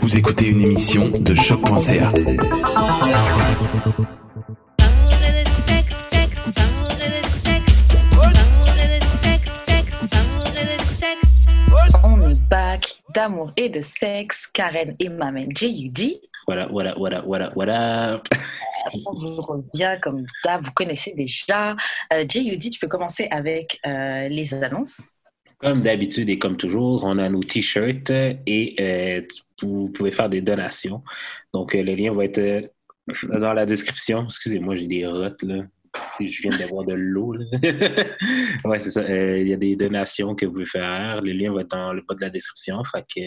Vous écoutez une émission de choc.ca. On est back d'amour et de sexe. Karen et ma main J.U.D. Voilà, voilà, voilà, voilà, voilà. On vous revient comme d'hab, vous connaissez déjà. Euh, J.U.D., tu peux commencer avec euh, les annonces. Comme d'habitude et comme toujours, on a nos t-shirts et euh, vous pouvez faire des donations. Donc, euh, le lien va être euh, dans la description. Excusez-moi, j'ai des rottes là. Si je viens d'avoir de l'eau. ouais, c'est ça. Il y a des donations que vous pouvez faire. Le lien va être dans le bas de la description. Fait que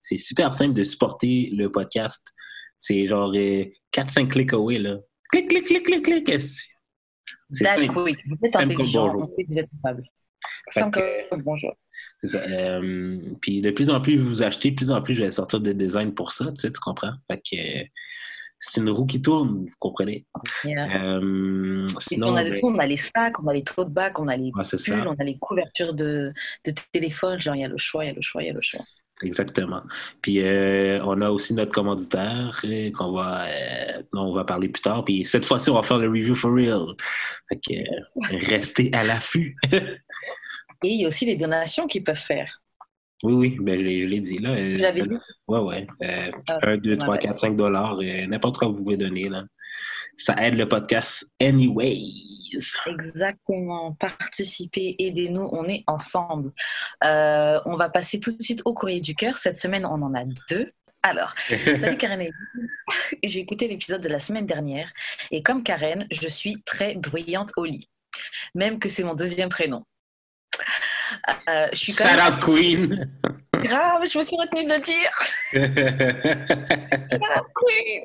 c'est super simple de supporter le podcast. C'est genre 4-5 clics away. Là. Clic, clic, clic, clic, clic. C'est simple. quick. Vous êtes intelligent, vous êtes capable. Que- bonjour. Euh, puis de plus en plus vous achetez, de plus en plus je vais sortir des designs pour ça, tu sais, tu comprends? Fait que euh, c'est une roue qui tourne, vous comprenez? Yeah. Euh, sinon, on a de ben, tout, on a les sacs, on a les tote bags, on a les ouais, pulls, on a les couvertures de, de téléphone. Genre, il y a le choix, il y a le choix, il y a le choix. Exactement. Puis euh, on a aussi notre commanditaire euh, qu'on va, euh, dont on va parler plus tard. Puis cette fois-ci, on va faire le review for real. Fait que euh, restez à l'affût. Et il y a aussi les donations qu'ils peuvent faire. oui, oui, ben, je l'ai dit là. L'avais dit? Ouais, ouais. Euh, Ah, 1, 2, 3, ouais. 4, 5 dollars, euh, n'importe quoi vous pouvez donner. Là. Ça aide le podcast anyways. Exactement. Participez, aidez-nous, on est ensemble. Euh, on va passer tout de suite au courrier du cœur. Cette semaine, on en a deux. Alors, salut Karen. J'ai écouté l'épisode de la semaine dernière et comme Karen, je suis très bruyante au lit. Même que c'est mon deuxième prénom. Euh, je suis quand Shout même out Queen! grave, je me suis retenue de le dire. Shut up, queen.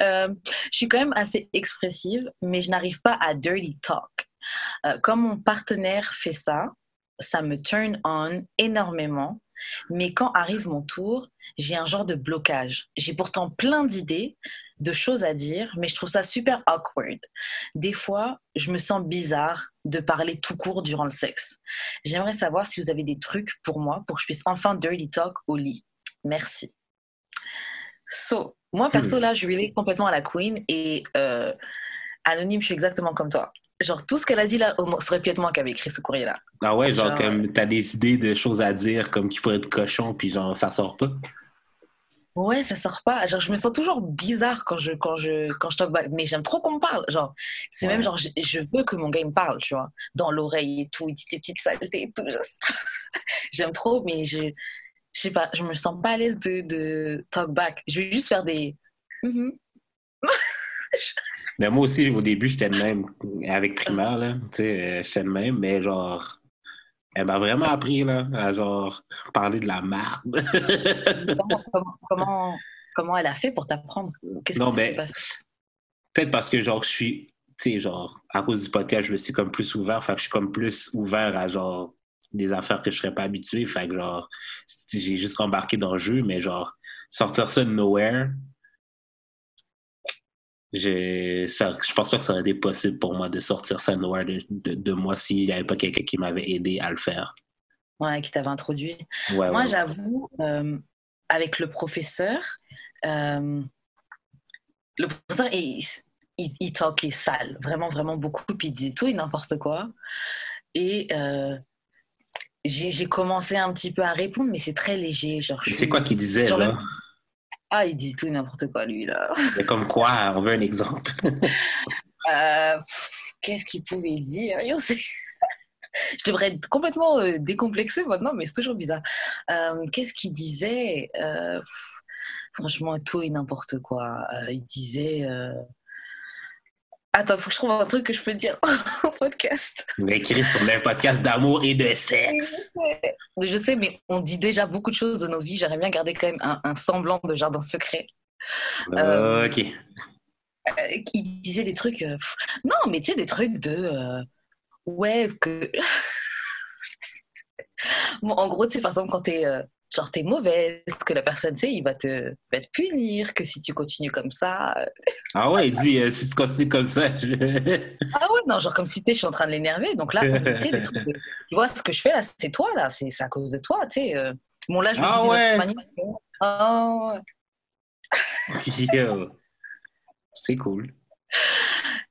Euh, je suis quand même assez expressive, mais je n'arrive pas à dirty talk. Euh, comme mon partenaire fait ça, ça me turn on énormément. Mais quand arrive mon tour, j'ai un genre de blocage. J'ai pourtant plein d'idées, de choses à dire, mais je trouve ça super awkward. Des fois, je me sens bizarre de parler tout court durant le sexe. J'aimerais savoir si vous avez des trucs pour moi pour que je puisse enfin dirty talk au lit. Merci. So, moi, perso, là, je relate complètement à la queen et euh, anonyme, je suis exactement comme toi. Genre, tout ce qu'elle a dit là, on- ça aurait pu être moi qui avait écrit ce courrier-là. ah ouais, genre, Genre, comme t'as des idées de choses à dire, comme qui pourraient être cochon, puis genre, ça sort pas. Ouais, ça sort pas. Genre, je me sens toujours bizarre quand je, quand je, quand je talk back. Mais j'aime trop qu'on me parle. Genre, c'est Ouais. même genre, je, je veux que mon gars me parle, tu vois, dans l'oreille et tout, il dit des petites saletés et tout. j'aime trop, mais je, je sais pas, je me sens pas à l'aise de, de talk back. Je vais juste faire des. Mais moi aussi, au début, j'étais le même. Avec primaire, là, tu sais, euh, j'étais le même, mais genre, Elle m'a vraiment appris, là, à genre parler de la merde. comment, comment, comment, elle a fait pour t'apprendre? Qu'est-ce qui s'est passé? Peut-être parce que, genre, je suis, tu sais, genre, à cause du podcast, je me suis comme plus ouvert. Fait que je suis comme plus ouvert à, genre, des affaires que je serais pas habitué. Fait que, genre, j'ai juste embarqué dans le jeu, mais, genre, sortir ça de nowhere, je, ça, je pense pas que ça aurait été possible pour moi de sortir ça noir de, de, moi s'il n'y avait pas quelqu'un qui m'avait aidé à le faire. Ouais, qui t'avait introduit. moi, j'avoue, euh, avec le professeur, euh, le professeur, il, il, il talkait sale, vraiment, vraiment beaucoup, puis il disait tout et n'importe quoi. Et euh, j'ai commencé un petit peu à répondre, mais c'est très léger. C'est quoi qu'il disait, là? Ah, il dit tout et n'importe quoi, lui, là. Mais comme quoi, on veut un exemple. euh, Qu'est-ce qu'il pouvait dire? Je devrais être complètement euh, décomplexée maintenant, mais c'est toujours bizarre. Euh, Qu'est-ce qu'il disait? Euh, Franchement, tout et n'importe quoi. Il disait Attends, faut que je trouve un truc que je peux dire au podcast. Mais écrit sur le podcast d'amour et de sexe. Je sais, mais on dit déjà beaucoup de choses de nos vies. J'aimerais bien garder quand même un, semblant de jardin secret. Euh, ok. Euh, il disait des trucs. Euh, non, mais tu sais, des trucs de. ouais, que. bon, en gros, tu sais, par exemple, quand t'es genre t'es mauvaise, que la personne, tu sais, il va te, va te punir, que si tu continues comme ça. Euh, ah ouais, il dit, euh, si tu continues comme ça, je... Ah ouais, non, genre comme si tu je suis en train de l'énerver. Donc là, tu, trucs tu vois, ce que je fais là, c'est toi, là, c'est à cause de toi, tu sais. Euh... Bon, là, je me ah dis, ouais. Ah ouais. c'est cool.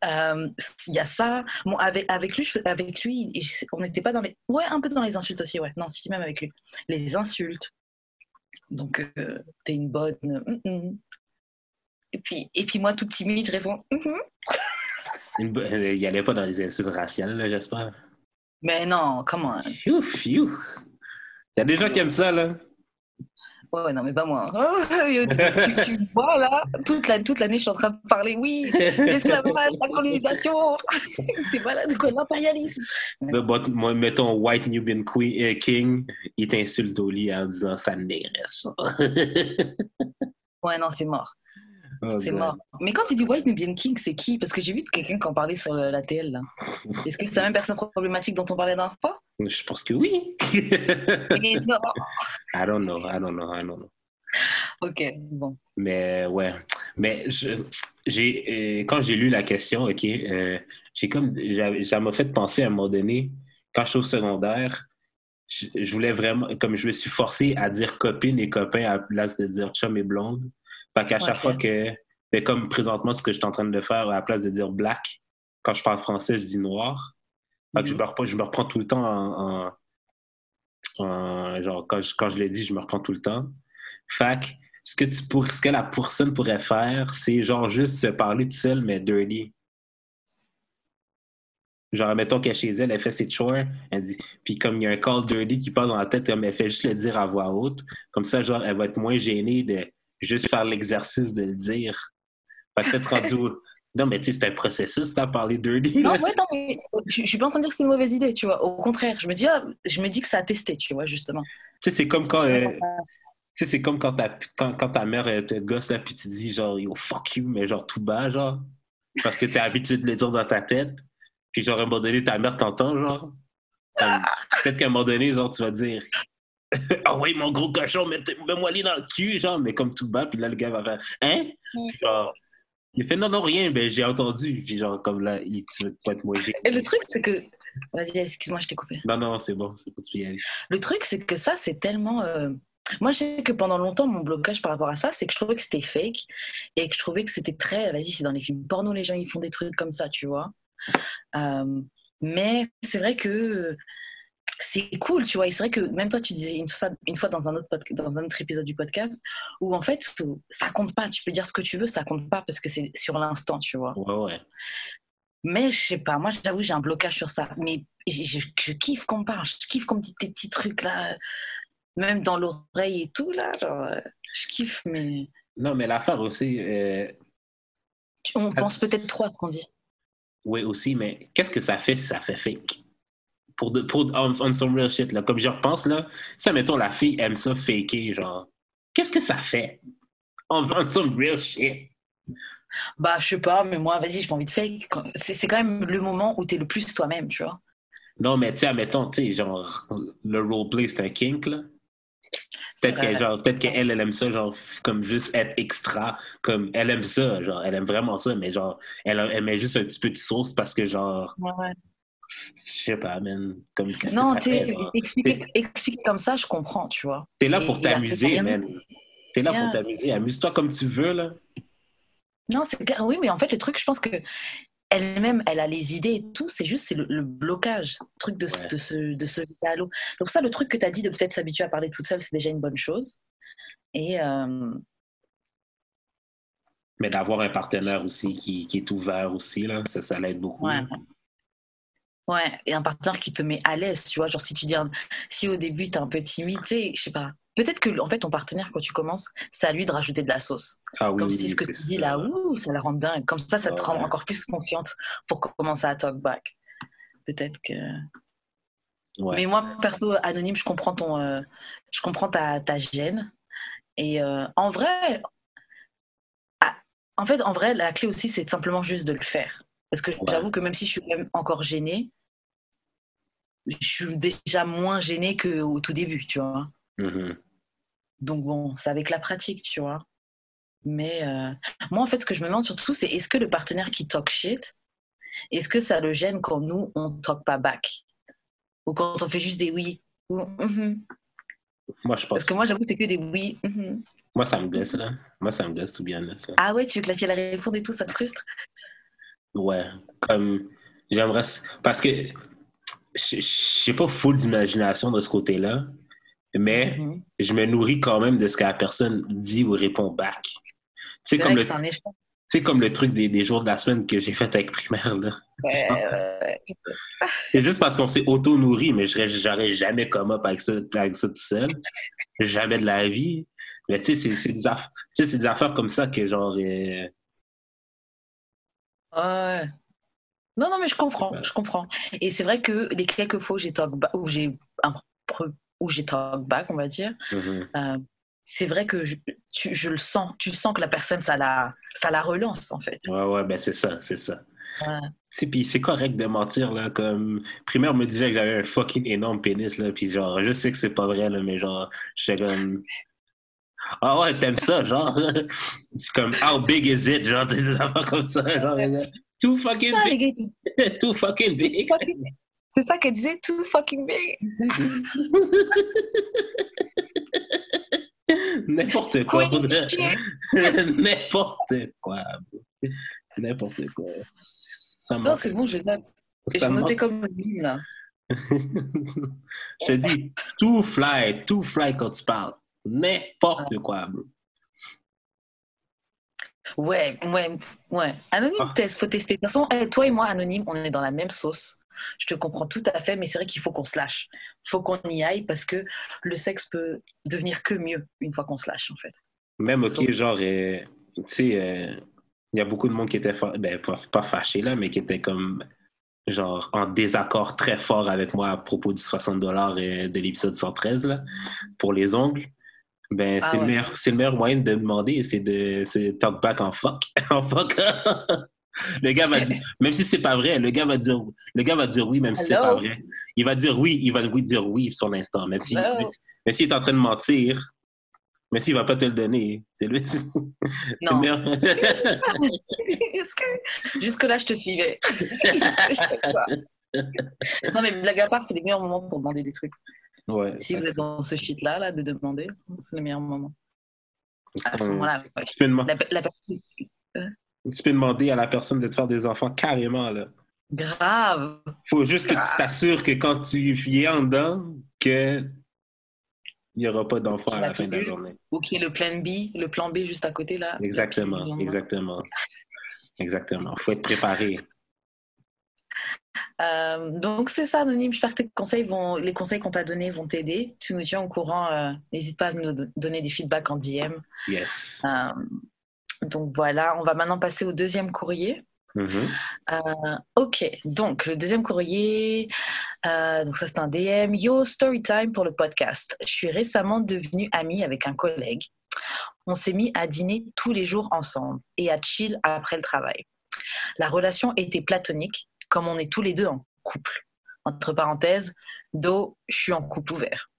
Euh, il y a ça. Bon, avec, avec lui, avec lui, on n'était pas dans les. Ouais, un peu dans les insultes aussi, ouais. Non, si, même avec lui. Les insultes. Donc, euh, t'es une bonne. Mm, mm. Et, puis, et puis, moi, toute timide, je réponds. Mm, il n'y allait pas dans les insultes raciales, j'espère. Mais non, comment Ouf, ouf. Il y a des gens qui aiment ça, là. Ouais, non, mais pas moi. tu, tu, vois, là, toute l'année, toute je suis en train de parler, oui, l'esclavage, la colonisation, t'es malade, quoi, l'impérialisme. Moi, mettons, White Nubian Queen, euh, King, il t'insulte au lit en disant ça négresse. ouais, non, c'est mort. Oh, c'est mort. Mais quand tu dis White Nubian King, c'est qui? Parce que j'ai vu quelqu'un qui en parlait sur la TL. Est-ce que c'est la même personne problématique dont on parlait d'un fois? Je pense que oui. non. I don't know, I don't know, I don't know. Ok, bon. Mais ouais. Mais j'ai, euh, quand j'ai lu la question, ok, euh, j'ai comme, ça m'a fait penser à un moment donné, quand je suis au secondaire, je, voulais vraiment, comme je me suis forcé à dire copine et copain à la place de dire chum et blonde. Fait qu'à chaque fois que, mais comme présentement, ce que je suis en train de faire, à la place de dire black, quand je parle français, je dis noir. Fait que je, mm-hmm. me reprends, je me reprends tout le temps en. genre, quand je, quand je l'ai dit, je me reprends tout le temps. Fait que ce que, tu pour, ce que la personne pourrait faire, c'est genre juste se parler tout seul, mais dirty. Genre, mettons qu'elle chez elle, elle fait ses chores, elle dit, puis comme il y a un call dirty qui passe dans la tête, elle fait juste le dire à voix haute. Comme ça, genre, elle va être moins gênée de juste faire l'exercice de le dire. peut-être rendu. Non, mais tu sais, c'est un processus, t'as parlé dirty. Non, ouais, non, mais je, suis pas en train de dire que c'est une mauvaise idée, tu vois. Au contraire, je me dis, ah, je me dis que ça a testé, tu vois, justement. Tu sais, c'est comme quand. Euh, tu sais, c'est comme quand ta, quand, quand ta mère te gosse là, puis tu dis genre, yo, fuck you, mais genre tout bas, genre. Parce que t'es habitué de le dire dans ta tête. Puis genre, à un moment donné, ta mère t'entend, genre. Peut-être qu'à un moment donné, genre, tu vas dire, ah oui, mon gros cochon, mets-moi lui dans le cul, genre, mais comme tout bas, puis là, le gars va faire Hein? Genre, il fait non, non, rien, mais j'ai entendu. Puis genre, comme là, il, tu, vas être moins Et le truc, c'est que. Vas-y, excuse-moi, je t'ai coupé. Non, non, c'est bon, c'est pas y aller. Le truc, c'est que ça, c'est tellement. Euh, moi, je sais que pendant longtemps, mon blocage par rapport à ça, c'est que je trouvais que c'était fake et que je trouvais que c'était très. Vas-y, c'est dans les films porno, les gens, ils font des trucs comme ça, tu vois. Euh, mais c'est vrai que c'est cool, tu vois. Et c'est vrai que même toi, tu disais une, une fois dans un, autre dans un autre épisode du podcast, où en fait, ça compte pas. Tu peux dire ce que tu veux, ça compte pas parce que c'est sur l'instant, tu vois. Ouais, ouais. Mais je sais pas, moi j'avoue, j'ai un blocage sur ça. Mais je, kiffe qu'on parle, je kiffe qu'on me dit tes petits trucs là, même dans l'oreille et tout là. je kiffe, mais. Non, mais l'affaire aussi. Euh, on pense peut-être trop à ce qu'on dit. Oui, aussi, mais qu'est-ce que ça fait si ça fait fake? Pour, de, pour on, on some real shit, là. Comme j'y repense, là, ça, mettons, la fille aime ça faker, genre. Qu'est-ce que ça fait? On, on some real shit. Bah, je sais pas, mais moi, vas-y, j'ai envie de fake. C'est c'est quand même le moment où t'es le plus toi-même, tu vois. Non, mais tu sais, admettons, tu sais, genre, le roleplay, c'est un kink, là. Peut-être qu'elle, genre, peut-être qu'elle, elle aime ça, genre, comme juste être extra. Comme, elle aime ça, genre, elle aime vraiment ça, mais genre, elle, elle met juste un petit peu de sauce parce que, genre, Ouais, ouais. Je sais pas, man. Comme, Non, t'es expliquer, expliquer comme ça, je comprends, tu vois. T'es là pour t'amuser, man. T'es là pour t'amuser. Amuse-toi comme tu veux, là. Non, c'est clair. Oui, mais en fait, le truc, je pense que elle-même, elle a les idées et tout. C'est juste, c'est le, le blocage, le truc de, ce- Ouais. de ce, de ce l'eau. Donc ça, le truc que tu as dit de peut-être s'habituer à parler toute seule, c'est déjà une bonne chose. Et euh, Mais d'avoir un partenaire aussi qui, qui est ouvert aussi, là, ça, ça l'aide beaucoup. ouais. Ouais, et un partenaire qui te met à l'aise, tu vois. Genre, si tu dis, si au début, tu es un peu timide, je sais pas. Peut-être que, en fait, ton partenaire, quand tu commences, c'est à lui de rajouter de la sauce. Ah oui, Comme oui, si ce que tu dis là, ouh, ça la rend dingue. Comme ça, ça te rend Ouais. encore plus confiante pour commencer à talk back. Peut-être que. Ouais. Mais moi, perso, anonyme, je comprends ton, euh, je comprends ta, ta gêne. Et euh, en vrai, ah, en fait, en vrai, la clé aussi, c'est simplement juste de le faire. Parce que j'avoue que même si je suis même encore gênée, je suis déjà moins gênée qu'au tout début, tu vois. Mhm. Donc bon, c'est avec la pratique, tu vois. Mais euh, moi, en fait, ce que je me demande surtout, c'est est-ce que le partenaire qui talk shit, est-ce que ça le gêne quand nous, on talk pas back? Ou quand on fait juste des oui ou mhm. Moi, je pense Parce que moi, j'avoue que c'est que des oui. mhm. Moi, ça me gosse, là. Moi, ça me gosse, tout bien, là. Ah ouais, tu veux que la fille elle réponde et tout, ça te frustre? Ouais. Comme, j'aimerais... Parce que je suis pas full d'imagination de ce côté-là, mais Mhm. je me nourris quand même de ce que la personne dit ou répond back. C'est comme, le- comme le truc des, des jours de la semaine que j'ai fait avec primaire, là. Ouais, ouais. C'est juste parce qu'on s'est auto-nourri, mais je j'aurais jamais come up avec ça, avec ça tout seul. Jamais de la vie. Mais tu sais, c'est- des, aff- des affaires comme ça que genre... euh, Ouais. Non, non, mais je comprends, je comprends. Et c'est vrai que les quelques fois où j'ai talk back, où j'ai où j'ai talk back, on va dire, mhm. euh, c'est vrai que je, tu- je le sens. Tu sens que la personne, ça la, ça la relance, en fait. Ouais, ouais, ben c'est ça, c'est ça. Ouais. C'est puis c'est correct de mentir là comme primaire me disait que j'avais un fucking énorme pénis là puis genre je sais que c'est pas vrai là mais genre j'étais comme ah ouais t'aimes ça genre. C'est comme how big is it genre des affaires comme ça genre. Too fucking big. too fucking big. c'est ça qu'elle disait, too fucking big. n'importe quoi. N'importe quoi. N'importe quoi. Ça Non, c'est bon, je note. Et ça je notais comme une là. je te dis, tout fly, tout fly quand tu parles. N'importe quoi, bro. Ouais, ouais, ouais. Anonyme, Ah. test, faut tester. De toute façon, eh, toi et moi, Anonyme, on est dans la même sauce. Je te comprends tout à fait, mais c'est vrai qu'il faut qu'on se lâche. Il faut qu'on y aille parce que le sexe peut devenir que mieux une fois qu'on se lâche, en fait. Même, OK, So- genre, euh, tu sais, euh, il y a beaucoup de monde qui était, ben, pas, pas fâché, là, mais qui était comme, genre, en désaccord très fort avec moi à propos du 60 dollars de l'épisode 113, là, pour les ongles. Ben, Ah c'est le meilleur, c'est le meilleur moyen de demander, c'est de, c'est talk back en fuck. en fuck. le gars va dire, même si c'est pas vrai, le gars va dire, le gars va dire oui, même si c'est pas vrai. Il va dire oui, il va oui dire oui sur l'instant, même si, même, même s'il est en train de mentir, même s'il va pas te le donner. C'est le Non. meilleur. Est-ce que jusque-là, je te suivais? Non, mais blague à part, c'est les meilleurs moments pour demander des trucs. Ouais. Si vous êtes dans ce shit-là, là, de demander, c'est le meilleur moment. À ce moment-là, ouais. tu, peux dema- la, la personne tu peux demander à la personne de te faire des enfants carrément. Là. grave. faut juste que tu t'assures que quand tu y es en dedans, que il n'y aura pas d'enfants à la fin de la journée. Ou qu'il y ait le plan B, le plan B juste à côté, là. Exactement, exactement. Exactement. faut être préparé. Euh, donc c'est ça, Anonyme. J'espère que tes conseils vont, les conseils qu'on t'a donnés vont t'aider. Tu nous tiens au courant. euh, N'hésite pas à nous do- donner des feedbacks en DM. Yes. Euh, donc voilà, on va maintenant passer au deuxième courrier. Mhm. Euh, ok, donc le deuxième courrier, donc ça c'est un DM. Yo, story time pour le podcast. Je suis récemment devenue amie avec un collègue. On s'est mis à dîner tous les jours ensemble et à chill après le travail. La relation était platonique, comme on est tous les deux en couple. Entre parenthèses, do, je suis en couple ouvert.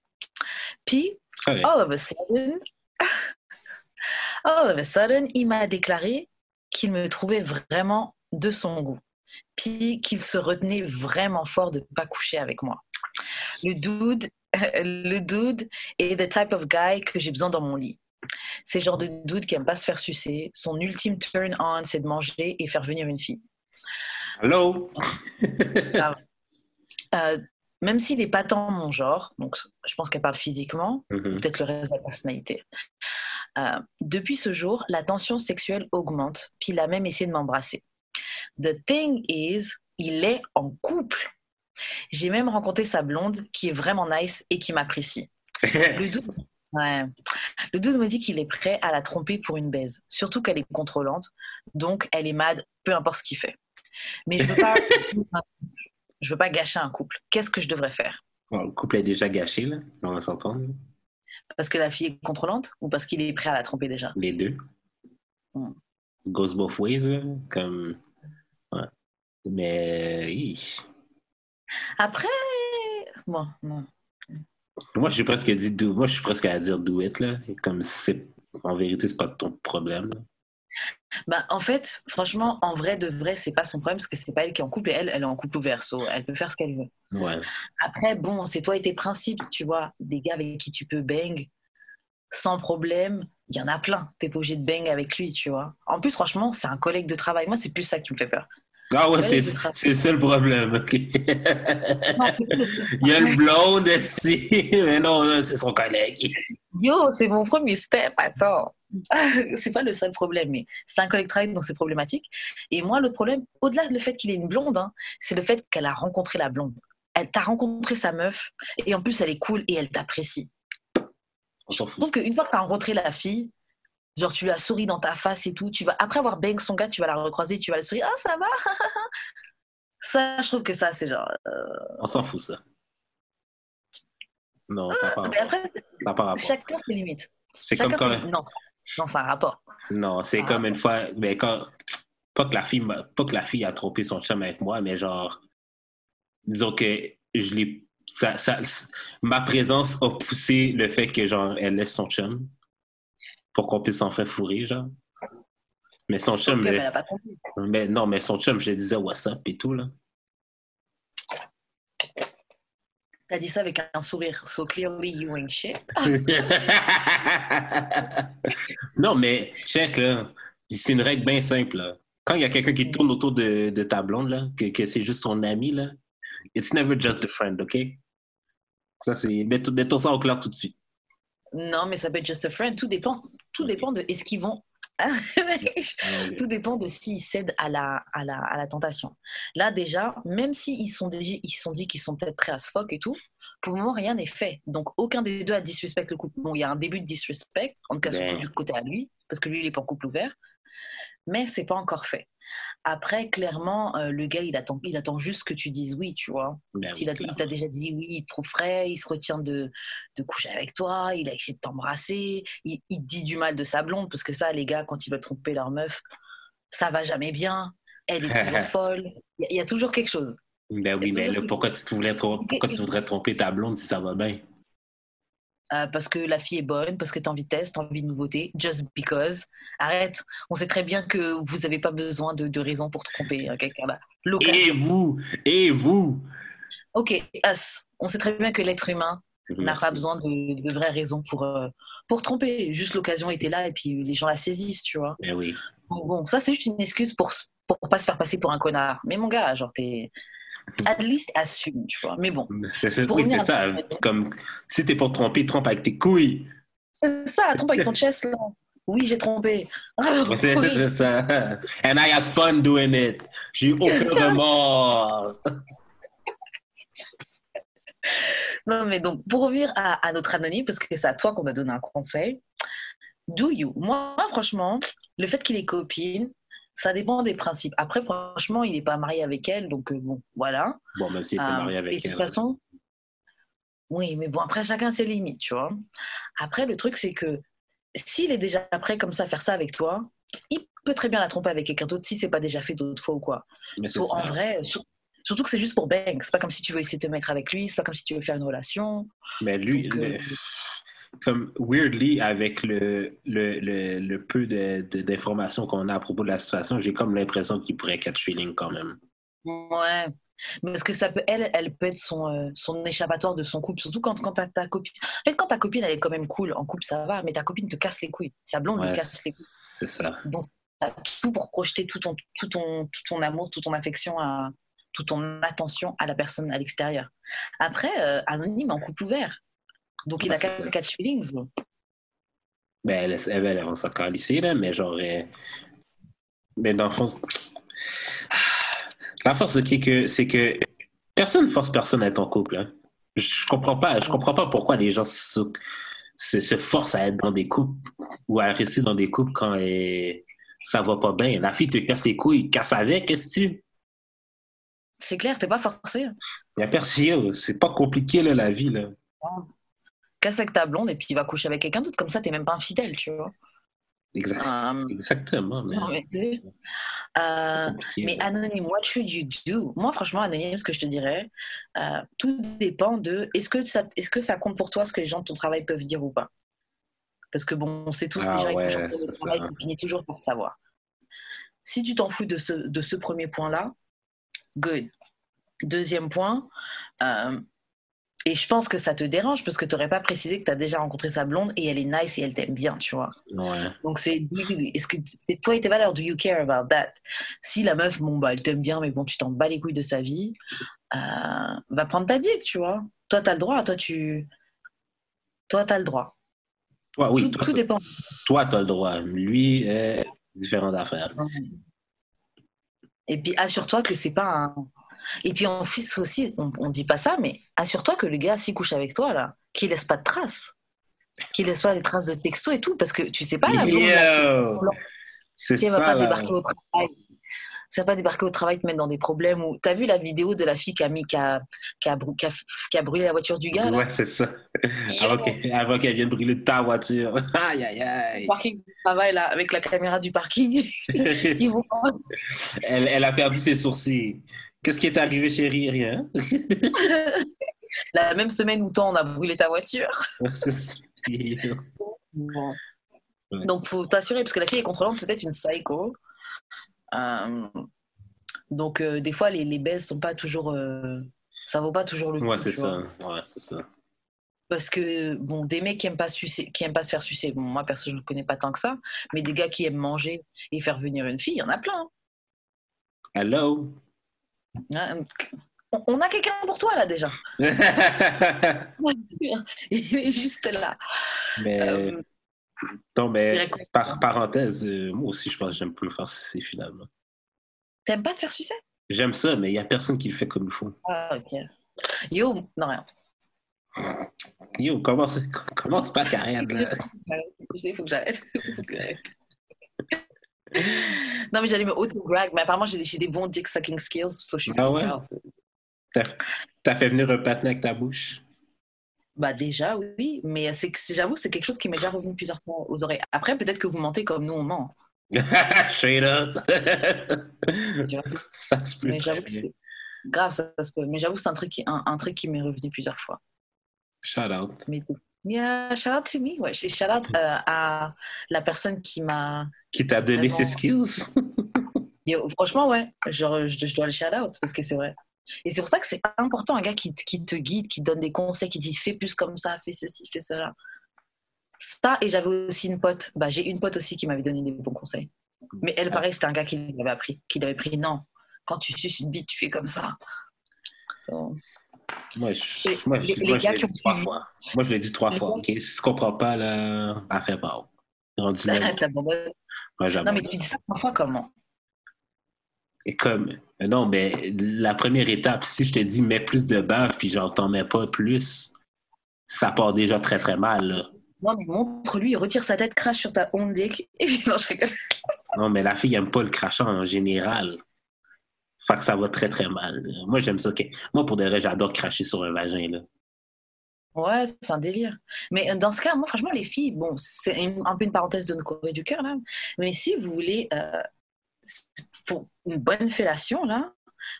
Puis, all of a sudden, all of a sudden, il m'a déclaré qu'il me trouvait vraiment de son goût. Puis qu'il se retenait vraiment fort de ne pas coucher avec moi. Le dude, le dude est the type of guy que j'ai besoin dans mon lit. C'est le genre de dude qui aime pas se faire sucer. Son ultime turn on, c'est de manger et faire venir une fille. Allô? Euh, même s'il n'est pas tant mon genre, donc je pense qu'elle parle physiquement, Mhm. peut-être le reste de la personnalité. Euh, depuis ce jour, la tension sexuelle augmente, puis il a même essayé de m'embrasser. The thing is, il est en couple. J'ai même rencontré sa blonde qui est vraiment nice et qui m'apprécie. Le dude, ouais. le dude me dit qu'il est prêt à la tromper pour une baise, surtout qu'elle est contrôlante, donc elle est mad, peu importe ce qu'il fait. Mais je veux pas, je veux pas gâcher un couple. Qu'est-ce que je devrais faire? Bon, le couple est déjà gâché, là. On va s'entendre. Parce que la fille est contrôlante ou parce qu'il est prêt à la tromper déjà? Les deux. Mm. Goes both ways, là. Comme. Ouais. Mais. Après, bon, non. Moi, je suis presque dit do... Moi, je suis presque à dire do it, là. Comme c'est. En vérité, c'est pas ton problème. là. Bah, en fait, franchement, en vrai de vrai, c'est pas son problème parce que c'est pas elle qui est en couple et elle, elle est en couple ouvert, so elle peut faire ce qu'elle veut. Ouais. Après, bon, c'est toi et tes principes, tu vois. Des gars avec qui tu peux bang sans problème, il y en a plein. T'es pas obligé de bang avec lui, tu vois. En plus, franchement, c'est un collègue de travail. Moi, c'est plus ça qui me fait peur. Ah ouais, c'est ça le problème, OK. Il y a le blonde ici, mais non, c'est son collègue. Yo, c'est mon premier step, attends. c'est pas le seul problème, mais c'est un collègue travail, donc c'est problématique. Et moi, l'autre problème, au-delà du fait qu'il est une blonde, hein, c'est le fait qu'elle a rencontré la blonde. Elle t'a rencontré sa meuf, et en plus, elle est cool et elle t'apprécie. On s'en fout. Donc, une fois que t'as rencontré la fille, genre, tu lui as souri dans ta face et tout, tu vas, après avoir bang son gars, tu vas la recroiser, tu vas la sourire, ah, ça va Ça, je trouve que ça, c'est genre. euh, On s'en fout, ça. Non, ça n'a pas Mais rapport. après, Ça a pas rapport. chacun ses limites. C'est comme quand... Non, non, c'est un rapport. Non, c'est comme une fois, mais quand pas que la fille pas que la fille a trompé son chum avec moi, mais genre disons que je l'ai ça, ça- ma présence a poussé le fait que genre elle laisse son chum pour qu'on puisse s'en faire fourrer genre. Mais son chum Ok, mais, mais elle non, mais son chum, je lui disais what's up et tout là. T'as dit ça avec un sourire. So clearly you ain't shit. non, mais check là, c'est une règle bien simple là. Quand il y a quelqu'un qui tourne autour de, de ta blonde là, que, que c'est juste son ami là, it's never just a friend, ok? Ça c'est mettons, mettons ça au clair tout de suite. Non, mais ça peut être just a friend. Tout dépend. Tout dépend de est-ce qu'ils vont. Tout dépend de s'ils cèdent à la, à, la, à la tentation. Là, déjà, même s'ils sont, déjà- ils sont dit qu'ils sont peut-être prêts à se fuck et tout, pour le moment, rien n'est fait. Donc, aucun des deux a disrespect le couple. Bon, il y a un début de disrespect, en tout cas, surtout du côté à lui, parce que lui, il est pas en couple ouvert. Mais c'est pas encore fait. Après, clairement, euh, le gars, il attend, il attend juste que tu dises oui, tu vois. Ben S'il oui, t'a déjà dit oui, il te trouve frais, il se retient de, de coucher avec toi, il a essayé de t'embrasser, il, il dit du mal de sa blonde, parce que ça, les gars, quand ils veulent tromper leur meuf, ça va jamais bien, elle est toujours folle, il y, a- il y a toujours quelque chose. Ben oui, mais quelque pourquoi tu, voulais pourquoi tu voudrais tromper ta blonde si ça va bien? Euh, parce que la fille est bonne, parce que tu as envie de test, tu as envie de nouveauté, just because. Arrête, on sait très bien que vous n'avez pas besoin de, de raison pour tromper hein, quelqu'un là. Et vous? Et vous? Ok, us, on sait très bien que l'être humain n'a pas besoin de, de vraies raisons pour, euh, pour tromper. Juste l'occasion était là et puis les gens la saisissent, tu vois. Ben oui. Bon, bon, ça c'est juste une excuse pour, pour pas se faire passer pour un connard. Mais mon gars, genre, t'es. At least assume, tu vois. Mais bon, C'est ça, Pour oui, revenir c'est ça. Comme si t'es pour tromper, trompe avec tes couilles. c'est ça, trompe avec ton chest là. Oui, j'ai trompé. Ah, C'est oui. c'est ça. And I had fun doing it. J'ai eu aucun remords. Non, mais donc, pour revenir à, à notre anonyme, parce que c'est à toi qu'on a donné un conseil, do you? Moi, franchement, le fait qu'il ait copine, Ça dépend des principes. Après, franchement, il n'est pas marié avec elle, donc euh, bon, voilà. Bon, même s'il n'est pas Euh, marié et avec de toute elle. façon, oui, mais bon, après, chacun ses limites, tu vois. Après, le truc, c'est que s'il est déjà prêt comme ça à faire ça avec toi, il peut très bien la tromper avec quelqu'un d'autre si c'est pas déjà fait d'autres fois ou quoi. Mais So, en vrai, sur- surtout que c'est juste pour bang. C'est pas comme si tu veux essayer de te mettre avec lui, c'est pas comme si tu veux faire une relation. Mais lui, Donc, euh, comme weirdly, avec le, le, le, le peu de- de- d'informations qu'on a à propos de la situation, j'ai comme l'impression qu'il pourrait catch feeling quand même. Ouais. Parce que ça peut, elle, elle peut être son, euh, son échappatoire de son couple. Surtout quand, quand ta, ta copine. En fait, quand ta copine, elle est quand même cool, en couple, ça va, mais ta copine te casse les couilles. Sa blonde Ouais, lui casse les couilles. c'est ça. Donc, t'as tout pour projeter tout ton, tout, ton, tout ton amour, toute ton affection, à, toute ton attention à la personne à l'extérieur. Après, euh, anonyme en couple ouvert. Donc, il a catch feelings. Ben, elle, elle, elle, on s'en là, mais genre. euh, Mais dans le fond. La force, c'est que, c'est que personne ne force personne à être en couple. hein. Je comprends pas. Je comprends pas pourquoi les gens se, se, se forcent à être dans des couples ou à rester dans des couples quand euh, ça va pas bien. La fille te casse les couilles, casse avec, qu'est-ce que tu. C'est clair, t'es pas forcé. Y a personne, yo, c'est pas compliqué, là, la vie, là. Casse avec ta blonde et puis il va coucher avec quelqu'un d'autre. Comme ça, t'es même pas infidèle, tu vois. Exact- Euh, Exactement, mais. non, euh, Mais anonyme, what should you do? Moi, franchement, anonyme, ce que je te dirais, euh, tout dépend de est-ce que, ça, est-ce que ça compte pour toi ce que les gens de ton travail peuvent dire ou pas? Parce que bon, on sait tous Ah les gens c'est au travail, finit toujours par savoir. Si tu t'en fous de ce, de ce premier point-là, good. Deuxième point, euh, et je pense que ça te dérange parce que tu n'aurais pas précisé que tu as déjà rencontré sa blonde et elle est nice et elle t'aime bien, tu vois. Ouais. Donc c'est est-ce que c'est toi et tes valeurs, do you care about that? Si la meuf, bon bah elle t'aime bien, mais bon tu t'en bats les couilles de sa vie, euh, va prendre ta dick, tu vois. Toi t'as le droit, toi tu, toi t'as le droit. Toi, oui, tout, toi, tout t'as- dépend. toi, t'as le droit. Lui, euh, différentes affaires. Et puis assure-toi que c'est pas un. Et puis en fils aussi, on, on dit pas ça, mais assure-toi que le gars s'il couche avec toi là, qu'il laisse pas de traces, qu'il laisse pas des traces de texto et tout, parce que tu sais pas la! C'est qui va ça, pas débarquer au travail. Ça va pas débarquer au travail, te mettre dans des problèmes. Ou... T'as vu la vidéo de la fille qui a, mis, qui, a, qui, a, brû- qui, a, qui a brûlé la voiture du gars là? Ouais, c'est ça. Avant qu'elle vienne brûler ta voiture. Aïe, aïe, aïe. Parking du travail là, avec la caméra du parking. Ils vont elle, elle a perdu ses sourcils. Qu'est-ce qui est arrivé, chérie? Rien. la même semaine où toi on a brûlé ta voiture. Ouais. Donc faut t'assurer parce que la fille est contrôlante, c'est peut-être une psycho. Euh, donc euh, des fois les, les baises sont pas toujours, euh, ça vaut pas toujours le coup. Ouais, c'est ça. Ouais, c'est ça. Parce que, bon, des mecs qui aiment pas, sucer, qui aiment pas se faire sucer, bon, moi, perso, je ne connais pas tant que ça, mais des gars qui aiment manger et faire venir une fille, il y en a plein. Hello? On- a quelqu'un pour toi, là, déjà. Il est juste là. mais, Euh, non, mais par parenthèse, euh, moi aussi, je pense que j'aime pas me faire sucer finalement. T'aimes pas te faire sucer? J'aime ça, mais il y a personne qui le fait comme il faut. Ah, ok. Yo, non, rien. Yo, commence, commence pas carrière, là. Il faut que j'arrête. Faut que j'arrête. Non, mais j'allais me auto-brag, mais apparemment, j'ai des, bons dick sucking skills, so je suis Ah ouais? T'as fait venir un patin avec ta bouche? Bah déjà, oui, mais c'est j'avoue, c'est quelque chose qui m'est déjà revenu plusieurs fois aux oreilles. Après, peut-être que vous mentez comme nous, on ment. Straight up. Ça se peut Mais très bien. grave, ça, ça se peut. Mais j'avoue, c'est un truc, qui, un, un truc qui m'est revenu plusieurs fois. Shout out. Mais yeah, shout out to me. Ouais, shout out euh, à la personne qui m'a. Qui t'a donné Vraiment. ses skills? Yo, franchement, ouais, genre, je, je dois le shout out parce que c'est vrai. Et c'est pour ça que c'est important, un gars qui, te- qui te guide, qui donne des conseils, qui dit fais plus comme ça, fais ceci, fais cela. Ça, et j'avais aussi une pote, bah, j'ai une pote aussi qui m'avait donné des bons conseils. Mais elle, pareil, c'était un gars qui l'avait appris, qui l'avait pris. Non, quand tu suces une bite, tu fais comme ça. So, Moi, je, Les- moi, je, les- moi, les je gars l'ai qui dit ont trois fois. Moi, je l'ai dit trois Les fois. OK? Si tu comprends pas, là, fait pas. Rendu là, non, mais tu dis ça parfois comment? Et comme, non, mais la première étape, si je te dis mets plus de beurre, puis genre t'en mets pas plus, ça part déjà très très mal. Là. Non, mais montre-lui, il retire sa tête, crache sur ta onde dick, et puis non, je rigole. Non, mais la fille aime pas le crachant en général. Fait que ça va très très mal. Moi, j'aime ça. ok. Moi, pour des raisons, j'adore cracher sur un vagin. Là. Ouais, c'est un délire. Mais euh, dans ce cas, moi, franchement, les filles, bon, c'est un peu une parenthèse de nos Corée du cœur, là. Mais si vous voulez, euh, pour une bonne fellation, là,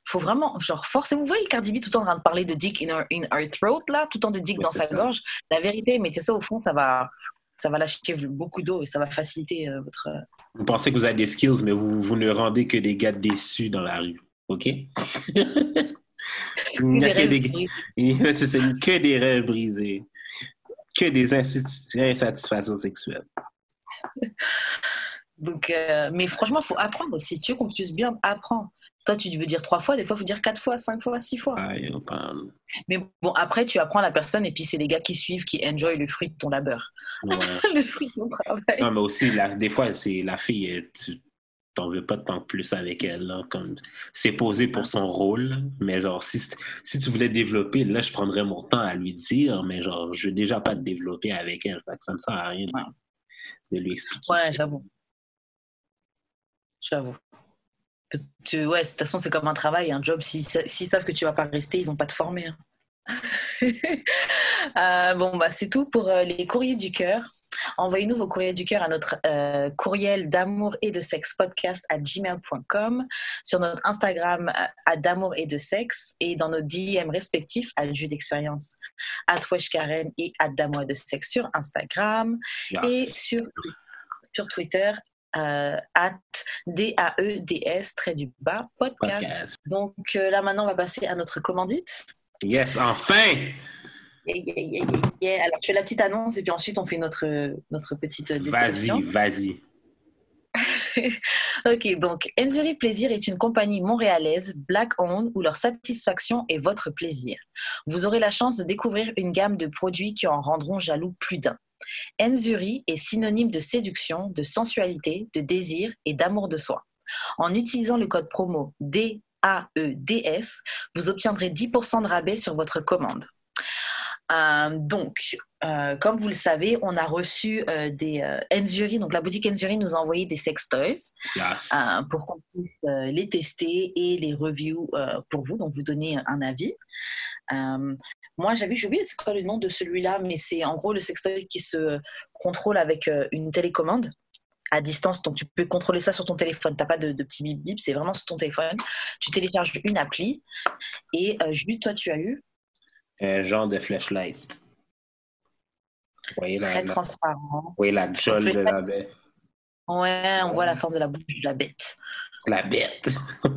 faut vraiment, genre, forcez-vous. Vous voyez Cardi B tout le temps en train de parler de dick in her, in her throat, là, tout le temps de dick Oui, dans sa ça. gorge. La vérité, mettez ça au fond, ça va, ça va lâcher beaucoup d'eau et ça va faciliter euh, votre. Vous pensez que vous avez des skills, mais vous, vous ne rendez que des gars déçus dans la rue. OK? Il n'y a que des que des rêves brisés. Que des insatis- insatisfactions sexuelles. Donc, euh, mais franchement, faut apprendre. Si tu veux qu'on puisse bien apprendre. Toi, tu veux dire trois fois, des fois, il faut dire quatre fois, cinq fois, six fois. Parle. Mais bon, après, tu apprends la personne et puis c'est les gars qui suivent, qui enjoy le fruit de ton labeur, Ouais. le fruit de ton travail. Non, mais aussi, la- des fois, c'est la fille, tu t'en veux pas tant plus avec elle. là, comme C'est posé pour son rôle, mais genre, si, si tu voulais développer, là, je prendrais mon temps à lui dire, mais genre, je veux déjà pas te développer avec elle. Fait que ça me sert à rien de, lui expliquer. Ouais, j'avoue. J'avoue. Que tu- ouais, de toute façon, c'est comme un travail, un job. S'ils sa- s'ils savent que tu vas pas rester, ils vont pas te former. hein. Euh, bon, bah, c'est tout pour euh, les courriers du cœur. Envoyez-nous vos courriers du cœur à notre euh, courriel d'amour et de sexe podcast à gmail.com, sur notre Instagram euh, à d'amour et de sexe et dans nos DM respectifs à Jus d'expérience à Karen et à d'amour et de sexe sur Instagram Yes. et sur, sur Twitter euh, at D-A-E-D-S, trait du bas, podcast. Podcast. Donc euh, là maintenant, on va passer à notre commandite. Yes, enfin! Yeah, yeah, yeah, yeah, yeah. Alors, je fais la petite annonce et puis ensuite, on fait notre, notre petite euh, Vas-y, description. vas-y. Ok, donc Enzuri Plaisir est une compagnie montréalaise, black owned, où leur satisfaction est votre plaisir. Vous aurez la chance de découvrir une gamme de produits qui en rendront jaloux plus d'un. Enzuri est synonyme de séduction, de sensualité, de désir et d'amour de soi. En utilisant le code promo DAEDS, vous obtiendrez 10% de rabais sur votre commande. Euh, donc, euh, comme vous le savez, on a reçu euh, des Enzuri, donc la boutique Enzuri nous a envoyé des sex toys Yes. pour qu'on puisse les tester et les review pour vous, donc vous donner un avis. Moi, j'avais, j'ai oublié quoi le nom de celui-là, mais c'est en gros le sextoy qui se contrôle avec une télécommande à distance. Donc, tu peux contrôler ça sur ton téléphone. Tu n'as pas de, de petit bip bip, c'est vraiment sur ton téléphone. Tu télécharges une appli et euh, Julie, toi, tu as eu Un genre de flashlight. Vous voyez la, très la, transparent. vous voyez la jolle de la bête. Ouais, on voit la forme de la bouche de la bête. La bête.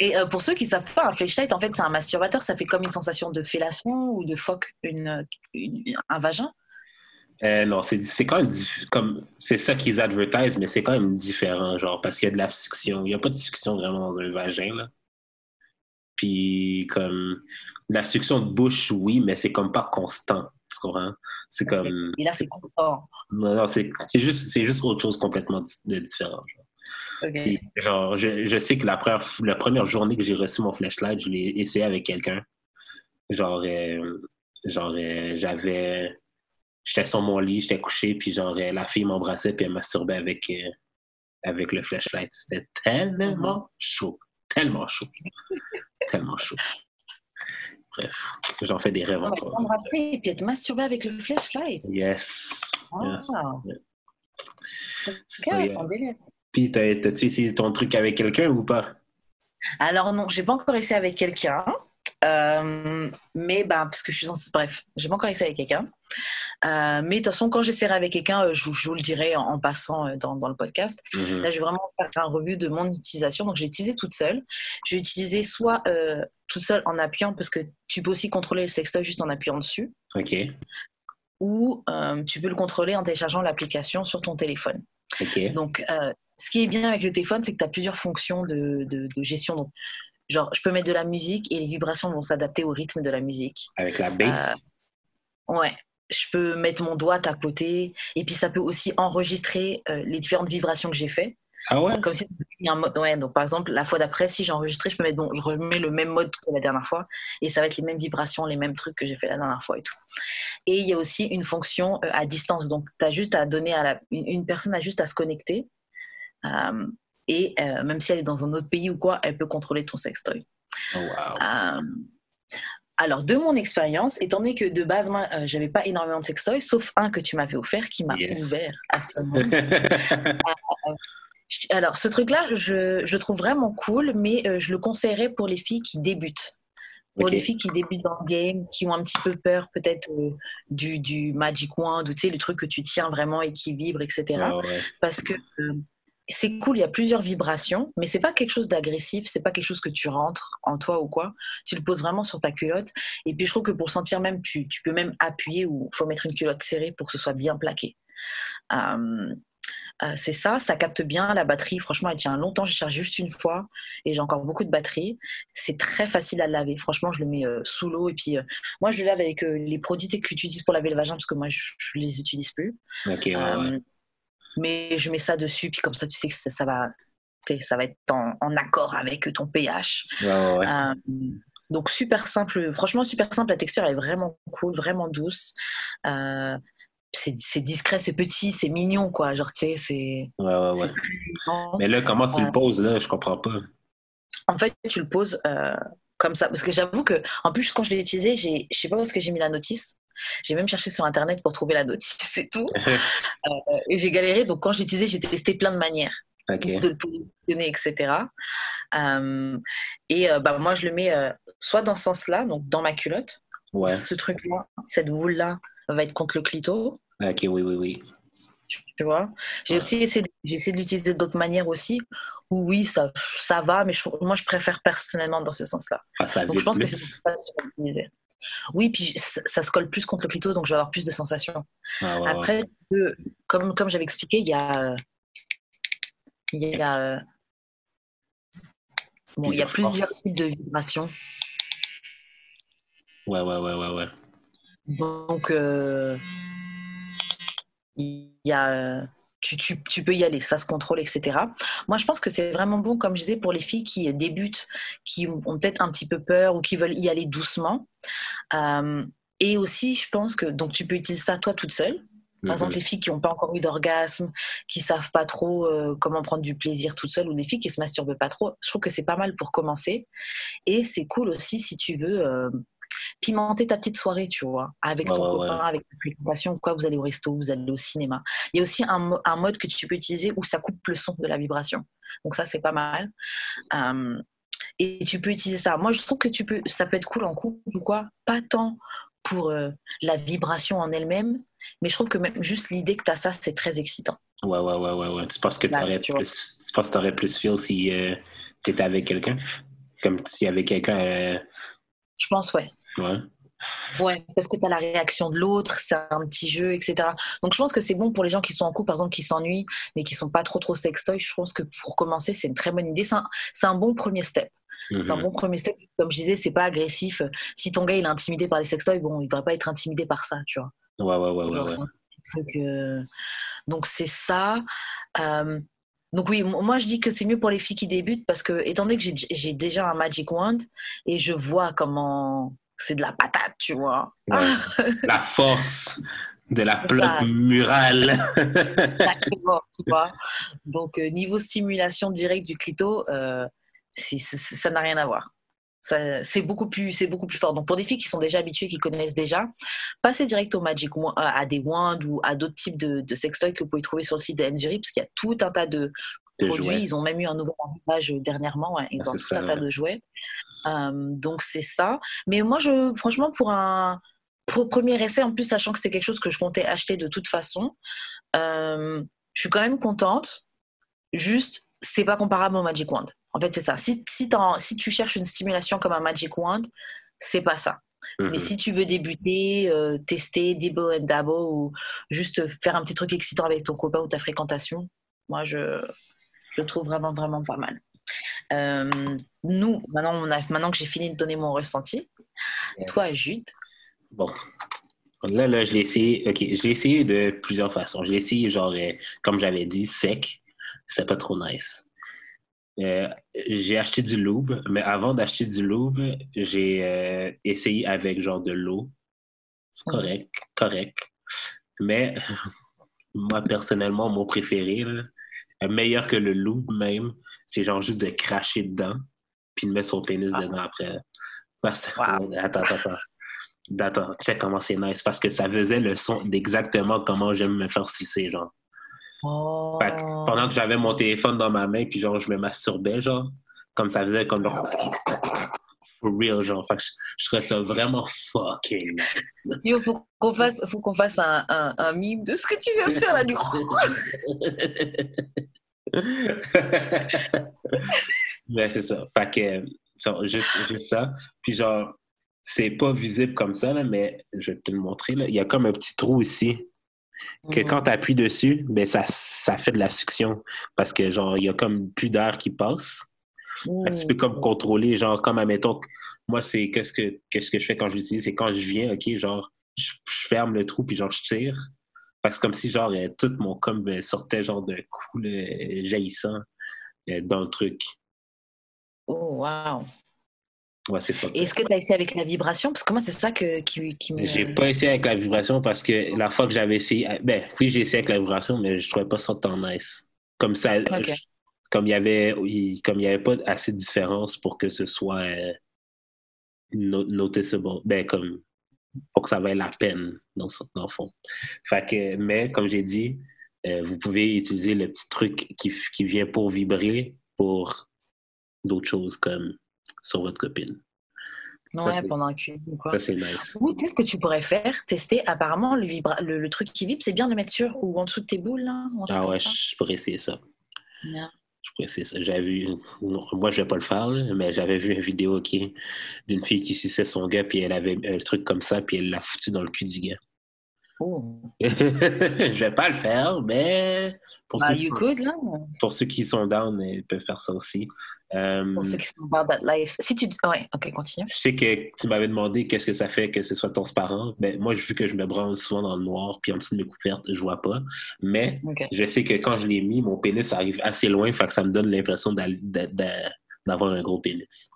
Et euh, pour ceux qui ne savent pas, un flashlight, en fait, c'est un masturbateur. Ça fait comme une sensation de fellation ou de phoque une, une- un vagin. Euh, non, c'est quand même comme c'est ça qu'ils advertisent, mais c'est quand même différent, genre parce qu'il y a de la succion. Il n'y a pas de succion vraiment dans un vagin là. Puis comme la succion de bouche, oui, mais c'est comme pas constant. Tu comprends? C'est comme Et là, c'est content. non, non, c'est juste juste autre chose complètement de différent. genre. Puis, genre, je, je sais que la première, la première journée que j'ai reçu mon flashlight, je l'ai essayé avec quelqu'un. Genre, euh, genre euh, j'avais. J'étais sur mon lit, j'étais couché, puis genre, euh, la fille m'embrassait, puis elle masturbait avec, avec le flashlight. C'était tellement chaud. Tellement chaud. tellement chaud. Bref, j'en fais des rêves encore. t'embrasser et puis être masturbé avec le flashlight. Yes. yes. Wow. So, Ok, yeah. c'est un délire. Puis, t'as- t'as-tu essayé ton truc avec quelqu'un ou pas? Alors non, j'ai pas encore essayé avec quelqu'un. Euh, mais bah, parce que je suis censée... Bref, j'ai pas encore essayé avec quelqu'un. Euh, mais de toute façon, quand j'essaierai avec quelqu'un, euh, je, je vous le dirai en, en passant dans, dans le podcast. Mhm. Là, je vais vraiment faire un revue de mon utilisation. Donc, j'ai utilisé toute seule. J'ai utilisé soit euh, toute seule en appuyant, parce que tu peux aussi contrôler le sextoy juste en appuyant dessus, OK. ou tu peux le contrôler en téléchargeant l'application sur ton téléphone. OK. Donc, ce qui est bien avec le téléphone, c'est que tu as plusieurs fonctions de, de- de gestion. Donc, genre, je peux mettre de la musique et les vibrations vont s'adapter au rythme de la musique. Avec la bass. Ouais. Je peux mettre mon doigt tapoter et puis ça peut aussi enregistrer euh, les différentes vibrations que j'ai fait. Ah ouais? Comme si un mode. Ouais, donc par exemple, la fois d'après, si j'ai enregistré, je peux mettre, bon, je remets le même mode que la dernière fois et ça va être les mêmes vibrations, les mêmes trucs que j'ai fait la dernière fois et tout. Et il y a aussi une fonction euh, à distance. Donc, tu as juste à donner à la, une, une personne a juste à se connecter. Euh, et euh, même si elle est dans un autre pays ou quoi, elle peut contrôler ton sextoy. Oh, wow. Euh, alors, de mon expérience, étant donné que de base, moi, euh, j'avais pas énormément de sextoys, sauf un que tu m'avais offert qui m'a Yes. ouvert à ce monde. Alors, ce truc-là, je, je trouve vraiment cool, mais euh, je le conseillerais pour les filles qui débutent. Pour les filles qui débutent dans le game, qui ont un petit peu peur peut-être euh, du, du Magic Wand, ou tu sais, le truc que tu tiens vraiment et qui vibre, etc. Ouais. Parce que euh, c'est cool, il y a plusieurs vibrations, mais c'est pas quelque chose d'agressif, c'est pas quelque chose que tu rentres en toi ou quoi. Tu le poses vraiment sur ta culotte. Et puis je trouve que pour sentir même, tu, tu peux même appuyer ou faut mettre une culotte serrée pour que ce soit bien plaqué. Euh, euh, c'est ça, ça capte bien la batterie. Franchement, elle tient longtemps. J'ai chargé juste une fois et j'ai encore beaucoup de batterie. C'est très facile à laver. Franchement, je le mets euh, sous l'eau et puis euh, moi, je le lave avec les produits que tu utilises pour laver le vagin parce que moi, je, je les utilise plus. Ouais. Mais je mets ça dessus, puis comme ça, tu sais que ça, ça va, ça va être en, en accord avec ton pH. Ouais. Euh, donc super simple, franchement super simple. La texture elle est vraiment cool, vraiment douce. Euh, c'est discret, c'est petit, c'est mignon quoi. Genre tu sais, c'est. Ouais, ouais. Mais là, comment tu le poses, là? Je comprends pas. En fait, tu le poses euh, comme ça, parce que j'avoue que, en plus, quand je l'ai utilisé, je sais pas où est-ce que j'ai mis la notice. J'ai même cherché sur internet pour trouver la notice, c'est tout. Euh, et j'ai galéré, donc quand j'ai utilisé, j'ai testé plein de manières. De le positionner, etc. Euh, et euh, bah, moi, je le mets euh, soit dans ce sens-là, donc dans ma culotte. Ouais. Ce truc-là, cette boule-là, va être contre le clito, Ok, oui, oui, oui. tu vois? J'ai Ouais. aussi essayé, essayé de l'utiliser d'autres manières aussi, oui, ça, ça va, mais je- moi, je préfère personnellement dans ce sens-là. Ah, Donc, je pense que c'est ça que je vais l'utiliser. Oui, puis ça, ça se colle plus contre le clito, donc je vais avoir plus de sensations. Ah, ouais. Après, peux- comme, comme j'avais expliqué, il y a. euh, Il y a. euh, Bon, il y a Plusieurs types de vibrations. Ouais, ouais, ouais, ouais, ouais. Donc, euh, il y a. Tu, peux y aller, ça se contrôle, etc. Moi, je pense que c'est vraiment bon, comme je disais, pour les filles qui débutent, qui ont peut-être un petit peu peur ou qui veulent y aller doucement. Euh, et aussi, je pense que donc tu peux utiliser ça toi toute seule. Par exemple, les filles qui n'ont pas encore eu d'orgasme, qui savent pas trop euh, comment prendre du plaisir toute seule, ou des filles qui se masturbent pas trop, je trouve que c'est pas mal pour commencer. Et c'est cool aussi si tu veux euh, pimenter ta petite soirée, tu vois, avec ton ouais, copain, avec ta fréquentation, quoi, vous allez au resto, vous allez au cinéma. Il y a aussi un, un mode que tu peux utiliser où ça coupe le son de la vibration. Donc ça, c'est pas mal. Euh, et tu peux utiliser ça. Moi, je trouve que tu peux, ça peut être cool en couple ou quoi, pas tant pour euh, la vibration en elle-même, mais je trouve que même juste l'idée que tu as ça, c'est très excitant. Ouais, ouais, ouais, ouais, ouais. Tu penses que tu tu que t'aurais plus feel si euh, t'étais avec quelqu'un? Comme s'il y avait quelqu'un, euh, Je pense, ouais. Ouais. Ouais, parce que tu as la réaction de l'autre, c'est un petit jeu, etc. Donc je pense que c'est bon pour les gens qui sont en couple, par exemple, qui s'ennuient, mais qui sont pas trop trop sextoy. Je pense que pour commencer, c'est une très bonne idée. C'est un, un bon premier step. C'est un Mhm. bon premier step. Comme je disais, c'est pas agressif. Si ton gars il est intimidé par les sextoys, bon, il devrait pas être intimidé par ça, tu vois. Ouais, ouais, ouais, ouais, ouais. euh, Donc c'est ça. Euh, Donc oui, moi je dis que c'est mieux pour les filles qui débutent parce que étant donné que j'ai déjà un Magic Wand et je vois comment c'est de la patate, tu vois. Ouais. La force de la plate murale. Exactement, tu vois. Donc, euh, niveau stimulation directe du clito, euh, ça n'a rien à voir. C'est beaucoup, plus- beaucoup plus fort. Donc, pour des filles qui sont déjà habituées, qui connaissent déjà, passez direct au Magic Wand- à des wands ou à d'autres types de, de sextoys que vous pouvez trouver sur le site de Mzuri, parce qu'il y a tout un tas de produits. jouets. Ils ont même eu un nouvel arrivage dernièrement. Ils ont C'est tout ça, un tas de jouets. Euh, donc, c'est ça. Mais moi, je, franchement, pour un pour premier essai, en plus, sachant que c'était quelque chose que je comptais acheter de toute façon, euh, je suis quand même contente. Juste, c'est pas comparable au Magic Wand. En fait, c'est ça. Si, si, t'en- si tu cherches une stimulation comme un Magic Wand, c'est pas ça. Mhm. Mais si tu veux débuter, euh, tester, dibble and dabble, ou juste faire un petit truc excitant avec ton copain ou ta fréquentation, moi, je, je le trouve vraiment, vraiment pas mal. Euh, nous, maintenant, on a, maintenant que j'ai fini de donner mon ressenti, Yes. toi, Jude, Bon. Là, là, je l'ai essayé. OK, je l'ai essayé de plusieurs façons. Je l'ai essayé, genre, euh, comme j'avais dit, sec. C'était pas trop nice. Euh, j'ai acheté du lube, mais avant d'acheter du lube, j'ai euh, essayé avec genre de l'eau. C'est correct, correct. Mais moi, personnellement, mon préféré, meilleur que le lube même, c'est genre juste de cracher dedans, puis de mettre son pénis ah. dedans après. Attends, attends, attends. Attends, check comment c'est nice. Parce que ça faisait le son d'exactement comment j'aime me faire sucer, genre. Oh. pendant que j'avais mon téléphone dans ma main, puis genre, je me masturbais, genre, comme ça faisait comme For real, genre. Fait que je, trouvais ça vraiment fucking nice. Yo, faut qu'on fasse, faut qu'on fasse un, un, un, mime de ce que tu viens de faire là, du coup. Mais c'est ça. Fait que, juste, juste ça. Puis genre, c'est pas visible comme ça, là, mais je vais te le montrer. Là. Il y a comme un petit trou ici que quand tu appuies dessus, ben ça, ça fait de la succion parce que genre il y a comme plus d'air qui passe. Tu peux comme contrôler, genre comme admettons, moi c'est qu'est-ce que qu'est-ce que je fais quand je l'utilise, c'est quand je viens, ok, genre je, ferme le trou puis genre je tire. Parce que comme si genre euh, tout mon com ben, sortait genre de coups jaillissant euh, dans le truc. Oh wow. Est-ce que tu as essayé avec la vibration? Parce que moi, c'est ça que, qui, qui me. J'ai pas essayé avec la vibration parce que la fois que j'avais essayé. Ben, oui, j'ai essayé avec la vibration, mais je trouvais pas ça tant nice. Comme ça. Comme il y avait comme il y avait pas assez de différence pour que ce soit euh, noticeable. Ben, comme. Pour que ça vaille la peine, dans, dans le fond. Fait que, mais, comme j'ai dit, euh, vous pouvez utiliser le petit truc qui, qui vient pour vibrer pour d'autres choses comme sur votre copine. Ouais, pendant un cul quoi. Ça, c'est nice. Ou qu'est-ce que tu pourrais faire? Tester, apparemment, le, vibra... le, truc qui vibre, c'est bien de le mettre sur ou en dessous de tes boules. Là, ah ouais, je pourrais essayer ça. Je J'avais vu, moi, je vais pas le faire, mais j'avais vu une vidéo d'une fille qui suçait son gars, puis elle avait un truc comme ça, puis elle l'a foutu dans le cul du gars. Oh. je vais pas le faire, mais pour, bah, ceux, qui sont, là. pour ceux qui sont down, ils peuvent faire ça aussi. Euh, pour ceux qui sont about that life. Si tu... Ouais, ok, continue. Je sais que tu m'avais demandé qu'est-ce que ça fait que ce soit transparent. Ben, moi, vu que je me branle souvent dans le noir, puis en dessous de mes couvertes, je vois pas. Mais je sais que quand je l'ai mis, mon pénis arrive assez loin, fait que ça me donne l'impression d'avoir un gros pénis.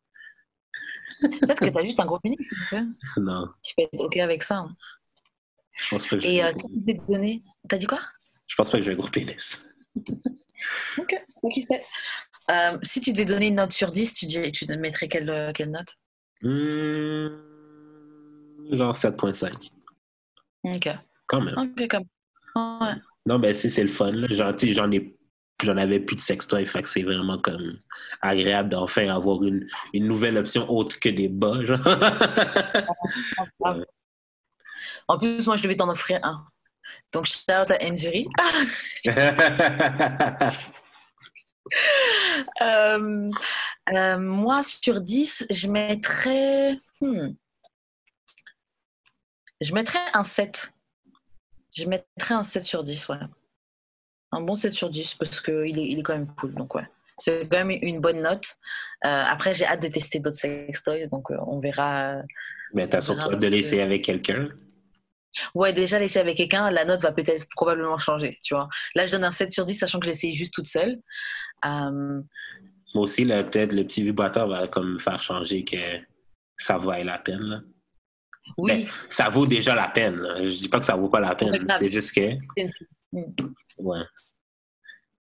Peut-être que tu as juste un gros pénis, c'est ça? Non. Tu peux être OK avec ça. Hein. Je pense pas que Et euh, si tu devais te donner? T'as dit quoi? Je pense pas que j'ai un gros pénis. ok, c'est qui. Euh, si tu devais donner une note sur 10, tu, dis, tu mettrais quelle, euh, quelle note? Mmh, Genre 7.5. Ok. Quand même. Ok, comme. Ouais. Non, ben c'est le fun. Genre, j'en ai j'en avais plus de sextoy, fait que c'est vraiment comme agréable d'enfin avoir une, une nouvelle option autre que des bas. Genre. En plus, moi, je devais t'en offrir un. Donc, shout à Injury. euh, euh, moi, sur 10, je mettrais. Hmm, je mettrais un 7. Je mettrais un 7 sur 10, ouais. Un bon 7 sur 10 parce qu'il est, il est quand même cool. Donc, ouais. C'est quand même une bonne note. Euh, après, j'ai hâte de tester d'autres sextoys, donc euh, on verra. Mais t'as surtout hâte de laisser avec quelqu'un Ouais, déjà laisser avec quelqu'un, la note va peut-être probablement changer, tu vois. Là, je donne un 7 sur 10, sachant que j'ai essayé juste toute seule. Euh, Moi aussi, peut-être le petit vibrateur va comme faire changer que ça vaut la peine. Oui. Ben, ça vaut déjà la peine. Je dis pas que ça vaut pas la peine. C'est juste que. Ouais.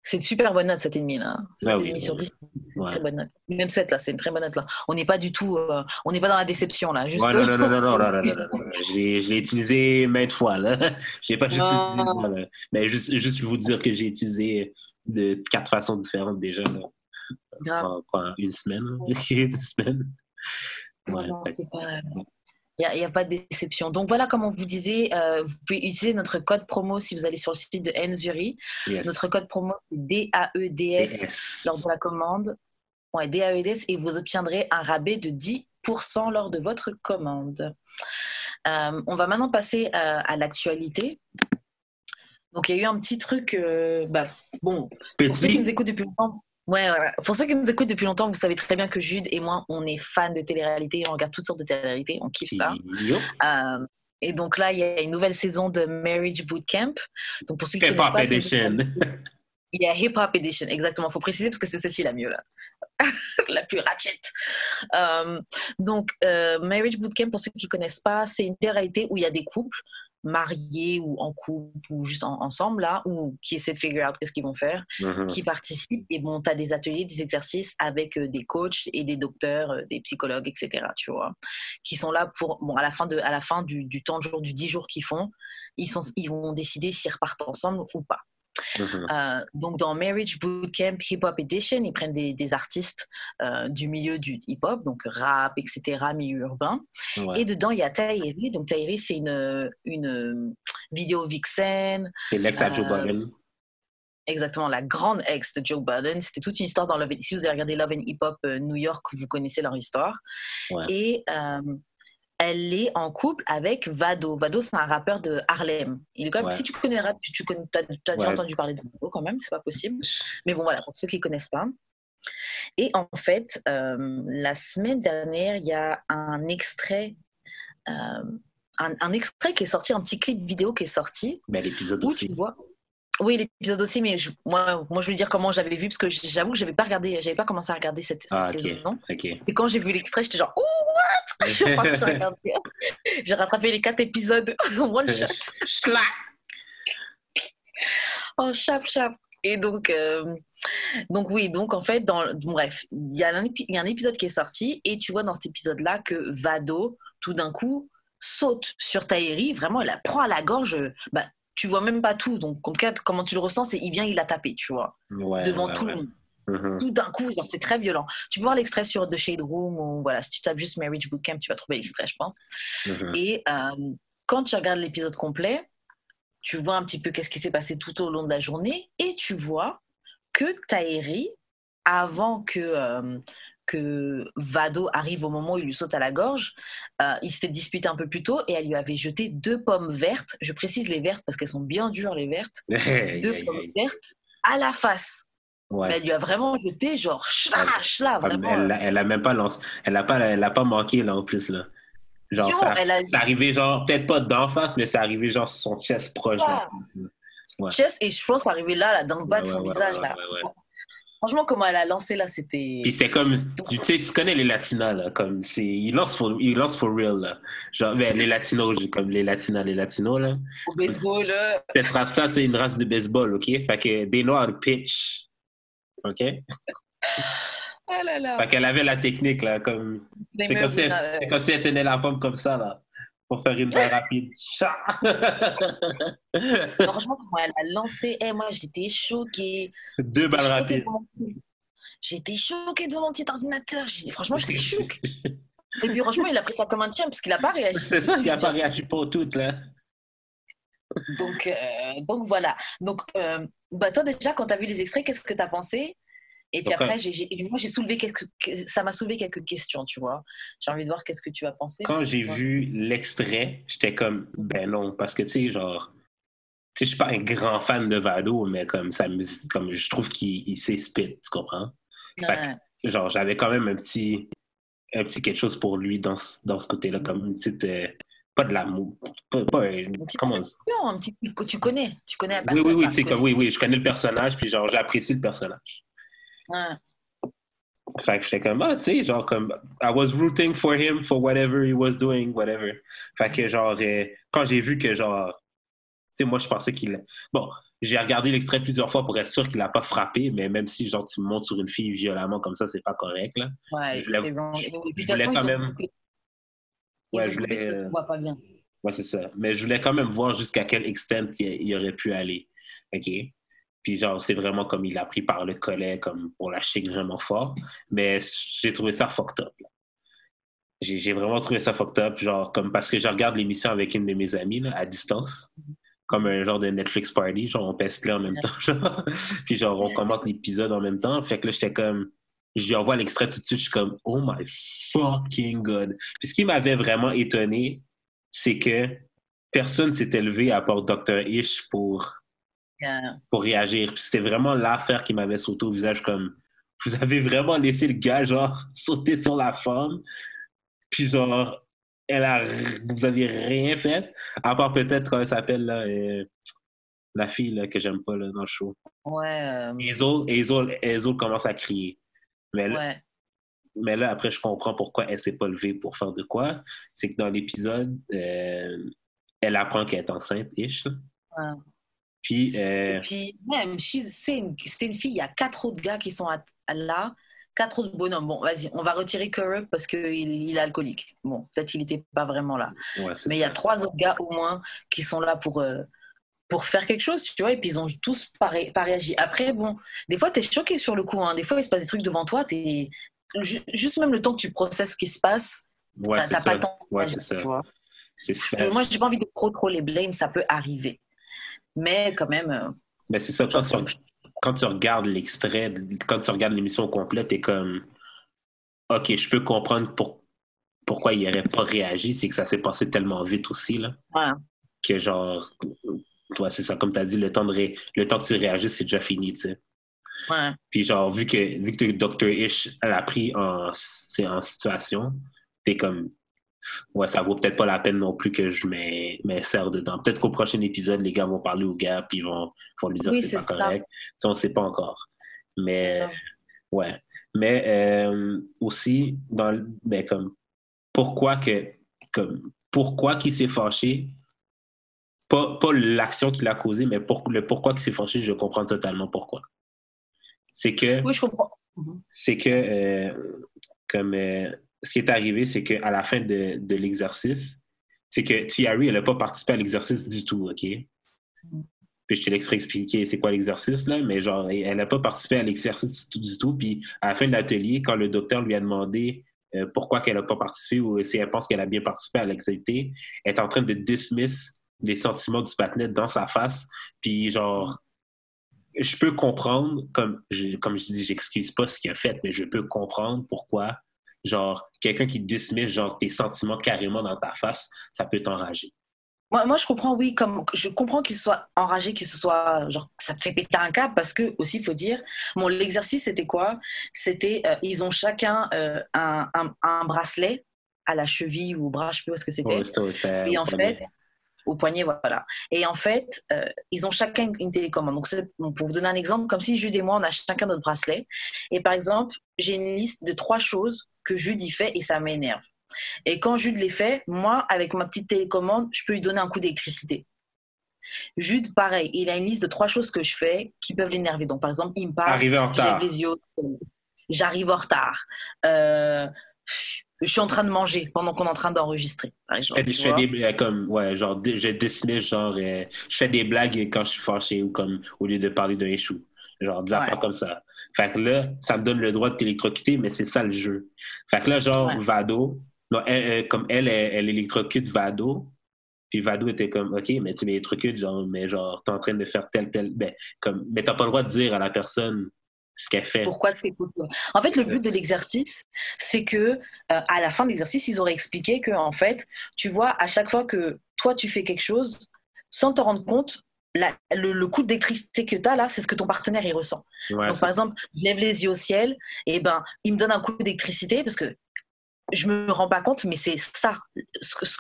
C'est une super bonne note, cette ennemie là. Ah sur 10, c'est une très bonne note. Même 7 là, c'est une très bonne note là. On n'est pas du tout, euh, on n'est pas dans la déception là. Juste... non, non, non, non, non, non, non, non, Je l'ai utilisé maintes fois là. Je n'ai pas juste utilisé, mais juste, juste vous dire que j'ai utilisé de quatre façons différentes déjà là. Une semaine, une semaine. Ouais, non, c'est pas. Il n'y a, pas de déception. Donc voilà, comme on vous disait, euh, vous pouvez utiliser notre code promo si vous allez sur le site de Enzuri. Notre code promo, c'est DAEDS lors de la commande. Ouais, DAEDS et vous obtiendrez un rabais de 10% lors de votre commande. Euh, on va maintenant passer euh, à, l'actualité. Donc il y a eu un petit truc, bah, bon, pour ceux qui nous écoutent depuis longtemps, Ouais, voilà. Pour ceux qui nous écoutent depuis longtemps, vous savez très bien que Jude et moi, on est fans de télé-réalité, on regarde toutes sortes de télé-réalité, on kiffe ça. Euh, et donc là, il y a une nouvelle saison de Marriage Bootcamp. Donc pour ceux qui Edition. Il y a Hip Hop Edition, exactement. Il faut préciser parce que c'est celle-ci la mieux, là. la plus ratchet. Euh, donc, euh, Marriage Bootcamp, pour ceux qui ne connaissent pas, c'est une réalité où il y a des couples mariés ou en couple ou juste ensemble, là, ou qui essaient de figure out qu'est-ce qu'ils vont faire, Mhm. qui participent. Et bon, tu as des ateliers, des exercices avec euh, des coachs et des docteurs, euh, des psychologues, etc., tu vois, qui sont là pour, bon, à la fin, de, à la fin du, du temps de jour, du 10 jours qu'ils font, ils, sont, ils vont décider s'ils repartent ensemble ou pas. Mhm. Euh, donc dans Marriage Bootcamp Hip Hop Edition, ils prennent des, des artistes euh, du milieu du hip hop, donc rap, etc., milieu urbain. Ouais. Et dedans, il y a Tahiri. Donc Tahiri, c'est une, une vidéo vixen, C'est l'ex à Joe euh, Budden. exactement la grande ex de Joe Budden. C'était toute une histoire dans Love. Si vous avez regardé Love and Hip Hop euh, New York, vous connaissez leur histoire. Ouais. Et euh, elle est en couple avec Vado. Vado, c'est un rappeur de Harlem. Il est quand même, Ouais. Si tu connais le rap, tu, tu connais, as, déjà Ouais. entendu parler de Vado quand même, c'est pas possible. Mais bon, voilà, pour ceux qui ne connaissent pas. Et en fait, euh, la semaine dernière, il y a un extrait, euh, un, un extrait qui est sorti, un petit clip vidéo qui est sorti, Ben, l'épisode où aussi. tu vois. Oui, l'épisode aussi, mais je- moi, moi, je veux dire comment j'avais vu, parce que j'avoue que j'avais pas regardé, j'avais pas commencé à regarder cette, cette Ah, saison. Et quand j'ai vu l'extrait, j'étais genre, oh, what? Je suis partie regarder. J'ai rattrapé les quatre épisodes en one shot. Oh, chap, chap. Et donc, euh, donc oui, donc en fait, dans, bref, il y, a un épi- il y a un épisode qui est sorti et tu vois dans cet épisode-là que Vado, tout d'un coup, saute sur Tahiri, vraiment, il la prend à la gorge. Bah, tu vois même pas tout. Donc, en cas, comment tu le ressens, c'est il vient, il l'a tapé, tu vois, Ouais, devant ouais, tout ouais. le monde. Mhm. Tout d'un coup, genre, c'est très violent. Tu peux voir l'extrait sur The Shade Room ou voilà, si tu tapes juste Marriage Bootcamp, tu vas trouver l'extrait, je pense. Mhm. Et euh, quand tu regardes l'épisode complet, tu vois un petit peu qu'est-ce qui s'est passé tout au long de la journée et tu vois que Tahiri, avant que, euh, que Vado arrive au moment où il lui saute à la gorge, euh, il s'était disputé un peu plus tôt et elle lui avait jeté deux pommes vertes. Je précise les vertes parce qu'elles sont bien dures, les vertes. Deux pommes vertes à la face. Ouais. Mais elle lui a vraiment jeté genre chla, chla, Elle, vraiment. elle, elle a même pas lancé. Elle a pas, elle a pas manqué, là, en plus, là. Genre, Yo, ça, elle a c'est arrivé, genre, peut-être pas d'en face, mais c'est arrivé, genre, sur son chest proche. là. Ouais. chest et je pense arrivé là, là, dans le bas de son visage. là. Franchement, comment elle a lancé là, c'était. Puis c'était comme, tu sais, tu connais les latinas, là, comme, c'est, ils lancent for, ils lancent for real, là. Genre, ben, les latinos, comme les latinas, les latinos, là. Au baseball, là. Cette race-là, c'est une race de baseball, OK? Fait que des noirs pitch. OK? Ah là là. Fait qu'elle avait la technique, là, comme, c'est comme, si, euh, c'est comme si elle tenait la pomme comme ça, là, pour faire une balle rapide. Franchement, elle a lancé. Eh, moi, j'étais choquée. Deux balles rapides. J'étais choquée devant mon petit ordinateur. Franchement, j'étais choquée. Et puis, franchement, il a pris ça comme un champ parce qu'il a pas réagi. C'est ça, il n'a pas réagi pour toutes, là. Donc, euh, donc voilà. Donc, euh, bah, toi, déjà, quand tu as vu les extraits, qu'est-ce que tu as pensé? Et puis Donc, après, j'ai, moi, j'ai soulevé quelques, ça m'a soulevé quelques questions, tu vois. J'ai envie de voir qu'est-ce que tu as pensé. Quand j'ai vu l'extrait, j'étais comme, ben non, parce que, tu sais, genre, tu sais, je suis pas un grand fan de Vado, mais comme ça me, comme je trouve qu'il spit, tu comprends? Fait Ouais. que, genre, j'avais quand même un petit, un petit quelque chose pour lui dans, ce- dans ce côté-là, comme une petite, euh, pas de l'amour, pas, pas un- Une petite comment Non, un petit tu connais. Tu connais la Oui, personne. oui, oui, comme, oui, oui, je connais le personnage, puis genre, j'apprécie le personnage. Ouais. Fait que j'étais comme, ah, tu sais, genre, comme, I was rooting for him for whatever he was doing, whatever. Fait que, genre, euh, quand j'ai vu que, genre, tu sais, moi, je pensais qu'il. Bon, j'ai regardé l'extrait plusieurs fois pour être sûr qu'il n'a pas frappé, mais même si, genre, tu montes sur une fille violemment comme ça, c'est pas correct, là. Ouais, Je voulais- bon. je- je façon, quand même- Ouais, je voulais, euh, pas bien. Ouais, c'est ça. Mais je voulais quand même voir jusqu'à quel extent il, il aurait pu aller. OK? Puis, genre, c'est vraiment comme il a pris par le collet, comme pour la chic vraiment fort. Mais j'ai trouvé ça fucked up. J'ai vraiment trouvé ça fucked up, genre, comme parce que je regarde l'émission avec une de mes amies, là, à distance. Comme un genre de Netflix party, genre, on pèse play en même temps. Puis, genre, on commente l'épisode en même temps. Fait que là, j'étais comme. Je lui envoie l'extrait tout de suite, je suis comme, oh my fucking god. Puis, ce qui m'avait vraiment étonné, c'est que personne s'est élevé à part Dr. Ish pour, Pour réagir. Puis c'était vraiment l'affaire qui m'avait sauté au visage comme vous avez vraiment laissé le gars genre sauter sur la femme. Puis genre elle a vous avez rien fait à part peut-être comment elle s'appelle là euh, La fille là, que j'aime pas là, dans le show. Ouais. euh, commence à crier. Mais là, ouais. mais là, après, je comprends pourquoi elle s'est pas levée pour faire de quoi. C'est que dans l'épisode, euh, elle apprend qu'elle est enceinte, ish. Ouais. Puis, euh, Et puis, même, c'est une, une fille, il y a quatre autres gars qui sont à- à là, quatre autres bonhommes. Bon, vas-y, on va retirer Curry parce qu'il il est alcoolique. Bon, peut-être il n'était pas vraiment là. ouais, Mais il y a trois autres gars au moins qui sont là pour, euh, pour faire quelque chose, tu vois, et puis ils ont tous pas, ré- pas réagi. Après, bon, des fois, tu es choqué sur le coup. hein. Des fois, il se passe des trucs devant toi. Ju- Juste même le temps que tu processes ce qui se passe, Ouais, t'as pas le temps. Ouais, c'est ça. moi, j'ai pas envie de trop, trop les blâmes, ça peut arriver. Mais quand même, euh, Mais c'est ça, quand tu, quand tu regardes l'extrait, quand tu regardes l'émission complète, t'es comme OK, je peux comprendre pour, pourquoi il n'aurait pas réagi, c'est que ça s'est passé tellement vite aussi, là, ouais. que genre, toi, c'est ça, comme tu as dit, le temps, de ré- le temps que tu réagisses, c'est déjà fini, tu sais. Ouais. Puis genre, vu que, vu que Dr. Ish elle a pris en, en situation, t'es comme, ouais, ça vaut peut-être pas la peine non plus que je m'insère dedans. Peut-être qu'au prochain épisode, les gars vont parler au gars, puis ils vont, vont lui dire Oui, que c'est pas ça. correct. Sais, on sait pas encore. Mais, ouais. Mais euh, aussi, dans, ben, comme, pourquoi que, comme, pourquoi qu'il s'est fâché, pas, pas l'action qu'il a causée, mais pour, le pourquoi qu'il s'est fâché, je comprends totalement pourquoi. C'est que Oui, je comprends. C'est que euh, comme euh, ce qui est arrivé, c'est qu'à la fin de, de l'exercice, c'est que Thierry, elle n'a pas participé à l'exercice du tout, OK? Puis je te laisserai expliquer c'est quoi l'exercice, là, mais genre, elle n'a pas participé à l'exercice du tout, du tout. Puis à la fin de l'atelier, quand le docteur lui a demandé euh, pourquoi qu'elle n'a pas participé ou si elle pense qu'elle a bien participé à l'activité, elle est en train de dismiss les sentiments du patinet dans sa face. Puis genre, je peux comprendre, comme je, comme je dis, j'excuse pas ce qu'il a fait, mais je peux comprendre pourquoi, genre, quelqu'un qui dismiss, genre, tes sentiments carrément dans ta face, ça peut t'enrager. Moi, moi, je comprends, oui, comme je comprends qu'il soit enragé, qu'il se soit genre ça te fait péter un câble parce que aussi il faut dire, bon, l'exercice c'était quoi? C'était euh, ils ont chacun euh, un, un, un bracelet à la cheville ou au bras, je sais plus où est-ce que c'était. C'était Et en fait, au poignet, voilà. Et en fait, euh, ils ont chacun une, télécommande. Donc, bon, pour vous donner un exemple, comme si Jude et moi, on a chacun notre bracelet. Et par exemple, j'ai une liste de trois choses que Jude y fait et ça m'énerve. Et quand Jude les fait, moi, avec ma petite télécommande, je peux lui donner un coup d'électricité. Jude, pareil, il a une liste de trois choses que je fais qui peuvent l'énerver. Donc, par exemple, il me parle, Arrivé en retard. les yeux, j'arrive en retard. Euh, je suis en train de manger pendant qu'on est en train d'enregistrer, par Je exemple. fais, des- tu je fais vois. des blagues comme, ouais, genre, dé- je dismiss, genre, euh, je fais des blagues quand je suis fâché ou comme, au lieu de parler d'un échou. Genre, des Ouais. affaires comme ça. Fait que là, ça me donne le droit de t'électrocuter, mais c'est ça le jeu. Fait que là, genre, Ouais. Vado, non, elle- elle- comme elle, elle, elle électrocute Vado, puis Vado était comme, OK, mais tu m'électrocutes, genre, mais genre, t'es en train de faire tel, tel, ben, comme, mais t'as pas le droit de dire à la personne ce qu'elle fait. Pourquoi tu pas En fait, le but de l'exercice, c'est que euh, à la fin de l'exercice, ils auraient expliqué que en fait, tu vois, à chaque fois que toi tu fais quelque chose, sans te rendre compte, la- le, le coup d'électricité que tu as là, c'est ce que ton partenaire il ressent. Ouais, Donc par exemple, je lève les yeux au ciel, et ben, il me donne un coup d'électricité parce que je me rends pas compte, mais c'est ça,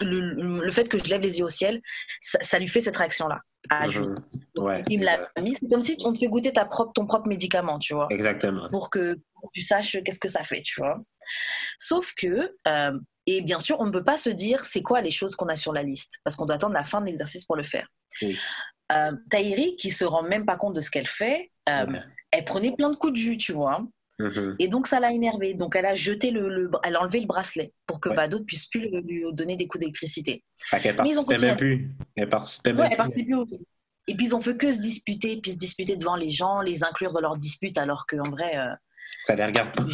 le, le fait que je lève les yeux au ciel, ça, ça lui fait cette réaction-là. Ouais, il me l'a mis. C'est comme si on te fait goûter ta propre, ton propre médicament, tu vois Exactement. pour que tu saches qu'est-ce que ça fait, tu vois. Sauf que, euh, et bien sûr, on ne peut pas se dire c'est quoi les choses qu'on a sur la liste, parce qu'on doit attendre la fin de l'exercice pour le faire. Oui. Euh, Tahiri, qui se rend même pas compte de ce qu'elle fait, euh, elle prenait plein de coups de jus, tu vois. Mhm. Et donc, ça l'a énervée. Donc, elle a jeté le, le- elle a enlevé le bracelet pour que Ouais. Vado ne puisse plus lui, donner des coups d'électricité. Ils ont participait même plus. Elle participait Ouais, même elle plus. plus Et puis, ils ont fait que se disputer, puis se disputer devant les gens, les inclure dans leur dispute, alors qu'en vrai, euh, Ça les regarde pas.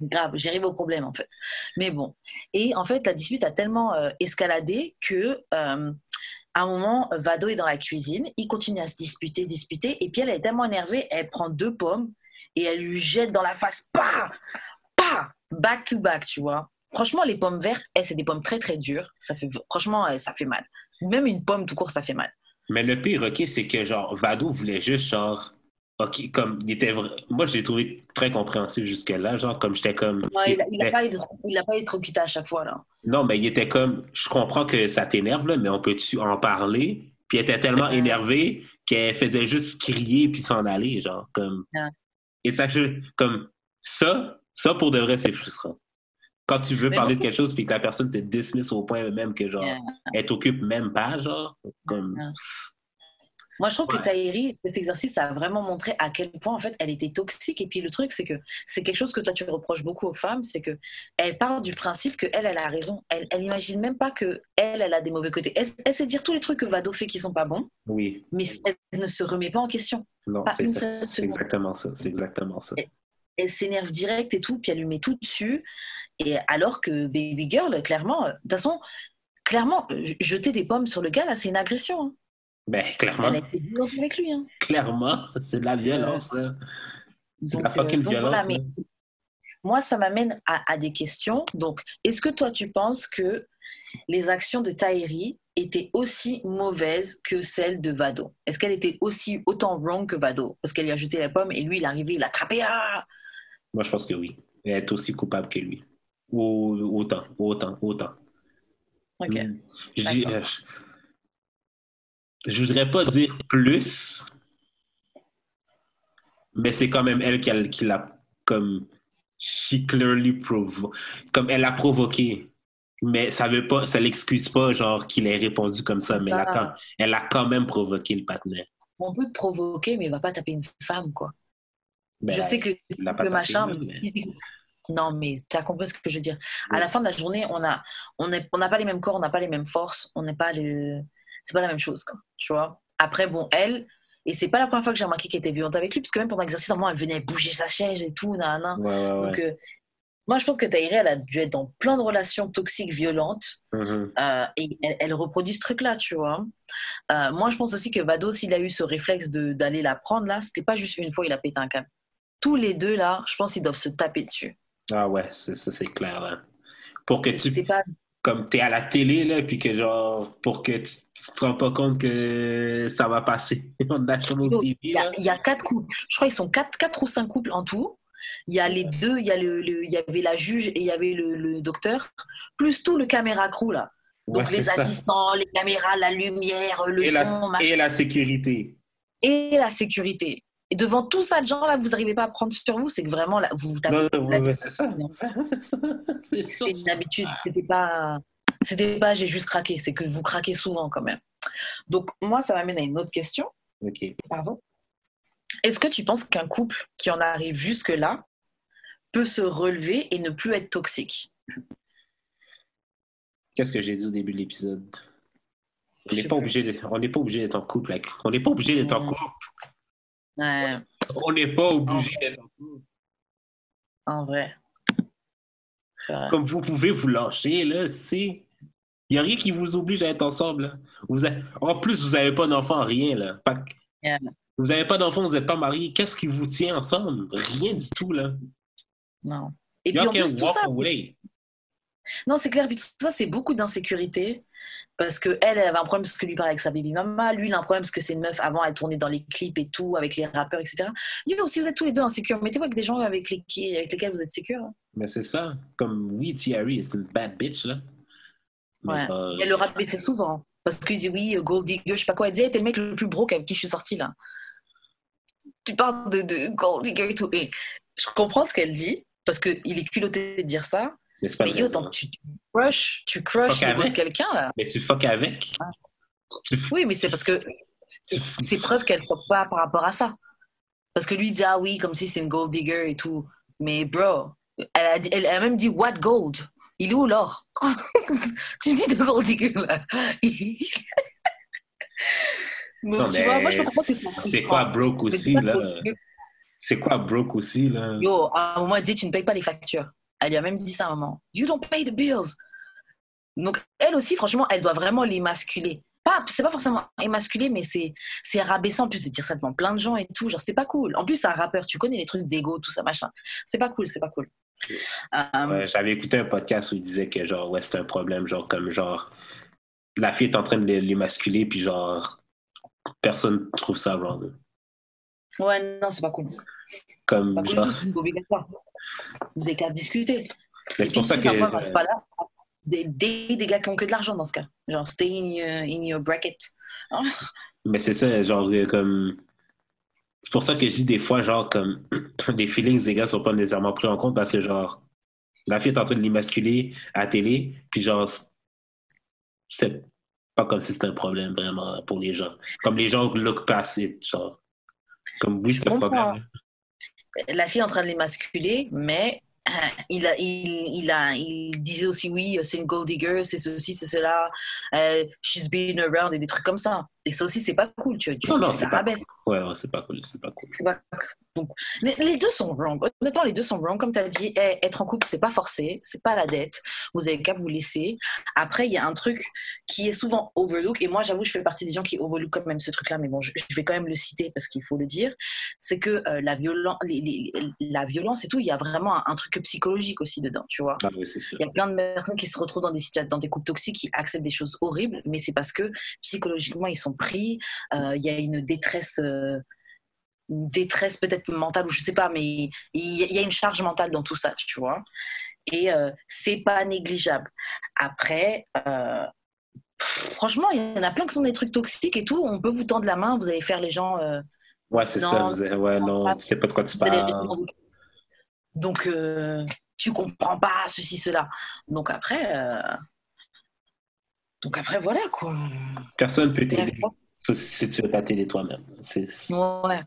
grave, j'arrive au problème en fait. Mais bon, et en fait la dispute a tellement euh, escaladé que euh, à un moment Vado est dans la cuisine, il continue à se disputer, disputer, et puis elle est tellement énervée, elle prend deux pommes et elle lui jette dans la face, pas, pas, back to back, tu vois. Franchement, les pommes vertes, eh, c'est des pommes très très dures. Ça fait franchement, eh, ça fait mal. Même une pomme tout court, ça fait mal. Mais le pire, OK, c'est que genre, Vado voulait juste genre. OK, comme il était vra- Moi, je l'ai trouvé très compréhensif jusque-là. Genre, comme j'étais comme. Ouais, il, a, il pas été, il pas électrocuté à chaque fois là. Non, mais il était comme. Je comprends que ça t'énerve, là, mais on peut-tu en parler? Puis elle était tellement énervée qu'elle faisait juste crier puis s'en aller, genre, comme. Et ça, comme, ça, ça pour de vrai, c'est frustrant. Quand tu veux parler de quelque chose puis que la personne te dismiss au point même que, genre, elle t'occupe même pas, genre, comme. Moi, je trouve que Tahiri, cet exercice a vraiment montré à quel point, en fait, elle était toxique. Et puis, le truc, c'est que c'est quelque chose que toi, tu reproches beaucoup aux femmes, c'est que elle part du principe que elle, elle a raison. Elle, elle imagine même pas que elle, elle a des mauvais côtés. Elle, sait dire tous les trucs que Vado fait qui sont pas bons. Oui. Mais elle ne se remet pas en question. Non, c'est exactement ça. C'est exactement ça. Elle, s'énerve direct et tout, puis elle lui met tout dessus. Et alors que Baby Girl, clairement, de toute façon, clairement, jeter des pommes sur le gars, là, c'est une agression. Hein. Ben, clairement. Elle a été avec lui. Hein. Clairement, c'est de la violence. C'est de la fucking euh, violence. moi, ça m'amène à, des questions. Donc, est-ce que toi, tu penses que les actions de Tahiri étaient aussi mauvaises que celles de Vado? Est-ce qu'elle était aussi autant wrong que Vado? Parce qu'elle lui a jeté la pomme et lui, il est arrivé, il l'a attrapé. Ah moi, je pense que oui. Elle est aussi coupable que lui. Autant, autant, autant. Ok. Hmm. Je, je voudrais pas dire plus, mais c'est quand même elle qui, l'a comme she clearly provo comme elle l'a provoqué. Mais ça veut pas, ça l'excuse pas, genre, qu'il ait répondu comme ça, mais elle a, quand, même provoqué le partenaire. On peut te provoquer, mais il va pas taper une femme, quoi. Ben, je sais que le machin, non, mais tu as compris ce que je veux dire. À la fin de la journée, on n'a on on pas les mêmes corps, on n'a pas les mêmes forces, on n'est pas le c'est pas la même chose, quoi, tu vois. Après, bon, elle, et c'est pas la première fois que j'ai remarqué qu'elle était violente avec lui, parce que même pendant l'exercice, normalement, elle venait bouger sa chaise et tout, nan, Donc, euh, moi, je pense que Tahiri, elle a dû être dans plein de relations toxiques, violentes, mm-hmm. euh, et elle, reproduit ce truc-là, tu vois. Euh, moi, je pense aussi que Vado, s'il a eu ce réflexe d'aller la prendre, là, c'était pas juste une fois, il a pété un câble. Tous les deux, là, je pense qu'ils doivent se taper dessus. Ah ouais, ça, c'est clair, là. Pour que tu... Pas comme tu es à la télé, là, puis que genre, pour que tu, ne te rends pas compte que ça va passer. il, y a, quatre couples. Je crois qu'ils sont quatre, quatre ou cinq couples en tout. Il y a les deux, il y, a le, il y avait la juge et il y avait le, docteur, plus tout le caméra crew, là. Donc les assistants, les caméras, la lumière, le et son, la, Et la sécurité. Et la sécurité. Et devant tout ça de gens-là, vous n'arrivez pas à prendre sur vous, c'est que vraiment, là, vous vous tapez. Non, c'est ça. C'est une habitude. C'était pas, c'était pas j'ai juste craqué, c'est que vous craquez souvent quand même. Donc, moi, ça m'amène à une autre question. Ok. Pardon. Est-ce que tu penses qu'un couple qui en arrive jusque-là peut se relever et ne plus être toxique? Qu'est-ce que j'ai dit au début de l'épisode? On n'est pas, obligé d'être en couple. On n'est pas obligé d'être en hmm. On n'est pas obligé d'être en vrai. Comme vous pouvez vous lâcher, là, si. Il n'y a rien qui vous oblige à être ensemble. Vous En plus, vous n'avez pas d'enfant, rien, là. Vous n'avez pas d'enfant, vous n'êtes pas marié. Qu'est-ce qui vous tient ensemble? Rien du tout, là. Non. Et puis, en plus, tout ça... Non, c'est clair. Puis tout ça, c'est beaucoup d'insécurité parce que elle, avait un problème parce que lui parlait avec sa baby mama, lui il a un problème parce que c'est une meuf avant elle tournait dans les clips et tout avec les rappeurs etc. Yo, si vous êtes tous les deux insécures, mettez-vous avec des gens avec, les, avec lesquels vous êtes sécures. Hein. Mais c'est ça, comme oui Thierry c'est une bad bitch là. ouais. Euh, elle le c'est souvent parce qu'il dit oui Gold Digger, je sais pas quoi, elle dit t'es le mec le plus broke avec qui je suis sortie là. Tu parles de, de Gold Digger et tout et je comprends ce qu'elle dit parce qu'il est culotté de dire ça mais, pas yo, tu, tu crush, tu crush quelqu'un là. Mais tu fuck avec. Ah. Oui, mais c'est parce que c'est preuve qu'elle ne pas par rapport à ça. Parce que lui il dit ah oui, comme si c'est une gold digger et tout. Mais bro, elle a, elle a même dit what gold? Il est où l'or? Tu dis de gold digger là. non, tu vois, moi je comprends que c'est quoi broke aussi là? C'est quoi broke aussi là? Yo, à un moment, elle dit tu ne payes pas les factures. Elle lui a même dit ça à un moment. You don't pay the bills. Donc, elle aussi, franchement, elle doit vraiment l'émasculer. Pas, c'est pas forcément émasculer, mais c'est, c'est rabaissant en plus de dire ça devant plein de gens et tout. Genre, c'est pas cool. En plus, c'est un rappeur, tu connais les trucs d'ego, tout ça, machin. C'est pas cool, c'est pas cool. Euh, j'avais écouté un podcast où il disait que, genre, ouais, c'était un problème, genre, comme, genre, la fille est en train de l'émasculer, puis, genre, personne trouve ça wrong. Ouais, non, c'est pas cool. Comme, pas Vous n'avez qu'à discuter. C'est pour ça que. pas là, des, des, des gars qui ont que de l'argent dans ce cas. Genre, stay in your, in your bracket. Hein? Mais c'est ça, genre, euh, comme. C'est pour ça que je dis des fois, genre, comme. les feelings des gars sont pas nécessairement pris en compte parce que, genre, la fille est en train de l'immasculer à la télé, puis, genre, c'est pas comme si c'était un problème vraiment pour les gens. Comme les gens look past it, genre. Comme oui, c'est un problème. La fille est en train de l'émasculer, mais il, a, il, a, il disait aussi oui, c'est une gold digger, c'est ceci, c'est cela, euh, she's been around et des trucs comme ça. Et ça aussi, c'est pas cool. Tu, tu, non, non, c'est pas, rabaisses. ouais, ouais, c'est pas cool. C'est pas cool. C'est pas- Donc, les, les deux sont wrong. Honnêtement, les deux sont wrong. Comme tu as dit, être en couple, c'est pas forcé, c'est pas la dette. Vous avez qu'à vous laisser. Après, il y a un truc qui est souvent overlook. Et moi, j'avoue, je fais partie des gens qui overlook quand même ce truc-là. Mais bon, je, je vais quand même le citer parce qu'il faut le dire. C'est que euh, la, violen- les- les- la violence et tout, il y a vraiment un, un truc psychologique aussi dedans, tu vois. Ah oui, c'est sûr. Il y a plein de personnes qui se retrouvent dans des situations, dans des couples toxiques, qui acceptent des choses horribles, mais c'est parce que psychologiquement ils sont pris. euh, Il y a une détresse, euh, une détresse peut-être mentale ou je sais pas, mais il y, a une charge mentale dans tout ça, tu vois. Et euh, c'est pas négligeable. Après. euh, pff, Franchement, il y en a plein qui sont des trucs toxiques et tout. On peut vous tendre la main, vous allez faire les gens. euh, Ouais, c'est ça. vous avez- ouais, non, tu sais pas de quoi tu parles. Donc, tu comprends pas ceci, cela. Donc après, donc après voilà quoi. Personne peut t'aider. Si tu veux pas t'aider toi-même. Ouais.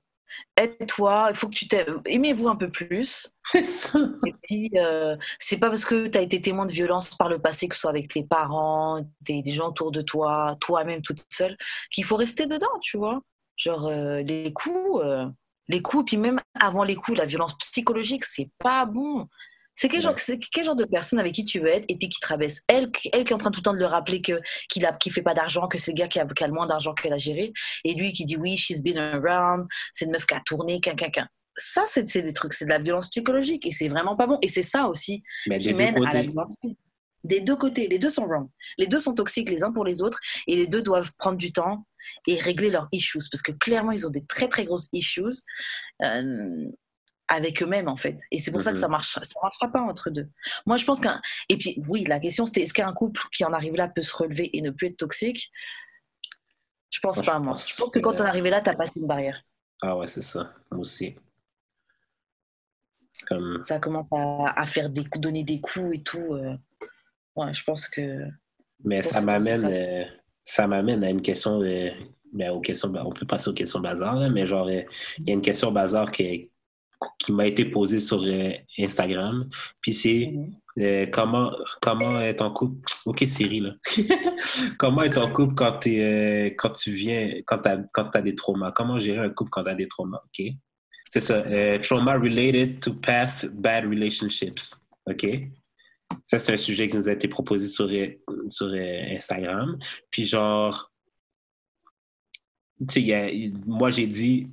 Aide-toi, il faut que tu t'aimes. Aimez-vous un peu plus. c'est ça. Et puis, euh, c'est pas parce que tu as été témoin de violence par le passé, que ce soit avec tes parents, des, des gens autour de toi, toi-même toute seule, qu'il faut rester dedans, tu vois. Genre, euh, les coups, euh, les coups, puis même avant les coups, la violence psychologique, c'est pas bon. C'est quel, genre, quel genre de personne avec qui tu veux être et puis qui te rabaisse? Elle, qui- elle qui est en train tout le temps de le rappeler que qu'il qui fait pas d'argent, que c'est le gars qui a, qui a le moins d'argent qu'elle a géré et lui qui dit oui, she's been around, c'est une meuf qui a tourné, qu'un, qu'un, qu'un. Ça, c'est des trucs, c'est de la violence psychologique et c'est vraiment pas bon. Et c'est ça aussi Mais qui mène à la violence physique. Des deux côtés, les deux sont wrong. Les deux sont toxiques les uns pour les autres et les deux doivent prendre du temps et régler leurs issues parce que clairement ils ont des très très grosses issues euh, avec eux-mêmes en fait. Et c'est pour ça que Mhm. ça marchera, ça marchera pas entre deux. Moi je pense qu'un et puis oui la question c'était est-ce qu'un couple qui en arrive là peut se relever et ne plus être toxique? Je pense Moi, je pas moi. pense Je pense que quand on est arrivé là t'as passé une barrière. Ah ouais, c'est ça. Moi aussi. Comme... Ça commence à, à faire des donner des coups et tout. euh. Ouais, je pense que Mais pense ça m'amène, euh, ça m'amène à une question, euh, ben, aux questions, on peut passer aux questions bazar, là, mais genre, euh, il y a une question bazar qui, qui m'a été posée sur euh, Instagram, puis c'est Mhm. euh, comment, comment être en couple, ok Siri, là, comment être en couple quand, euh, quand tu viens, quand tu as, des traumas, comment gérer un couple quand tu as des traumas, ok? C'est ça, trauma related to past bad relationships, ok? Ça, c'est un sujet qui nous a été proposé sur, sur Instagram. Puis genre, tu sais, il y a- moi j'ai dit,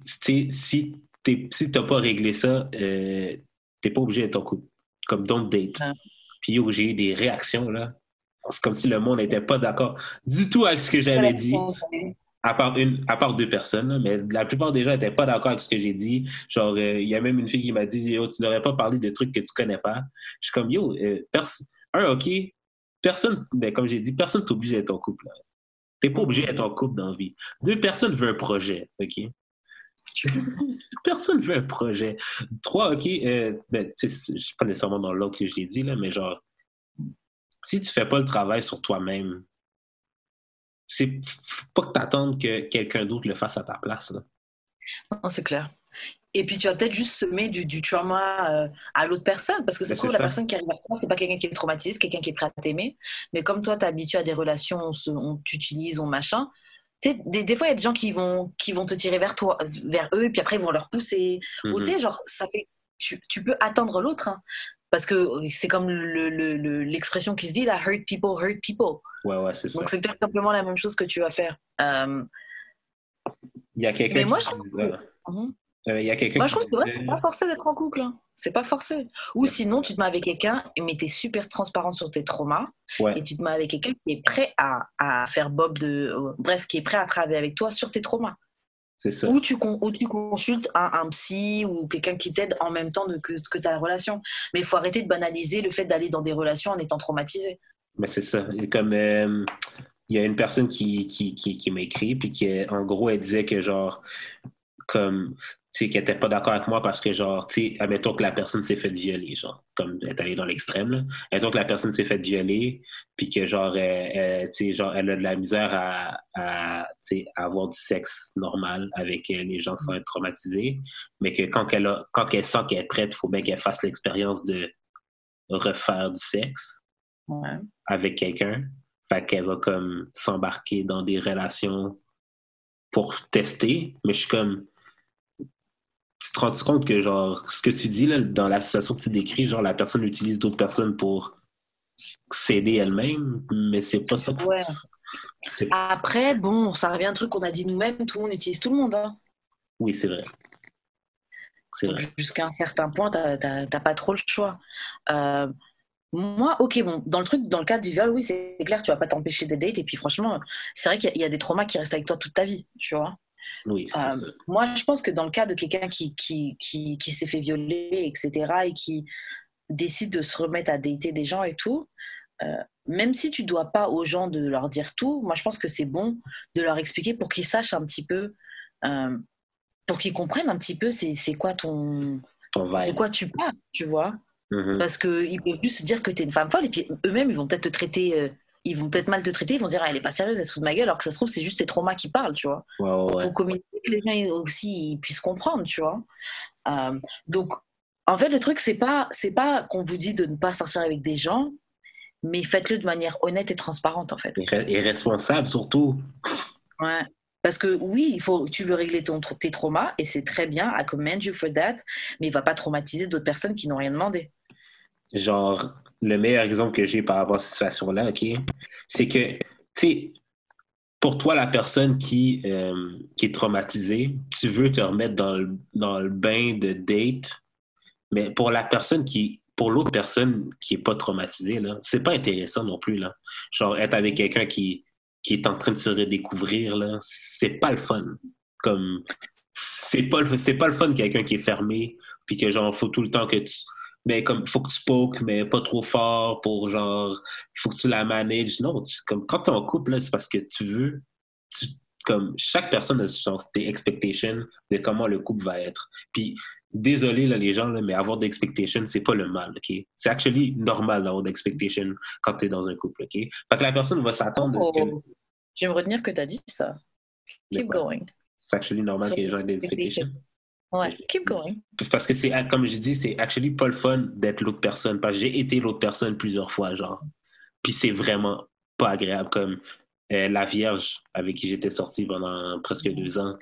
si t'es- si t'as pas réglé ça, euh, t'es pas obligé d'être en couple. Comme don't date. Ah. Puis yo, j'ai eu des réactions là. C'est comme si le monde n'était pas d'accord du tout avec ce que j'avais dit. À part, une, à part deux personnes, là, mais la plupart des gens n'étaient pas d'accord avec ce que j'ai dit. Genre, euh, il y a même une fille qui m'a dit Yo, tu devrais pas parler de trucs que tu connais pas. Je suis comme Yo, euh, pers- un, OK, personne, ben, comme j'ai dit, personne t'oblige d'être en couple. là. T'es pas obligé d'être en couple dans la vie. Deux personnes veulent un projet, OK? personne veut un projet. Trois, OK, euh, ben, tu je suis pas nécessairement dans l'autre que je l'ai dit, là, mais genre, si tu fais pas le travail sur toi-même, c'est pas que t'attendes que quelqu'un d'autre le fasse à ta place. Là. Non, c'est clair. Et puis tu vas peut-être juste semer du, du trauma euh, à l'autre personne, parce que Mais se trouve, c'est la personne qui arrive à toi, c'est pas quelqu'un qui est traumatisé, c'est quelqu'un qui est prêt à t'aimer. Mais comme toi, t'es habitué à des relations, on, se- on t'utilise, on machin. Des, des fois, il y a des gens qui vont, qui vont te tirer vers toi, vers eux, et puis après, ils vont leur pousser. Ou tu Mhm. sais, genre, ça fait. Tu, tu peux attendre l'autre, hein. parce que c'est comme le- le- le- l'expression qui se dit, là, hurt people, hurt people. Ouais, ouais, c'est ça. Donc c'est peut-être simplement la même chose que tu vas faire. Euh, Il y a quelqu'un moi, qui je trouve que mhm. Euh, il y a quelqu'un Moi, je trouve que c'est pas forcé d'être en couple. hein. C'est pas forcé. Ou sinon, tu te mets avec quelqu'un, mais t'es super transparente sur tes traumas, Ouais. et tu te mets avec quelqu'un qui est prêt à, à faire Bob de. euh, bref, qui est prêt à travailler avec toi sur tes traumas. C'est ça. Ou tu, ou tu consultes un, un psy ou quelqu'un qui t'aide en même temps de, que, que tu as la relation. Mais il faut arrêter de banaliser le fait d'aller dans des relations en étant traumatisé. Mais c'est ça. Comme euh, il y a une personne qui, qui, qui, qui m'a écrit, puis qui, en gros, elle disait que genre, comme, tu sais, qu'elle n'était pas d'accord avec moi parce que, genre, tu sais, admettons que la personne s'est faite violer, genre, comme elle est allée dans l'extrême, là. Admettons que la personne s'est faite violer, puis que, genre, elle, tu sais, genre, elle a de la misère à, à, tu sais, avoir du sexe normal avec euh, les gens sans être traumatisés, mais que quand elle, a, quand elle sent qu'elle est prête, il faut bien qu'elle fasse l'expérience de refaire du sexe avec quelqu'un. Fait qu'elle va comme s'embarquer dans des relations pour tester. Mais je suis comme. Tu te rends compte que, genre, ce que tu dis là, dans la situation que tu décris, genre, la personne utilise d'autres personnes pour s'aider elle-même, mais c'est pas ça. Ouais. Après, bon, ça revient à un truc qu'on a dit nous-mêmes, tout le monde utilise tout le monde. Hein. Oui, c'est vrai. Jusqu'à un certain point, t'as pas trop le choix. Euh, moi, ok, bon, dans le truc, dans le cas du viol, oui, c'est clair, tu vas pas t'empêcher des dates. Et puis, franchement, c'est vrai qu'il y, a des traumas qui restent avec toi toute ta vie, tu vois. Oui, euh, moi, je pense que dans le cas de quelqu'un qui, qui, qui, qui s'est fait violer, etc., et qui décide de se remettre à dater des gens et tout, euh, même si tu dois pas aux gens de leur dire tout, moi, je pense que c'est bon de leur expliquer pour qu'ils sachent un petit peu, euh, pour qu'ils comprennent un petit peu c'est quoi ton. Ton De quoi tu parles, tu vois. Mm-hmm. Parce qu'ils peuvent juste se dire que tu es une femme folle et puis eux-mêmes, ils vont peut-être te traiter, euh, ils vont peut-être mal te traiter, ils vont dire ah, elle est pas sérieuse, elle se fout de ma gueule, alors que ça se trouve, c'est juste tes traumas qui parlent, tu vois. Il faut communiquer que les gens aussi ils puissent comprendre, tu vois. Euh, donc, en fait, le truc, c'est pas, c'est pas qu'on vous dit de ne pas sortir avec des gens, mais faites-le de manière honnête et transparente, en fait. Et, responsable, surtout. Ouais. Parce que oui, il faut, tu veux régler ton, tes traumas et c'est très bien, I commend you for that, mais il va pas traumatiser d'autres personnes qui n'ont rien demandé. Genre, le meilleur exemple que j'ai par rapport à cette situation-là, OK, c'est que, tu sais, pour toi, la personne qui, euh, qui est traumatisée, tu veux te remettre dans le, dans le bain de date, mais pour la personne qui, pour l'autre personne qui est pas traumatisée, là, c'est pas intéressant non plus, là. Genre, être avec quelqu'un qui, qui est en train de se redécouvrir, là, c'est pas le fun. Comme, c'est pas, c'est pas le fun quelqu'un qui est fermé, puis que genre, faut tout le temps que tu, mais comme, faut que tu poke, mais pas trop fort pour genre, il faut que tu la manages. Non, comme, quand tu es en couple, c'est parce que tu veux, comme, chaque personne a genre, des expectations de comment le couple va être. Puis, désolé, là, les gens, là, mais avoir des expectations, c'est pas le mal, OK? C'est actually normal d'avoir des expectations quand tu es dans un couple, OK? Fait que la personne va s'attendre oh, que... Je vais me retenir que tu as dit ça. Keep going. C'est actually normal que les gens aient des expectations. Ouais, keep going. Parce que c'est, comme je dis, c'est actually pas le fun d'être l'autre personne. Parce que j'ai été l'autre personne plusieurs fois, genre. Puis c'est vraiment pas agréable. Comme euh, la Vierge avec qui j'étais sorti pendant presque deux ans.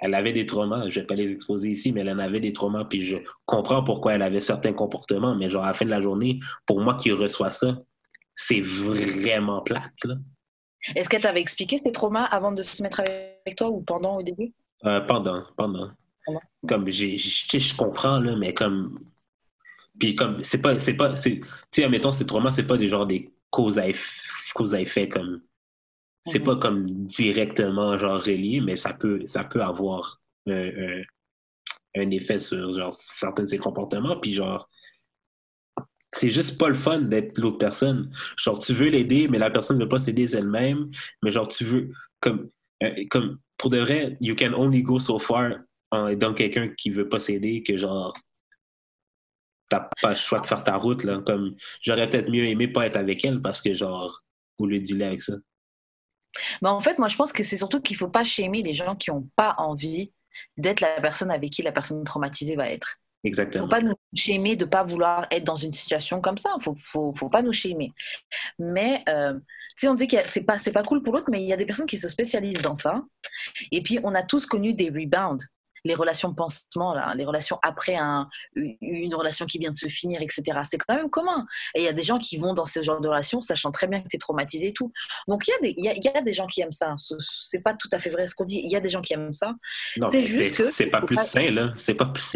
Elle avait des traumas, je vais pas les exposer ici, mais elle en avait des traumas, puis je comprends pourquoi elle avait certains comportements, mais genre à la fin de la journée, pour moi qui reçois ça, c'est vraiment plate. Est-ce qu'elle t'avait expliqué ses traumas avant de se mettre avec toi ou pendant au début? Euh, pendant, pendant. Comme, j'ai, je comprends, là, mais comme. Puis, comme, c'est pas. C'est pas tu sais, admettons, ces traumas, c'est pas des genre des causes à effet, comme. C'est pas comme directement, genre, relié, mais ça peut, ça peut avoir un, effet sur, genre, certains de ses comportements. Puis, genre, c'est juste pas le fun d'être l'autre personne. Genre, tu veux l'aider, mais la personne ne veut pas s'aider elle-même. Mais genre, tu veux, comme, euh, comme, pour de vrai, you can only go so far en aidant quelqu'un qui veut pas s'aider que genre t'as pas le choix de faire ta route là comme j'aurais peut-être mieux aimé pas être avec elle parce que genre vous lui dealer avec ça mais en fait moi je pense que c'est surtout qu'il faut pas shamer les gens qui ont pas envie d'être la personne avec qui la personne traumatisée va être Exactement. Faut pas nous shamer de pas vouloir être dans une situation comme ça. Faut, faut, faut pas nous shamer. Mais euh, tu sais, on dit que c'est pas c'est pas cool pour l'autre, mais il y a des personnes qui se spécialisent dans ça. Et puis on a tous connu des rebounds les relations pansement, là, les relations après un, une relation qui vient de se finir, etc. C'est quand même commun. Et il y a des gens qui vont dans ce genre de relation sachant très bien que tu es traumatisé et tout. Donc il y, a des, il, y a, des gens qui aiment ça. C'est pas tout à fait vrai ce qu'on dit. Il y a des gens qui aiment ça. C'est juste que. C'est pas plus sain, là. C'est pas plus.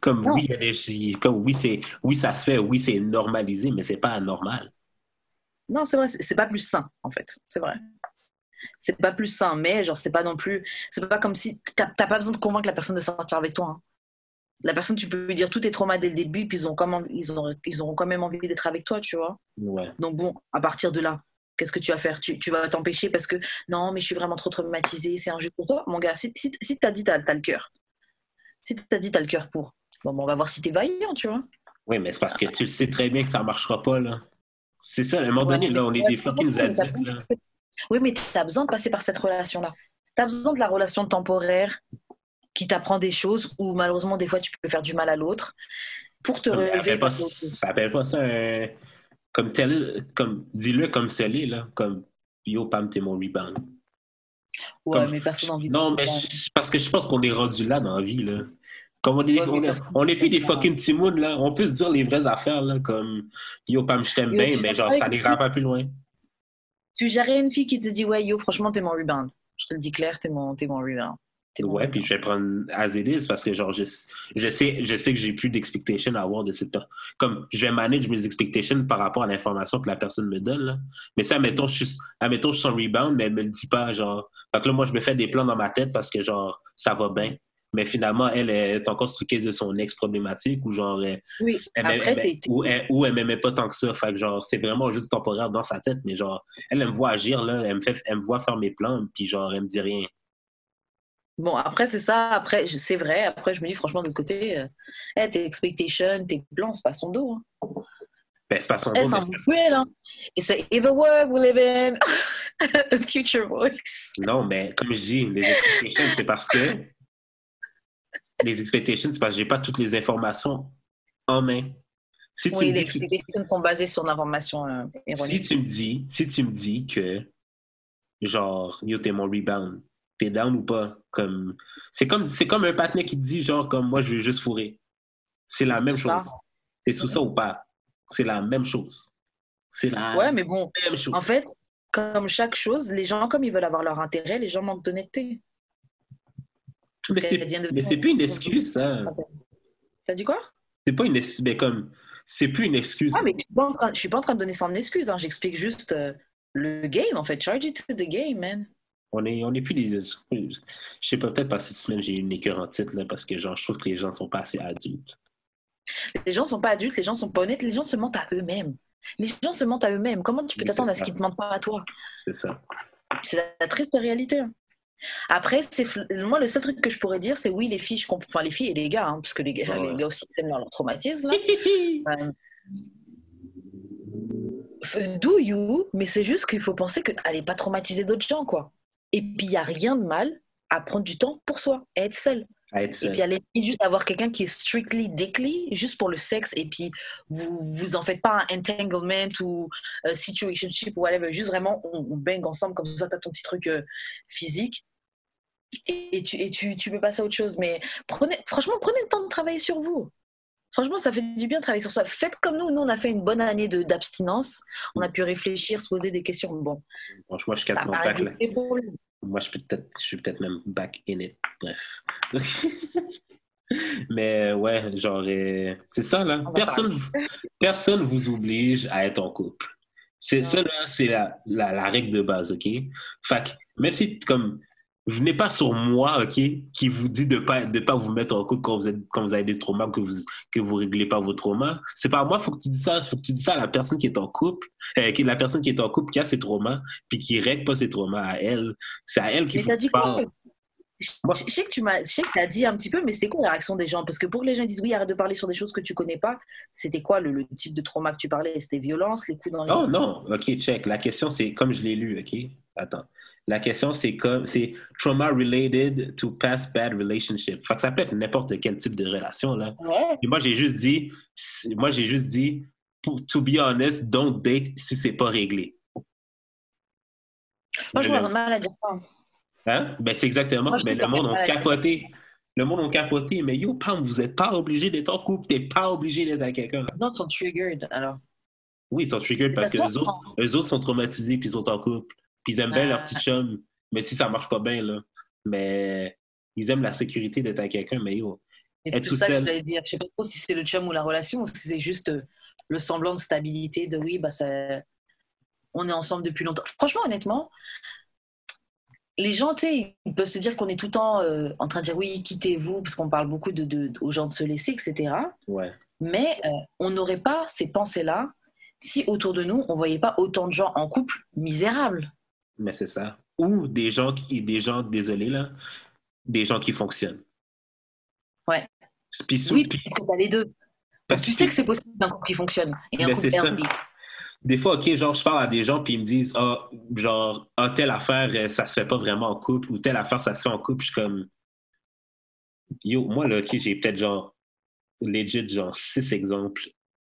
Comme oui, y a des, comme oui, oui, ça se fait, oui, c'est normalisé, mais c'est pas anormal. Non, c'est vrai, c'est pas plus sain, en fait. C'est vrai c'est pas plus sain, mais genre, c'est pas non plus. C'est pas comme si. T'as pas besoin de convaincre la personne de sortir avec toi. Hein. la personne, tu peux lui dire tout est trauma dès le début, puis ils ont quand même, ils ont, ils auront quand même envie d'être avec toi, tu vois. Ouais. Donc bon, à partir de là, qu'est-ce que tu vas faire? Tu, tu vas t'empêcher parce que non, mais je suis vraiment trop traumatisée, c'est injuste pour toi? Mon gars, si, si, si t'as dit t'as as le cœur, si t'as dit t'as le cœur pour, bon, on va voir si t'es vaillant, tu vois. Oui, mais c'est parce que tu sais très bien que ça marchera pas, là. C'est ça, à un moment donné, là, on est des fucking adultes, là. Oui, mais t'as besoin de passer par cette relation-là. T'as besoin de la relation temporaire qui t'apprend des choses où malheureusement des fois tu peux faire du mal à l'autre pour te Mais relever. pas- ça appelle pas ça un... Comme tel, comme, dis-le comme celui là, comme Yo, Pam, t'es mon rebound. Ouais, comme- mais personne n'a envie de Non, mais je- parce que je pense qu'on est rendu là dans la vie, là. Comme on est, Ouais, on, est, personne- on est plus des fucking timounes, là. On peut se dire les vraies affaires, là, comme Yo, Pam, je t'aime bien, tu mais genre, ça n'ira pas plus loin. Tu gérais une fille qui te dit ouais yo franchement t'es mon rebound. Je te le dis clair t'es mon t'es mon rebound. Mon Ouais, rebound. puis je vais prendre as it is parce que genre je, je sais je sais que j'ai plus d'expectations à avoir de cette per- comme je vais manage mes expectations par rapport à l'information que la personne me donne là. Mais ça admettons je suis admettons je suis son rebound mais elle me le dit pas genre. Fait que là moi je me fais des plans dans ma tête parce que genre ça va bien. Mais finalement elle est encore case de son ex problématique ou genre elle, Oui. elle Après ou elle, ou elle m'aimait pas tant que ça. Fait que genre c'est vraiment juste temporaire dans sa tête mais genre elle, elle me voit agir là, elle me fait elle me voit faire mes plans puis genre elle me dit rien. Bon après c'est ça après c'est vrai après je me dis franchement de l'autre côté euh, hey, tes expectations tes plans c'est pas son dos. Hein. Ben c'est pas son dos, mais- mutuel hein. Et c'est in the world we live in a future voice. Non, mais comme je dis, les expectations, c'est parce que. Les expectations, c'est parce que j'ai pas toutes les informations en main. Si tu, Oui me, les expectations sont basées sur l'information euh, si erronée. tu me dis, si tu me dis que, genre, yo, t'es mon rebound, t'es down ou pas? Comme, c'est comme, c'est comme un partenaire qui te dit, genre, comme moi, je veux juste fourrer. C'est la même chose. T'es sous ça ou pas? C'est la même chose. C'est la Ouais mais bon même chose. En fait, comme chaque chose, les gens, comme ils veulent avoir leur intérêt, les gens manquent d'honnêteté. Mais c'est, mais plus une excuse, ça. T'as dit quoi? C'est pas une excuse, mais comme, c'est plus une excuse. Ah, mais je suis pas en train, suis pas en train de donner ça en excuse. Hein. J'explique juste euh, le game, en fait. Charge it to the game, man. On est, on est plus des. Je sais pas, peut-être parce que cette semaine, j'ai eu une écœur en titre, là, parce que genre, je trouve que les gens sont pas assez adultes. Les gens sont pas adultes, les gens sont pas honnêtes, les gens se mentent à eux-mêmes. Les gens se mentent à eux-mêmes. Comment tu peux t'attendre à ce ça. qu'ils te mentent pas à toi? C'est ça. C'est la triste réalité. hein. Après, c'est moi, le seul truc que je pourrais dire, c'est oui, les filles, je comprends. Enfin, les filles et les gars, hein, parce que les gars, Ouais. les gars aussi, ils aiment leur traumatisme. là. Euh, Do you, mais c'est juste qu'il faut penser qu'elle n'est pas traumatiser d'autres gens, quoi. Et puis, il n'y a rien de mal à prendre du temps pour soi, à être seul. À être Et puis, limite, juste avoir quelqu'un qui est strictly dickly, juste pour le sexe, et puis vous vous en faites pas un entanglement ou euh, situationship ou whatever, juste vraiment, on, on bang ensemble, comme ça, tu as ton petit truc euh, physique. Et, tu, et tu, tu peux passer à autre chose. Mais prenez, franchement, prenez le temps de travailler sur vous. Franchement, ça fait du bien de travailler sur ça. Faites comme nous. Nous, on a fait une bonne année d'abstinence. On a pu réfléchir, se poser des questions. Bon, Franchement, je quasiment a back là. Moi, je, peux peut-être, je suis peut-être même back in it. Bref. Mais ouais, genre, euh, c'est ça, là. Personne, personne vous oblige à être en couple. C'est ça, là, c'est la, la, la règle de base, OK? Fait même si, comme, venez pas sur moi, OK, qui vous dit de pas, de pas vous mettre en couple quand vous, êtes, quand vous avez des traumas, que vous, que vous réglez pas vos traumas. C'est pas à moi, faut que tu dis ça, faut que tu dis ça à la personne qui est en couple, euh, qui, la personne qui est en couple, qui a ses traumas, puis qui règle pas ses traumas à elle. C'est à elle qu'il faut dit quoi? je, sais que tu m'as, je sais que t'as dit un petit peu, mais c'était quoi la réaction des gens? Parce que pour que les gens disent oui, arrête de parler sur des choses que tu connais pas, c'était quoi le, le type de trauma que tu parlais? C'était violence, les coups dans les. Oh non, ok, check. La question c'est comme je l'ai lu, ok? Attends. La question c'est comme c'est trauma related to past bad relationship. Fait que ça peut être n'importe quel type de relation là. Ouais. Et moi j'ai juste dit, moi j'ai juste dit, pour- to be honest, don't date si c'est pas réglé. Moi, je mal à dire ça. Hein? Ben c'est exactement. Moi, trouve le monde a capoté. Le monde a capoté. Mais yo, Pam, vous êtes pas obligé d'être en couple. T'es pas obligé d'être avec quelqu'un. Non, ils sont triggered alors. Oui, ils sont triggered parce que eux autres, eux autres sont traumatisés puis ils sont en couple. Puis ils aiment bien Ah. leur petit chum. Mais si ça marche pas bien, là. Mais ils aiment la sécurité d'être avec quelqu'un, mais yo. C'est tout ça que seul. je voulais dire. Je sais pas trop si c'est le chum ou la relation ou si c'est juste euh, le semblant de stabilité de oui, bah ça, on est ensemble depuis longtemps. Franchement, honnêtement, les gens, tu sais, ils peuvent se dire qu'on est tout le temps euh, en train de dire oui, quittez-vous, parce qu'on parle beaucoup de, de- aux gens de se laisser, etc. Ouais. Mais euh, on n'aurait pas ces pensées-là si autour de nous, on voyait pas autant de gens en couple misérables. Mais c'est ça. Ou des gens qui, des gens, désolé là, des gens qui fonctionnent. Ouais. Puis sous- Oui, que t'as les deux. parce tu sais que c'est possible d'un couple qui fonctionne et un couple c'est healthy. Des fois, OK, genre, je parle à des gens, puis ils me disent, ah, genre, ah, telle affaire, euh, ça se fait pas vraiment en couple, ou telle affaire, ça se fait en couple. Je suis comme, yo, moi, là, OK, j'ai peut-être, genre, legit, genre, six exemples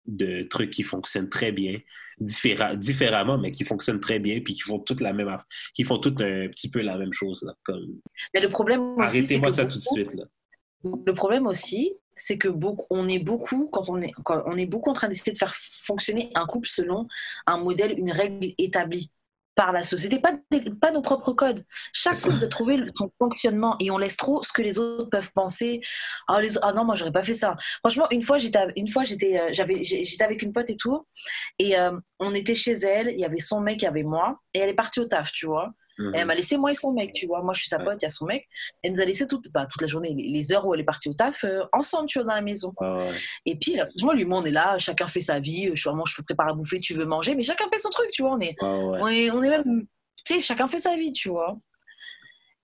de trucs qui fonctionnent très bien, différa- différemment, mais qui fonctionnent très bien, puis qui font toute la même qui font tout un petit peu la même chose, là. Comme, Mais le problème aussi, c'est arrêtez-moi ça tout de suite, là. Le problème aussi, c'est que beaucoup, on est beaucoup quand on est, quand on est beaucoup en train d'essayer de faire fonctionner un couple selon un modèle, une règle établie par la société, pas, nos propres codes. Chaque couple doit trouver son fonctionnement et on laisse trop ce que les autres peuvent penser. Ah, les- ah non, moi j'aurais pas fait ça. Franchement, une fois j'étais, une fois j'étais, euh, j'avais, j'étais avec une pote et tout, et euh, on était chez elle. Il y avait son mec, il y avait moi, et elle est partie au taf, tu vois. Mhm. Et elle m'a laissé moi et son mec, tu vois. Moi, je suis sa pote, il y a son mec. Elle nous a laissé toute, bah, toute la journée, les, les heures où elle est partie au taf, euh, ensemble, tu vois, dans la maison. Ah ouais. Et puis, là, franchement, lui, on est là, chacun fait sa vie. euh, Je, vraiment, je prépare à bouffer, tu veux manger, mais chacun fait son truc, tu vois. On est, Ah ouais. on est, on est même, tu sais, chacun fait sa vie, tu vois.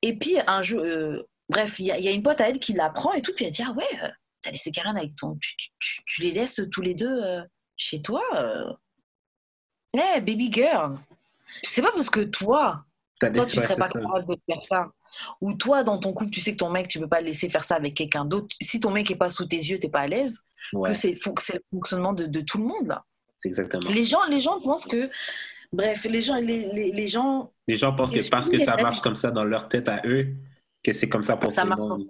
Et puis, un jour, euh, bref, il y, a- il y a une pote à elle qui l'apprend et tout, puis elle dit, ah ouais, euh, t'as laissé Karen avec ton. Tu, tu- tu- tu les laisses tous les deux euh, chez toi euh. Eh, baby girl, c'est pas parce que toi, toi, tu ouais, serais pas ça. capable de faire ça. Ou toi, dans ton couple, tu sais que ton mec, tu peux pas le laisser faire ça avec quelqu'un d'autre. Si ton mec est pas sous tes yeux, t'es pas à l'aise. Ouais, Que c'est le fonctionnement de, de tout le monde là. c'est exactement. Les gens, les gens pensent que, bref, les gens, les, les, les gens, Les gens pensent que parce que ça marche comme ça dans leur tête à eux, que c'est comme ça pour Ça tout le monde.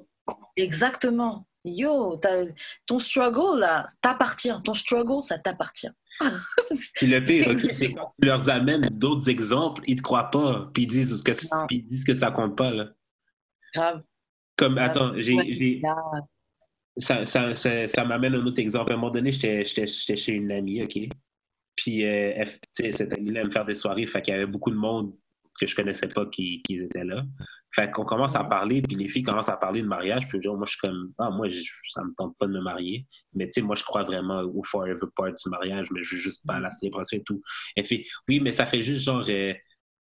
exactement. Yo, ton struggle là, t'appartient. Ton struggle, ça t'appartient. Puis le pire, C'est- quand tu leur amènes d'autres exemples, ils te croient pas, puis ils disent que, Non. puis ils disent que ça compte pas. Là. Grave. Comme, attends, j'ai, ça, ça, ça, ça m'amène un autre exemple. À un moment donné, j'étais, chez une amie, OK? Puis, euh, elle, cette amie-là aime faire des soirées, fait qu'il y avait beaucoup de monde que je connaissais pas qui, qui étaient là. Fait qu'on commence à parler, puis les filles commencent à parler de mariage, puis genre, moi, je suis comme, ah, moi, je- ça me tente pas de me marier. Mais tu sais, moi, je crois vraiment au forever part du mariage, mais je veux juste pas à la célébration et tout. Elle fait, oui, mais ça fait juste genre, euh,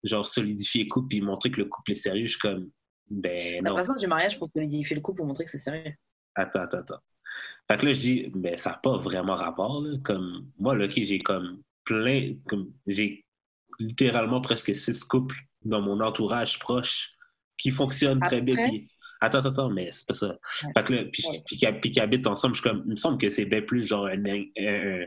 genre solidifier le couple, puis montrer que le couple est sérieux. Je suis comme, ben la non. façon du mariage pour solidifier le couple pour montrer que c'est sérieux. Attends, attends, attends. Fait que là, je dis, ben, ça n'a pas vraiment rapport, là. Comme, moi, là, OK, j'ai comme plein, comme, j'ai littéralement presque six couples dans mon entourage proche qui fonctionnent très bien. Puis- Attends, attends, attends, mais c'est pas ça. Fait que là, puis, Ouais. puis, qui- puis qui habitent ensemble, je suis comme, il me semble que c'est bien plus genre un, un, un-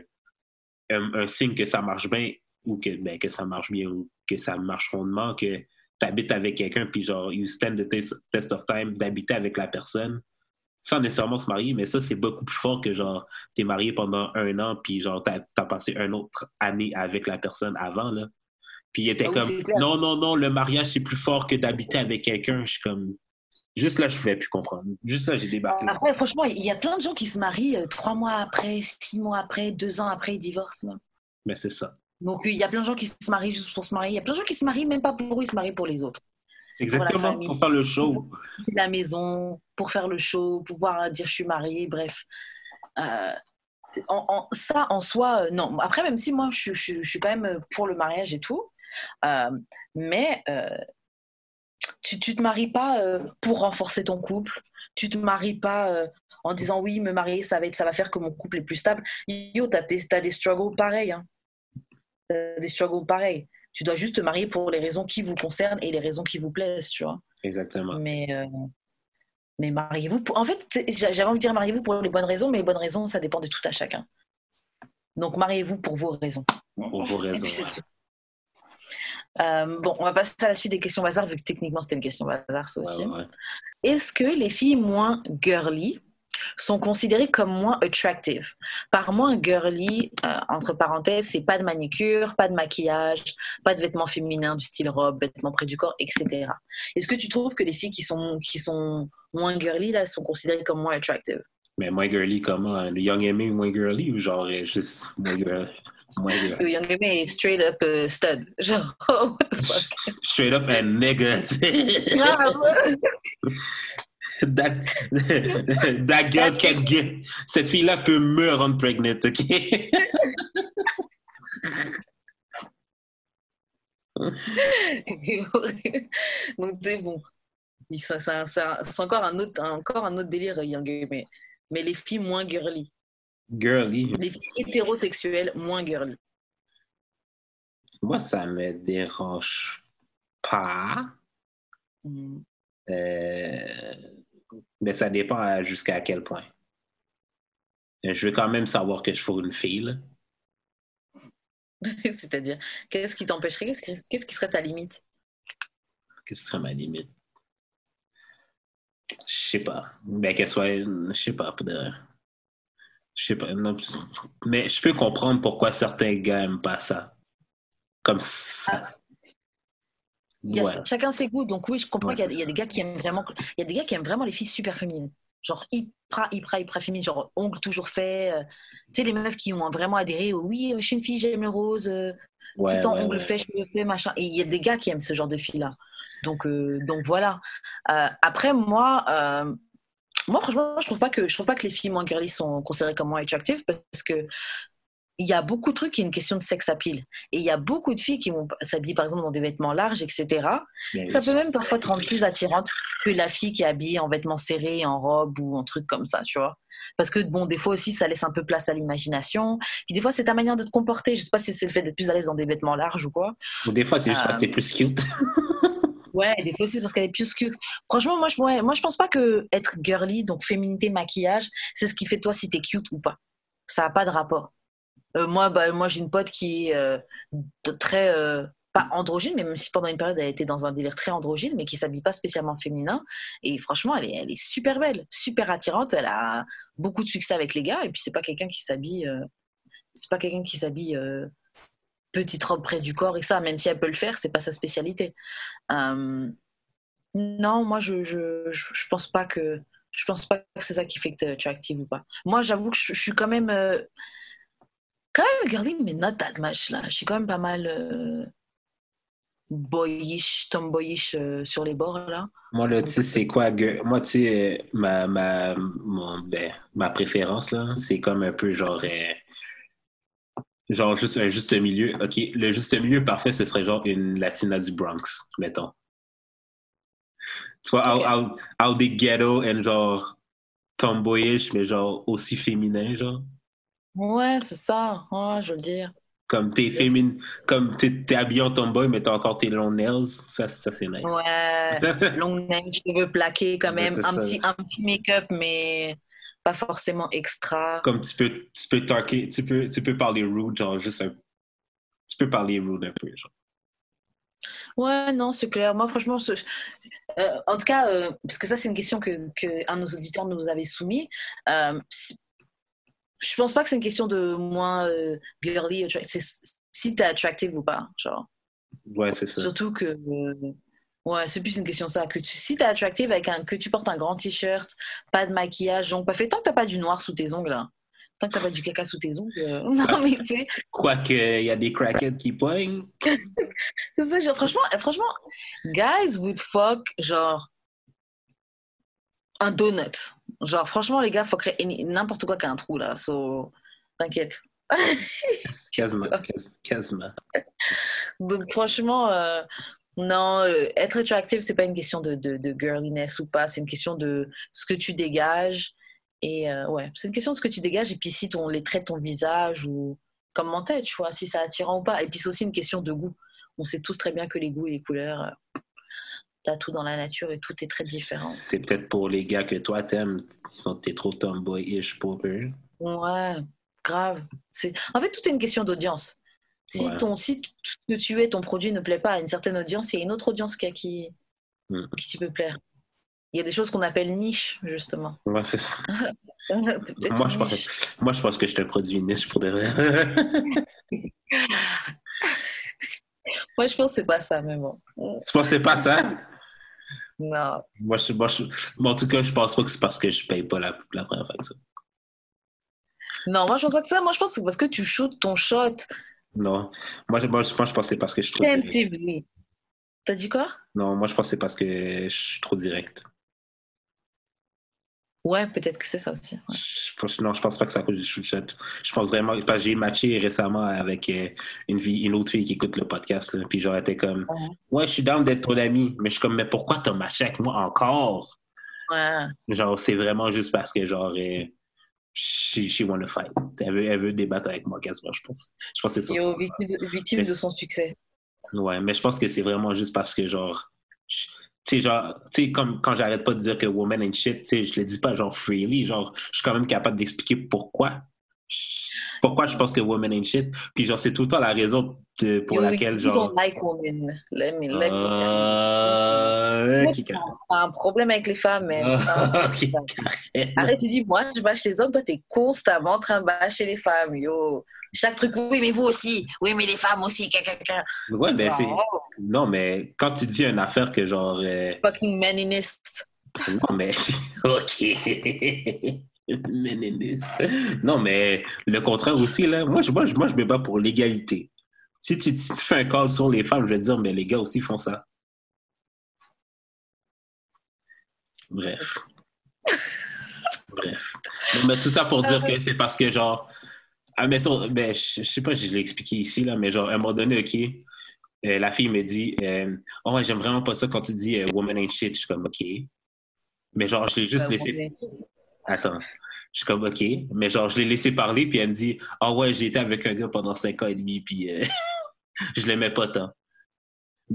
un- un signe que ça marche bien ou que, ben, que ça marche bien ou que ça marche rondement que tu habites avec quelqu'un puis genre, you stand the test, test of time d'habiter avec la personne sans nécessairement se marier, mais ça, c'est beaucoup plus fort que genre, t'es marié pendant un an, puis genre, t'as as passé une autre année avec la personne avant, là. Puis il était Ah comme, non, non, non, le mariage, c'est plus fort que d'habiter avec quelqu'un. Je suis comme, juste là, je pouvais plus comprendre. Juste là, j'ai débarqué. Après, franchement, il y a plein de gens qui se marient euh, trois mois après, six mois après, deux ans après, ils divorcent. là. Mais c'est ça. Donc, il y a plein de gens qui se marient juste pour se marier. Il y a plein de gens qui se marient même pas pour eux, ils se marient pour les autres. Pour exactement famille. pour faire le show. La maison, pour faire le show, pour pouvoir dire je suis mariée, bref. Euh, en- en- ça, en soi, euh, non. Après, même si moi, je, je- je suis quand même pour le mariage et tout, euh, mais euh, tu, tu te maries pas euh, pour renforcer ton couple. Tu te maries pas euh, en disant oui, me marier, ça va, être, ça va faire que mon couple est plus stable. Yo, t'as des, t'as des struggles pareils. Hein. T'as des struggles pareils. Tu dois juste te marier pour les raisons qui vous concernent et les raisons qui vous plaisent, tu vois. Exactement. Mais, euh, mais mariez-vous. Pour... En fait, j'avais envie de dire mariez-vous pour les bonnes raisons, mais les bonnes raisons, ça dépend de tout à chacun. Donc, mariez-vous pour vos raisons. Pour vos raisons. puis, c'est ouais. tout. Euh, bon, on va passer à la suite des questions bazar, vu que techniquement c'était une question bazar, ça aussi. Ouais, ouais. Est-ce que les filles moins girly sont considérées comme moins attractive? Par moins girly, euh, entre parenthèses, c'est pas de manicure, pas de maquillage, pas de vêtements féminins du style robe, vêtements près du corps, etc. Est-ce que tu trouves que les filles qui sont, qui sont moins girly, là, sont considérées comme moins attractive? Mais moins girly comment? Le Young Aimé moins girly ou genre euh, juste moins girly? Moins Le girly. Young est straight up euh, stud. Genre, what the fuck? Straight up and nigga. that, that girl can get. Cette fille-là peut me rendre pregnant, ok? Donc, tu sais, bon. C'est encore un autre, encore un autre délire, Young mais, mais les filles moins girly. Girly. Les filles hétérosexuelles moins girly. Moi, ça me dérange pas. Mm. Euh, mais ça dépend à- jusqu'à quel point. Je veux quand même savoir que je suis une fille. C'est-à-dire, qu'est-ce qui t'empêcherait Qu'est-ce qui, qu'est-ce qui serait ta limite? Qu'est-ce qui serait ma limite? Je sais pas. Ben, qu'elle soit. Je sais pas. pour de- Je sais pas. non, mais je peux comprendre pourquoi certains gars aiment pas ça. Comme ça. Il y a Ouais. chacun ses goûts, donc oui, je comprends Ouais, qu'il y a, y des gars qui aiment vraiment, il y a des gars qui aiment vraiment les filles super féminines, genre hyper, hyper, hyper féminines, genre ongles toujours faits. euh, tu sais, les meufs qui ont vraiment adhéré au oui, je suis une fille, j'aime le rose, euh, tout Ouais, le temps ongles faits, cheveux faits, machin. Et il y a des gars qui aiment ce genre de filles-là. Donc, euh, donc voilà. Euh, après, moi, euh, moi, franchement, je trouve pas que je trouve pas que les filles moins girly sont considérées comme moins attractives parce que il y a beaucoup de trucs qui est une question de sex appeal. Et il y a beaucoup de filles qui vont s'habiller, par exemple, dans des vêtements larges, etc. Ça oui. peut même parfois te rendre plus attirante que la fille qui est habillée en vêtements serrés, en robe ou en truc comme ça, tu vois. Parce que, bon, des fois aussi, ça laisse un peu place à l'imagination. Puis des fois, c'est ta manière de te comporter. Je sais pas si c'est le fait d'être plus à l'aise dans des vêtements larges ou quoi. Ou des fois, c'est juste Euh, parce que t'es plus cute. Ouais, des fois aussi, parce qu'elle est plus cute. Franchement, moi je, moi, je pense pas que être girly, donc féminité, maquillage, c'est ce qui fait toi si t'es cute ou pas. Ça n'a pas de rapport. Euh, moi, bah, moi j'ai une pote qui est euh, très. euh, pas androgyne, mais même si pendant une période elle était dans un délire très androgyne, mais qui s'habille pas spécialement féminin. Et franchement, elle est, elle est super belle, super attirante. Elle a beaucoup de succès avec les gars. Et puis, c'est pas quelqu'un qui s'habille. c'est pas quelqu'un qui s'habille petite robe près du corps et ça, même si elle peut le faire, c'est pas sa spécialité. Euh, non, moi je, je, je, pense pas que je pense pas que c'est ça qui fait que t'es attractive ou pas. Moi, j'avoue que je, je suis quand même euh, quand même girly, mais not that much là. Je suis quand même pas mal euh, boyish, tomboyish sur les bords là. Moi, là, tu sais, c'est quoi? girl- Moi, tu sais, ma, ma, mon- ben, ma préférence, là, c'est comme un peu genre. Genre juste un juste milieu. OK, le juste milieu parfait, ce serait genre une Latina du Bronx, mettons. Tu vois, out, out, out des ghetto and genre tomboyish, mais genre aussi féminin, genre. Ouais, c'est ça. Ouais, je veux dire. Comme t'es féminin, comme t'es habillé en tomboy, mais t'as encore tes long nails, ça, ça c'est nice. Ouais, long nails, cheveux plaqués quand même, un petit un petit make-up, mais pas forcément extra. comme tu peux tu peux talker, tu peux tu peux parler rude genre juste un tu peux parler rude un peu genre. Ouais, non, c'est clair. Moi, franchement, ce- euh, en tout cas, euh, parce que ça, c'est une question que, que un de nos auditeurs nous avait soumis. Euh, je pense pas que c'est une question de moins euh, girly, c'est si t'es attractive ou pas, genre. Ouais, c'est ça. Surtout que, ouais, c'est plus une question de ça. Que tu, si t'es attractive avec un, que tu portes un grand t-shirt, pas de maquillage, donc pas fait, tant que t'as pas du noir sous tes ongles, hein. tant que t'as pas du caca sous tes ongles, euh, non mais tu sais, Quoique il y a des crackheads qui poignent. C'est ça, genre, franchement, euh, franchement, guys would fuck, genre, un donut. Genre, franchement, les gars, fuckeraient any- n'importe quoi qui a un trou, là. So, t'inquiète. Quasiment, quas- quasiment. Donc, franchement, euh, non, euh, être attractive, c'est pas une question de, de, de girliness ou pas. C'est une question de ce que tu dégages. Et euh, ouais, c'est une question de ce que tu dégages. Et puis, si ton, les traits de ton visage ou comment t'es, tu vois, si c'est attirant ou pas. Et puis, c'est aussi une question de goût. On sait tous très bien que les goûts et les couleurs, euh, t'as tout dans la nature et tout est très différent. C'est peut-être pour les gars que toi t'aimes, t'es trop tomboyish pour eux. Ouais, grave. C'est... En fait, tout est une question d'audience. Si, ton, si ce que tu es, ton produit ne plaît pas à une certaine audience, il y a une autre audience qui, qui, Mm. qui tu peux plaire. Il y a des choses qu'on appelle niche, justement. Ouais, c'est ça. Moi je, pense, moi, je pense que je te produis niche pour de vrai. Moi, je pense que c'est pas ça, mais bon. tu pensais pas ça? Non. Moi, je, moi, je- moi, en tout cas, je pense pas que c'est parce que je paye pas la, la première ça. Non, moi je pense pas que ça. Moi je pense que c'est parce que tu shootes ton shot. Non. Moi, je- moi, je c'est parce que je suis trop direct. T'as dit quoi? Non, moi, je c'est parce que je suis trop direct. Ouais, peut-être que c'est ça aussi. ouais. Je pense- non, je pense pas que c'est à cause du shoot. Je pense vraiment j'ai matché récemment avec euh, une, fille, une autre fille qui écoute le podcast. Là, puis genre, elle était comme Ouais. Ouais, je suis down d'être ton ami. Mais je suis comme Mais pourquoi t'as matché avec moi encore? Ouais. Genre, c'est vraiment juste parce que genre. euh, she, she fight. Elle veut, elle veut débattre avec moi quasiment, je pense. Je pense que c'est ça. Victime, de- victime de son succès. Ouais, mais je pense que c'est vraiment juste parce que, genre, tu sais, genre, tu sais, comme quand j'arrête pas de dire que woman and shit, tu sais, je le dis pas, genre, freely, genre, je suis quand même capable d'expliquer pourquoi. Pourquoi je pense que woman and shit. Puis, genre, c'est tout le temps la raison de- pour Yo, laquelle, you genre. don't like women. Let me, let me you. Euh, Toi, qui- T'as un problème avec les femmes, carrément. Arrête, tu dis, moi, je bâche les hommes, toi, t'es constamment en train de bâcher les femmes, yo. Chaque truc, oui, mais vous aussi. Oui, mais les femmes aussi. Ouais, mais c'est. Oh, Non, mais quand tu dis une affaire que, genre. euh, fucking maniniste. Non, mais. OK. Non, mais le contraire aussi, là. Moi, je, moi, je, moi, je me bats pour l'égalité. Si tu, si tu fais un call sur les femmes, je vais dire, mais les gars aussi font ça. Bref. Bref. Non, mais tout ça pour dire que c'est parce que, genre, admettons, ben, je, je sais pas, si je l'ai expliqué ici, là, mais genre, à un moment donné, OK, euh, la fille me dit, euh, oh, ouais, j'aime vraiment pas ça quand tu dis euh, woman ain't shit. Je suis comme, OK. Mais genre, je l'ai juste Euh, laissé. Attends. Je suis comme, OK. Mais genre, je l'ai laissé parler, puis elle me dit, ah ouais, j'ai été avec un gars pendant cinq ans et demi, puis euh, je l'aimais pas tant.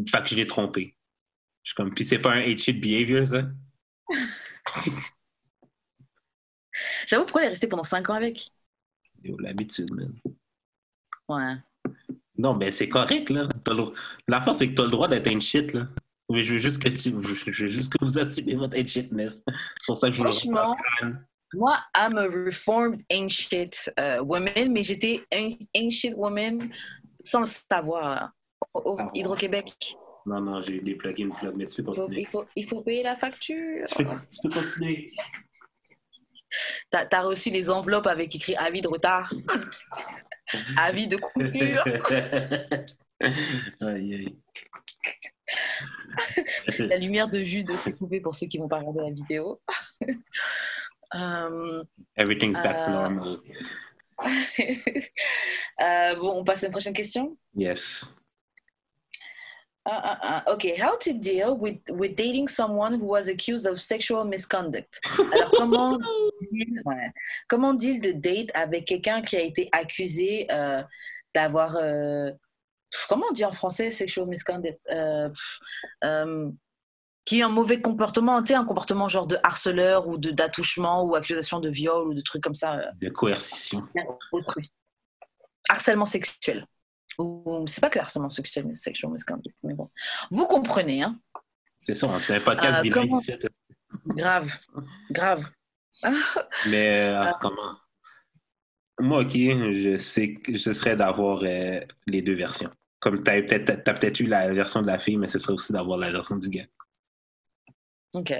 Fait que je l'ai trompé. Je suis comme, puis c'est pas un hate shit behavior, ça? J'avoue, pourquoi elle est restée pendant 5 ans avec? L'habitude, man. Ouais. Non, mais c'est correct, là. Le- L'affaire, c'est que t'as le droit d'être un shit, là. Mais je veux juste que tu... je veux juste que vous assumez votre shitness. C'est pour ça que je vous Franchement, le. Moi, I'm a reformed shit euh, woman, mais j'étais un shit woman sans le savoir, là. Au, au Ah. Hydro-Québec. Non, non, j'ai déplugué une plug, mais tu peux Il faut, continuer. il, faut, il faut payer la facture. Tu peux, tu peux continuer. T'as as reçu les enveloppes avec écrit avis de retard, avis de coupure. aïe, aïe. La lumière de Jude s'est coupée pour ceux qui vont pas regarder la vidéo. Euh, Everything's back to Euh, normal. euh, bon, on passe à une prochaine question. Yes. Ah, ah, ah. Okay, how to deal with, with dating someone who was accused of sexual misconduct? Alors, comment deal, ouais. comment deal de date avec quelqu'un qui a été accusé euh, d'avoir. euh, comment on dit en français sexual misconduct? Euh, qui a un mauvais comportement, tu sais, un comportement genre de harceleur ou de d'attouchement ou accusation de viol ou de trucs comme ça. euh, De coercition. Harcèlement sexuel. Ou c'est pas que harcèlement sexuel, mais sexual misconduct. Mais bon, vous comprenez, hein C'est ça, on fait un podcast Euh, comment-. Grave, grave. Mais euh, Ah. comment? Moi, OK, je sais que ce serait d'avoir euh, les deux versions. Comme tu as peut-être eu la version de la fille, mais ce serait aussi d'avoir la version du gars. Ok.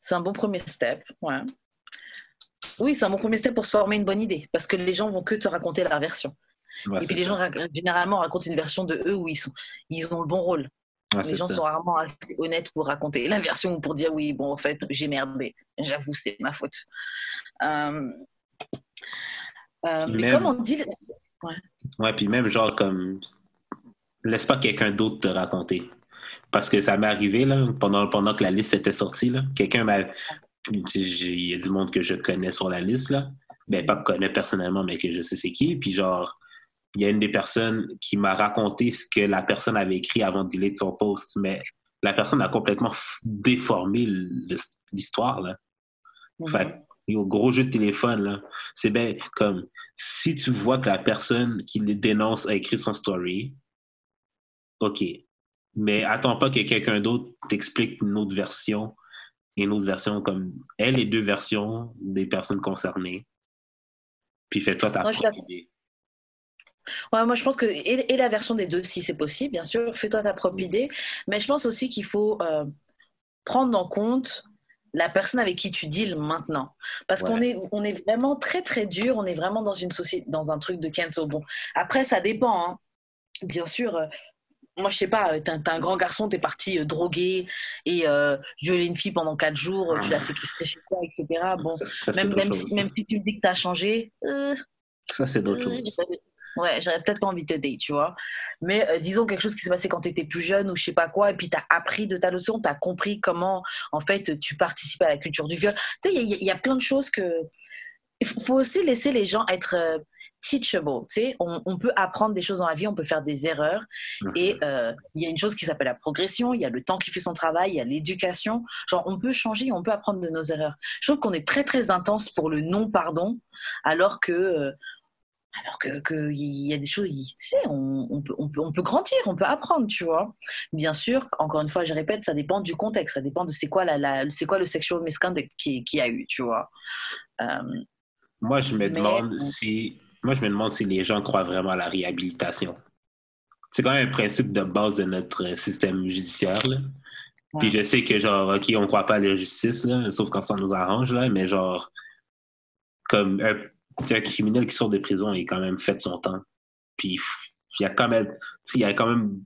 C'est un bon premier step, ouais. Oui, c'est un bon premier step pour se former une bonne idée, parce que les gens vont que te raconter leur version. Ouais, Et puis les ça. gens rac- généralement racontent une version de eux où ils sont, ils ont le bon rôle. Ouais, les gens ça. sont rarement assez honnêtes pour raconter la version ou pour dire oui, bon, en fait, j'ai merdé. J'avoue, c'est ma faute. Euh, euh, mais Même- comme on dit, Ouais, puis même genre comme laisse pas quelqu'un d'autre te raconter. Parce que ça m'est arrivé là, pendant, pendant que la liste était sortie, quelqu'un m'a. Il y a du monde que je connais sur la liste, là. Ben, pas que je connais personnellement, mais que je sais c'est qui. Puis genre, il y a une des personnes qui m'a raconté ce que la personne avait écrit avant de delete son post, mais la personne a complètement déformé l'histoire, là. Fait que, yo, gros jeu de téléphone, là. C'est bien comme si tu vois que la personne qui les dénonce a écrit son story, OK. Mais attends pas que quelqu'un d'autre t'explique une autre version. Une autre version comme elle et deux versions des personnes concernées. Puis fais-toi ta propre idée. Ouais, moi, je pense que, et, et la version des deux, si c'est possible, bien sûr, fais-toi ta propre idée. Mais je pense aussi qu'il faut euh, prendre en compte la personne avec qui tu deals maintenant. Parce qu'on est, on est vraiment très, très dur. On est vraiment dans une société, dans un truc de cancel. Bon, après, ça dépend. Hein. Bien sûr, euh, moi, je sais pas, euh, t'es un, un, grand garçon, t'es parti euh, droguer et euh, violer une fille pendant quatre jours, tu l'as séquestré chez toi, etc. Bon, même, même, si, même, si, tu me dis que t'as changé. ça, c'est d'autres choses. Ouais, j'aurais peut-être pas envie de te dire, tu vois. Mais euh, disons quelque chose qui s'est passé quand tu étais plus jeune ou je sais pas quoi, et puis tu as appris de ta leçon, tu as compris comment, en fait, tu participes à la culture du viol. Tu sais, il y, y, a plein de choses que. Il faut aussi laisser les gens être euh, teachable. Tu sais, on, on, peut apprendre des choses dans la vie, on peut faire des erreurs. Et euh, il y a une chose qui s'appelle la progression, il y a le temps qui fait son travail, il y a l'éducation. Genre, on peut changer, on peut apprendre de nos erreurs. Je trouve qu'on est très, très intense pour le non-pardon, alors que alors que qu'il y a des choses, tu sais, on, on, peut, on, peut, on peut grandir, on peut apprendre, tu vois. Bien sûr, encore une fois, je répète, ça dépend du contexte, ça dépend de c'est quoi, la, la c'est quoi le sexual misconduct qui, qui a eu, tu vois. Euh, moi, je me demande si, moi, je me demande si les gens croient vraiment à la réhabilitation. C'est quand même un principe de base de notre système judiciaire. Là. Ouais. Puis je sais que, genre, OK, on ne croit pas à la justice, là, sauf quand ça nous arrange, là, mais genre, comme un un criminel qui sort de prison il a quand même fait son temps. Puis il y a quand même, il y a quand même,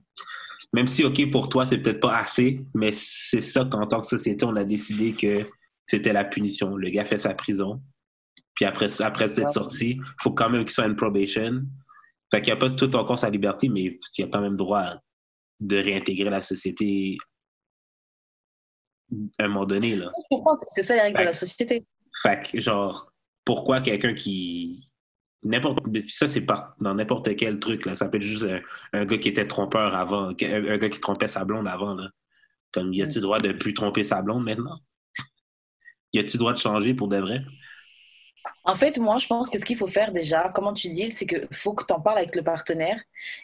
même si ok pour toi c'est peut-être pas assez, mais c'est ça qu'en tant que société on a décidé que c'était la punition. Le gars fait sa prison, puis après après cette sortie, il faut quand même qu'il soit en probation. Fait qu'il n'y a pas tout encore sa liberté, mais il a quand même droit de réintégrer la société à un moment donné là. Je comprends, c'est ça les règles de la société. Fait que genre pourquoi quelqu'un qui n'importe ça c'est dans n'importe quel truc là ça peut être juste un, un, gars qui était trompeur avant un, un, gars qui trompait sa blonde avant là comme y a-tu le droit de plus tromper sa blonde maintenant? Y a-tu le droit de changer pour de vrai? En fait, moi, je pense que ce qu'il faut faire déjà, comment tu dis, c'est qu'il faut que tu en parles avec le partenaire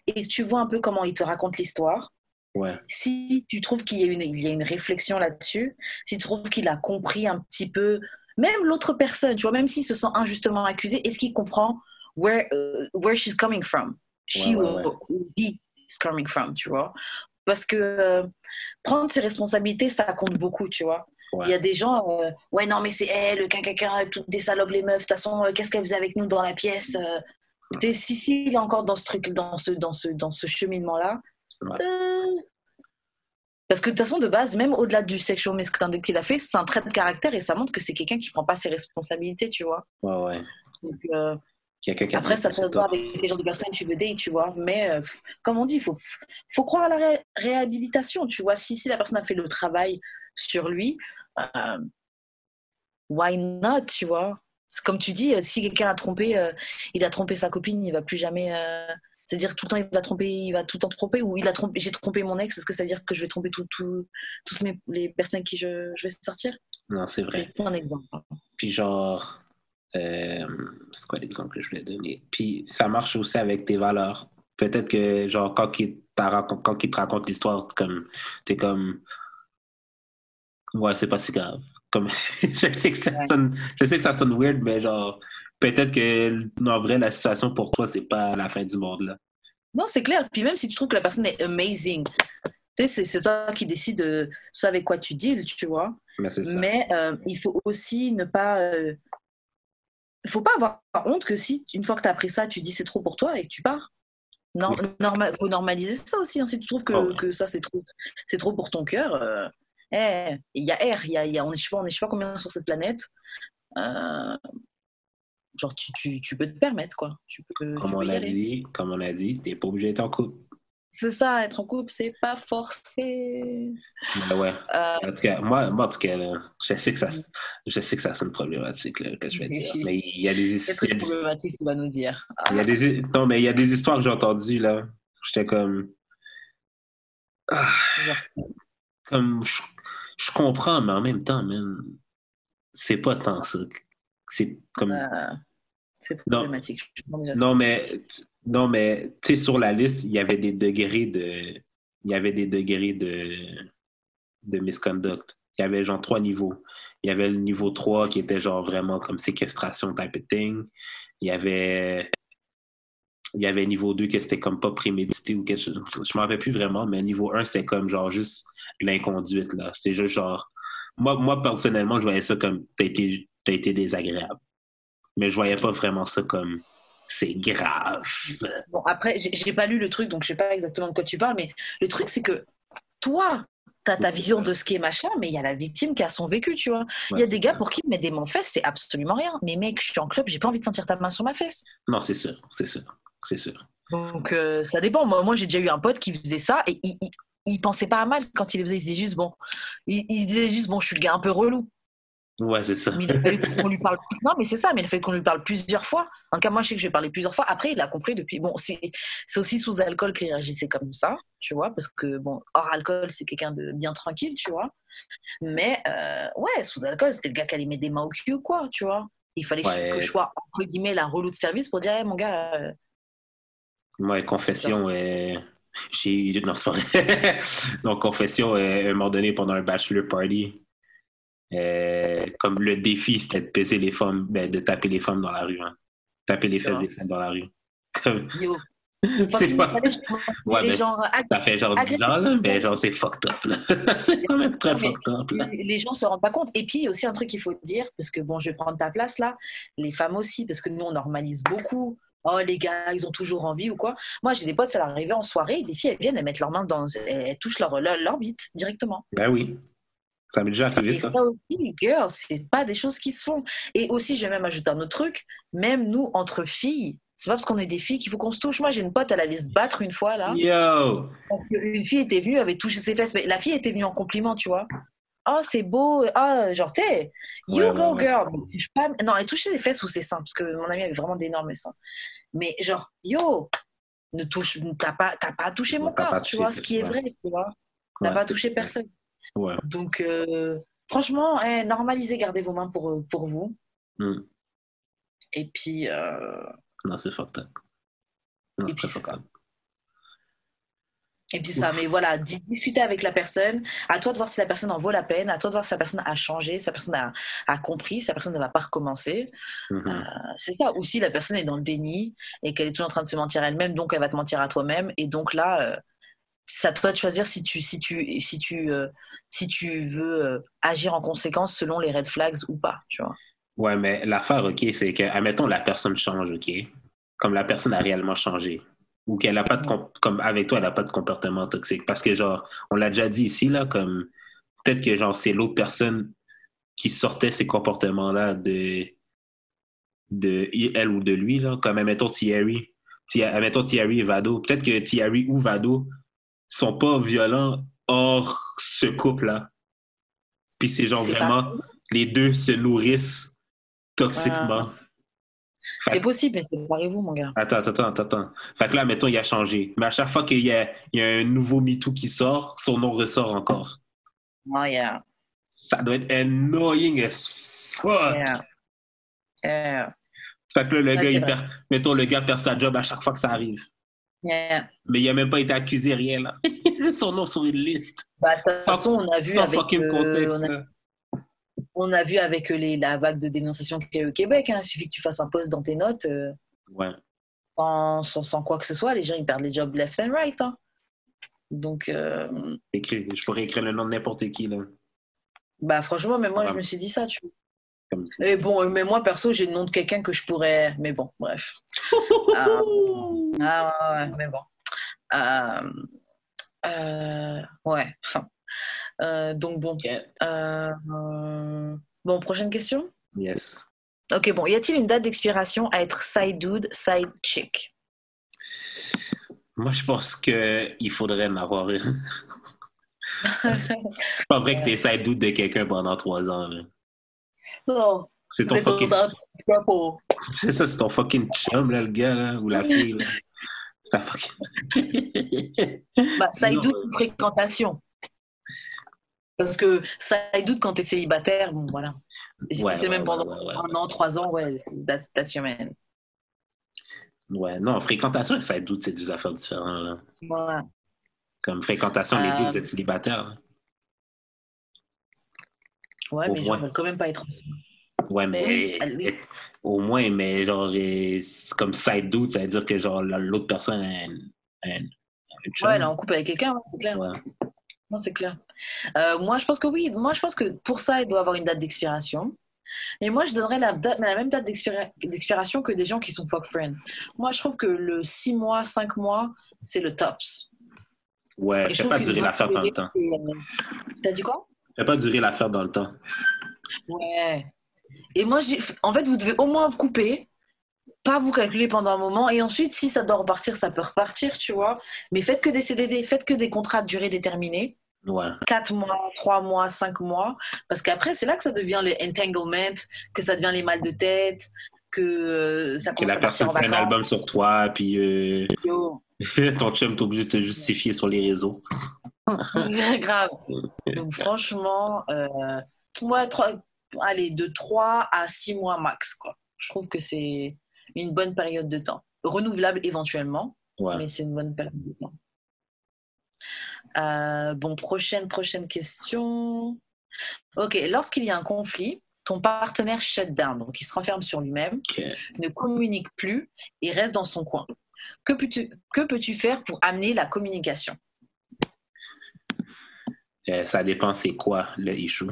et que tu vois un peu comment il te raconte l'histoire. Ouais. Si tu trouves qu'il y, a une, il y a une réflexion là-dessus, si tu trouves qu'il a compris un petit peu même l'autre personne, tu vois, même s'il se sent injustement accusé, est-ce qu'il comprend where, uh, where she's coming from? She ouais, ouais, or he is coming from, tu vois? Parce que euh, prendre ses responsabilités, ça compte beaucoup, tu vois? Il y a des gens, euh, ouais, non, mais c'est elle, quelqu'un, toutes des salopes, les meufs, de toute façon, euh, qu'est-ce qu'elle faisait avec nous dans la pièce Si, si, il est encore dans ce truc, dans ce, dans ce, dans ce cheminement-là, parce que de toute façon, de base, même au-delà du sexual misconduct qu'il a fait, c'est un trait de caractère et ça montre que c'est quelqu'un qui prend pas ses responsabilités, tu vois. Ouais, ouais. Donc, euh, après, ça peut voir avec les gens de personnes tu veux date, tu vois. Mais euh, comme on dit, il faut, faut croire à la ré réhabilitation, tu vois. Si, si la personne a fait le travail sur lui, euh, why not, tu vois? Comme tu dis, si quelqu'un a trompé, euh, il a trompé sa copine, il va plus jamais c'est-à-dire tout le temps il va tromper, il va tout le temps tromper ou il a trompé, j'ai trompé mon ex, est-ce que ça veut dire que je vais tromper tout, tout, toutes mes, les personnes qui je, je vais sortir? Non, c'est vrai. C'est un exemple. Puis genre, euh, c'est quoi l'exemple que je voulais donner? Puis ça marche aussi avec tes valeurs. Peut-être que genre quand il, quand il te raconte l'histoire, comme t'es comme ouais c'est pas si grave. Comme je sais que ça ouais. sonne, je sais que ça sonne weird, mais genre peut-être que en vrai la situation pour toi c'est pas la fin du monde là. Non c'est clair. Puis même si tu trouves que la personne est amazing, tu sais c'est toi qui décides de ce avec quoi tu deals, tu vois. Mais, mais euh, il faut aussi ne pas euh, faut pas avoir honte que si une fois que tu as appris ça, tu dis c'est trop pour toi et que tu pars. Non, oui. normal, faut normaliser ça aussi. Hein, si tu trouves que, oh, que ça c'est trop, trop pour ton cœur, euh, il eh, y a air, y a, y a, on est, je sais pas, on est je sais pas combien sur cette planète. Euh, genre tu, tu, tu, peux te permettre quoi. Tu peux, comme, tu on a dit, comme on a dit, t'es pas obligé d'être en couple. C'est ça, être en couple, c'est pas forcé. Ben ouais. Euh... En tout cas, moi, moi en tout cas, là, je sais que ça, je sais que ça sonne problématique là, que je vais dire. Mais il y a des histoires. C'est problématique, tu vas nous dire. Ah. Il y a des, non, mais il y a des histoires que j'ai entendues là. J'étais comme, ah, comme, je, je, comprends, mais en même temps, man, c'est pas tant ça. C'est comme. Euh, c'est problématique. Non, non mais non, mais tu sais, sur la liste, il y avait des degrés de. Il y avait des degrés de, de misconduct. Il y avait genre trois niveaux. Il y avait le niveau 3 qui était genre vraiment comme séquestration type of thing. Il y avait. Il y avait niveau 2 qui c'était comme pas prémédité ou quelque chose. Je m'en rappelle plus vraiment, mais niveau 1, c'était comme genre juste de l'inconduite. là. C'est juste genre moi, moi, personnellement, je voyais ça comme t'as été, as été désagréable. Mais je voyais pas vraiment ça comme c'est grave. Bon, après, j'ai pas lu le truc, donc je sais pas exactement de quoi tu parles, mais le truc, c'est que toi, tu as ta vision de ce qui est machin, mais il y a la victime qui a son vécu, tu vois. Il y a des gars pour qui mettre des mains fesses, c'est absolument rien. Mais mec, je suis en club, j'ai pas envie de sentir ta main sur ma fesse. Non, c'est sûr, c'est sûr, c'est sûr. Donc, euh, ça dépend. Moi, moi j'ai déjà eu un pote qui faisait ça et il, il, pensait pas à mal quand il le faisait. Il disait juste, bon, il, il disait juste, bon, je suis le gars un peu relou. Ouais, c'est ça. Mais il qu'on lui parle. Non, mais c'est ça, mais il a fait qu'on lui parle plusieurs fois. En tout cas, moi, je sais que je vais parler plusieurs fois. Après, il a compris depuis. Bon, c'est aussi sous alcool qu'il réagissait comme ça, tu vois, parce que, bon, hors alcool, c'est quelqu'un de bien tranquille, tu vois. Mais, euh, ouais, sous alcool, c'était le gars qui allait mettre des mains au cul, quoi, tu vois. Il fallait que je sois, entre guillemets, la relou de service pour dire, hey, mon gars. Euh... Ouais, confession, j'ai. Non, c'est vrai. Donc, confession, à un moment donné, pendant un bachelor party euh, comme le défi, c'était de peser les femmes, ben, de taper les femmes dans la rue. Hein. Taper les fesses des femmes dans la rue. Yo. c'est pas... Ouais, genre, ça fait genre 10 ans, là, mais genre c'est fucked up. c'est quand même très fucked up. Là. Les gens se rendent pas compte. Et puis, aussi un truc qu'il faut dire, parce que bon, je vais prendre ta place là, les femmes aussi, parce que nous, on normalise beaucoup. Oh, les gars, ils ont toujours envie ou quoi. Moi, j'ai des potes, ça leur arrivait en soirée, des filles, elles viennent, elles mettent leurs mains dans. Elles touchent leur, leur, leur bite directement. Ben oui. Ça m'est déjà arrivé, ça. ça aussi, girl, c'est pas des choses qui se font. Et aussi, je vais même ajouter un autre truc. Même nous, entre filles, c'est pas parce qu'on est des filles qu'il faut qu'on se touche. Moi, j'ai une pote, elle allait se battre une fois, là. Yo! Une fille était venue, avait touché ses fesses. Mais la fille était venue en compliment, tu vois. Oh, c'est beau. Oh, genre, tu you go, girl. Non, elle touchait ses fesses ou ses seins, parce que mon ami avait vraiment d'énormes seins. Mais genre, yo, ne touche, t'as pas, pas touché mon corps, tu vois, ce qui est vrai, tu vois. T'as pas touché personne. Donc, euh, franchement, eh, normalisez, gardez vos mains pour, pour vous. Hmm. Et puis. Euh... Non, c'est fucked up. et puis, ça. Et puis ça, mais voilà, discuter avec la personne, à toi de voir si la personne en vaut la peine, à toi de voir si la personne a changé, si la personne a, a compris, si la personne ne va pas recommencer. Mm-hmm. Euh, c'est ça. Ou si la personne est dans le déni et qu'elle est toujours en train de se mentir elle-même, donc elle va te mentir à toi-même. Et donc là, euh, c'est à toi de choisir si tu, si tu, si tu, euh, si tu veux euh, agir en conséquence selon les red flags ou pas, tu vois. Ouais, mais l'affaire, OK, c'est que, admettons, la personne change, OK? Comme la personne a réellement changé. Ou qu'elle a pas de, comme avec toi, elle n'a pas de comportement toxique. Parce que, genre, on l'a déjà dit ici, là, comme, peut-être que, genre, c'est l'autre personne qui sortait ces comportements-là de, de elle ou de lui, là. Comme, admettons, Thierry. Admettons, Thierry et Vado. Peut-être que Thierry ou Vado sont pas violents hors ce couple-là. Puis c'est genre vraiment, les deux se nourrissent toxiquement. C'est possible, mais c'est vous mon gars. Attends, attends, attends, attends. Fait que là, mettons, il a changé. Mais à chaque fois qu'il y a, il y a un nouveau MeToo qui sort, son nom ressort encore. Oh, yeah. Ça doit être annoying as fuck. Yeah. yeah. Fait que là, le gars, il perd, mettons, le gars perd sa job à chaque fois que ça arrive. Mais il n'a même pas été accusé, rien là. Son nom sur une liste. Bah, de toute façon, on a vu avec. Euh, on, a, vu avec les, la vague de dénonciation qu'il y a eu au Québec. Hein. Il suffit que tu fasses un post dans tes notes. Euh, ouais. Sans, sans, quoi que ce soit, les gens ils perdent les jobs left and right. Hein. Donc. Euh... je pourrais écrire le nom de n'importe qui là. Bah franchement, mais moi je me suis dit ça, tu vois. Et bon, mais moi perso, j'ai le nom de quelqu'un que je pourrais. Mais bon, bref. ah, ah ouais, mais bon. Euh, euh, ouais. Euh, donc bon. bon, prochaine question. Yes. Ok, bon. Y a-t-il une date d'expiration à être side dude, side chick? Moi, je pense qu'il faudrait en avoir une. c'est pas vrai que t'es side dude de quelqu'un pendant trois ans. Là. Non. C'est ton fucking. C'est ça, c'est ton fucking chum, là, le gars, là, ou la fille. Là. C'est un fucking. bah, doute une fréquentation. Parce que ça doute quand t'es célibataire, bon, voilà. Et si c'est même pendant un an, trois ans, ouais, that's, that's your man. Ouais, non, fréquentation et ça doute, c'est deux affaires différentes. Là. Voilà. Comme fréquentation, les deux, vous êtes euh, célibataires. Ouais, mais moins. je quand même pas être ensemble. Ouais, mais au moins, mais genre, comme side doute, ça veut dire que genre l'autre personne a un, Ouais, elle est en couple avec quelqu'un, c'est clair. Non, c'est clair. Euh, moi, je pense que oui. Moi, je pense que pour ça, il doit avoir une date d'expiration. Et moi, je donnerais la, date, la même date d'expira- d'expiration que des gens qui sont fuck friends. Moi, je trouve que le 6 mois, 5 mois, c'est le tops. Ouais, Et je fais pas durer l'affaire dans le temps. c'est- T'as dit quoi? Fais pas durer l'affaire dans le temps. Ouais. Et moi, je dis, en fait, vous devez au moins vous couper, pas vous calculer pendant un moment, et ensuite, si ça doit repartir, ça peut repartir, tu vois. Mais faites que des CDD, faites que des contrats de durée déterminée, Ouais. 4 mois, 3 mois, 5 mois, parce qu'après, c'est là que ça devient le entanglement, que ça devient les mal de tête, que euh, ça Que la à personne fait un album sur toi, puis euh, ton chum t'es obligé de te justifier sur les réseaux. grave. Donc franchement, euh, ouais, trois, allez, de 3 à 6 mois max. Quoi. Je trouve que c'est une bonne période de temps. Renouvelable éventuellement, Ouais. mais c'est une bonne période de temps. Euh, bon, prochaine, prochaine question. Ok, lorsqu'il y a un conflit, ton partenaire shut down, donc il se renferme sur lui-même, ne communique plus et reste dans son coin. Que peux-tu que peux-tu faire pour amener la communication? Euh, ça dépend c'est quoi le issue.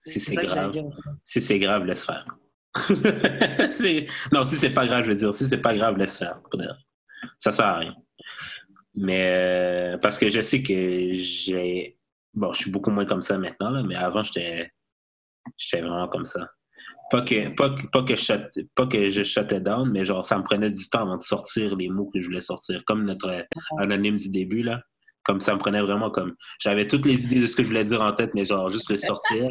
Si c'est grave. Si c'est grave, laisse faire. Non, si c'est pas grave, je veux dire, si c'est pas grave, laisse faire. Ça sert à rien. Mais euh, parce que je sais que j'ai. Bon, je suis beaucoup moins comme ça maintenant, là, mais avant, j'étais j'étais vraiment comme ça. Pas que, pas, pas, que je pas que je shuttais down, mais genre, ça me prenait du temps avant de sortir les mots que je voulais sortir. Comme notre anonyme du début, là. Comme ça me prenait vraiment comme. J'avais toutes les idées de ce que je voulais dire en tête, mais genre, juste le sortir.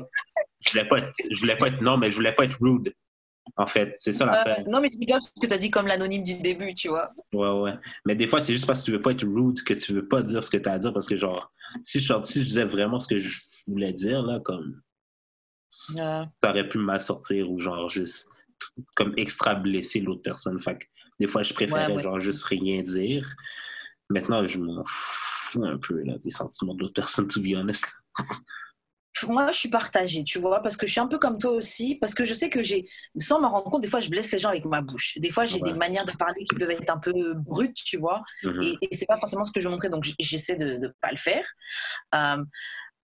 Je voulais pas être, je voulais pas être, non, mais je voulais pas être rude. En fait, c'est ça l'affaire. Euh, non, mais tu rigoles parce que tu as dit comme l'anonyme du début, tu vois. Ouais, ouais. Mais des fois, c'est juste parce que tu veux pas être rude que tu veux pas dire ce que tu as à dire. Parce que, genre, si je, si je disais vraiment ce que je voulais dire, là, comme. Ça aurait pu mal sortir ou, genre, juste. Comme extra blesser l'autre personne. Fait que des fois, je préférais, Ouais, ouais. genre, juste rien dire. Maintenant, je m'en fous un peu, là, des sentiments de l'autre personne, to be honest. Moi, je suis partagée, tu vois, parce que je suis un peu comme toi aussi, parce que je sais que j'ai, sans m'en rendre compte, des fois, je blesse les gens avec ma bouche. Des fois, j'ai Ouais. des manières de parler qui peuvent être un peu brutes, tu vois, Mhm. et, et c'est pas forcément ce que je veux montrer, donc j'essaie de ne pas le faire. Euh,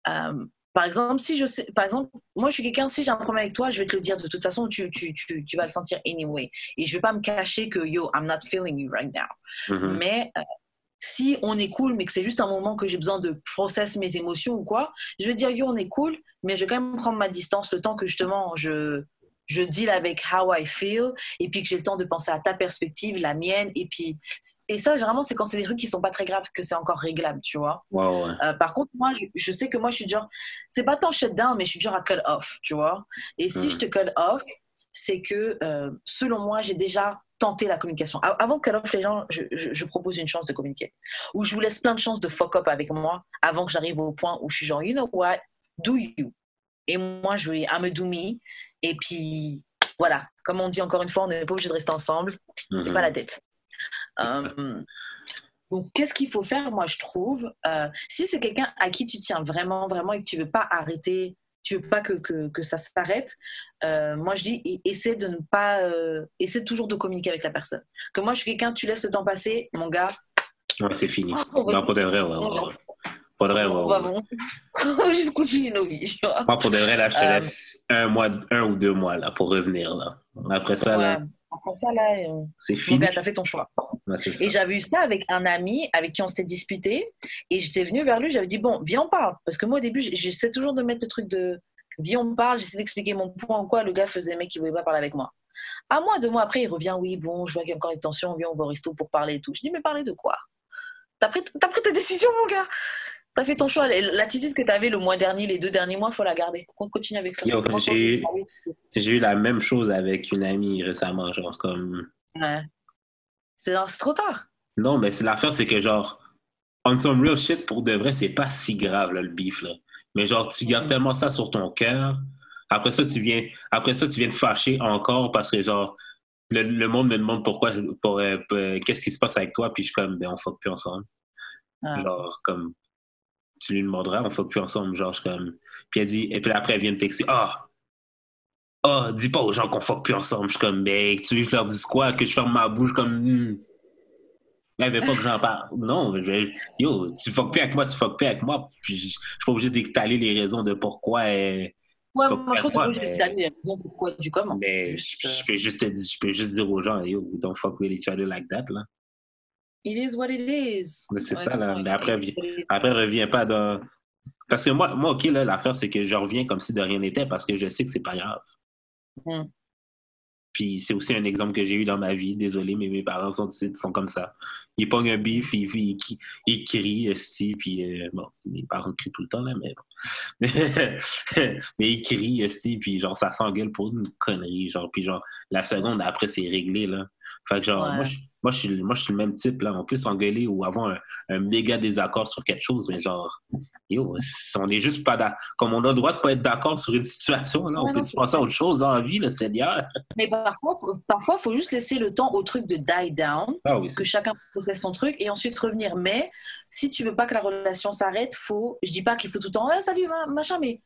euh, par exemple, si je sais, par exemple, moi, je suis quelqu'un, si j'ai un problème avec toi, je vais te le dire de toute façon, tu, tu, tu, tu vas le sentir anyway. Et je vais pas me cacher que, yo, I'm not feeling you right now. Mhm. Mais euh, si on est cool, mais que c'est juste un moment que j'ai besoin de process mes émotions ou quoi, je vais dire yo, on est cool, mais je vais quand même prendre ma distance le temps que justement je je deal avec how I feel et puis que j'ai le temps de penser à ta perspective, la mienne et puis et ça généralement c'est quand c'est des trucs qui sont pas très graves que c'est encore réglable, tu vois. Ouais. Euh, par contre, moi, je, je sais que moi, je suis du genre, c'est pas tant shut down, mais je suis du genre à cut off, tu vois. Et si je te cut off, c'est que, euh, selon moi, j'ai déjà tenté la communication. Avant de cut off les gens, je, je- je propose une chance de communiquer. Ou je vous laisse plein de chances de fuck up avec moi avant que j'arrive au point où je suis genre, you know what, do you? Et moi, je vais, I'm a do me. Et puis, voilà. Comme on dit encore une fois, on n'est pas obligé de rester ensemble. C'est Mhm. pas la tête. Euh, donc, qu'est-ce qu'il faut faire, moi, je trouve euh, Si c'est quelqu'un à qui tu tiens vraiment, vraiment, et que tu veux pas arrêter, tu veux pas que, que, que ça s'arrête, euh, moi, je dis, essaie de ne pas... Euh, essaie toujours de communiquer avec la personne. Que moi, je suis quelqu'un, tu laisses le temps passer, mon gars, Ouais, c'est fini. Non, pour de vrai, ouais. ouais, ouais. Pour de vrai, ouais, on va, juste continuer nos vies. Moi, pour de vrai, là, je te Euh, laisse un mois, un ou deux mois, là, pour revenir, là. Après ça, là. Après ça, là, euh, c'est mon fini. gars, t'as fait ton choix. Et j'avais eu ça avec un ami avec qui on s'était disputé. Et j'étais venue vers lui, j'avais dit, bon, viens, on parle. Parce que moi, au début, j'essaie toujours de mettre le truc de, viens, on parle, j'essaie d'expliquer mon point ou quoi. Le gars faisait, mec, il voulait pas parler avec moi. Un mois, deux mois après, il revient, oui, bon, je vois qu'il y a encore une tension, viens, on va au resto pour parler et tout. Je dis, mais parler de quoi? T'as pris, t'as pris ta décision, mon gars T'as fait ton choix. L'attitude que t'avais le mois dernier, les deux derniers mois, faut la garder. On continue avec ça. J'ai- parler. J'ai eu la même chose avec une amie récemment, genre, comme... Ouais. C'est c'est trop tard. Non, mais c'est l'affaire, c'est que, genre, on some real shit, pour de vrai, c'est pas si grave, là, le beef, là. Mais genre, tu gardes Mhm. tellement ça sur ton cœur. Après ça, tu viens, après ça, tu viens te fâcher encore parce que, genre, le, le monde me demande pourquoi, pour, euh, euh, qu'est-ce qui se passe avec toi, puis je suis comme, ben, on fuck plus ensemble. Ouais. Genre, comme, tu lui demanderas, on fuck plus ensemble, genre, je suis comme. Puis elle dit, et puis après, elle vient me texter, ah, ah, dis pas aux gens qu'on fuck plus ensemble. Je suis comme, ben, tu veux que je leur dise quoi, que je ferme ma bouche, comme, hmm. Il veut pas que j'en parle. Non, je, yo, tu fuck plus avec moi, tu fuck plus avec moi. Puis je, je suis pas obligé d'étaler les raisons de pourquoi. Euh, ouais, moi, je trouve que tu pas obligé d'étaler les raisons pourquoi du comment. Mais juste, je, je, peux juste te, je peux juste dire aux gens, yo, don't fuck with each other like that, là. It is what it is. C'est ça, là. Mais après, après, reviens pas dans. Parce que moi, moi OK, là, l'affaire, c'est que je reviens comme si de rien n'était parce que je sais que c'est pas grave. Mm. Puis c'est aussi un exemple que j'ai eu dans ma vie. Désolé, mais mes parents sont, sont comme ça. Ils pognent un bif, ils, ils, crient, esti, puis euh, bon, mes parents crient tout le temps, là, mais bon. mais ils crient, esti, puis genre, ça s'engueule pour une connerie, genre, puis genre, la seconde après, c'est réglé, là. Fait que genre, moi, je, moi, je suis, moi, je suis le même type, là. On peut s'engueuler ou avoir un, méga désaccord sur quelque chose, mais genre, yo, on est juste pas d'accord. Comme on a le droit de pas être d'accord sur une situation, là, on peut penser à autre chose dans la vie, le Seigneur? Mais parfois, parfois, il faut juste laisser le temps au truc de die down, ah que chacun processe son truc et ensuite revenir. Mais si tu veux pas que la relation s'arrête, faut, je dis pas qu'il faut tout le temps, ah, salut, machin, mais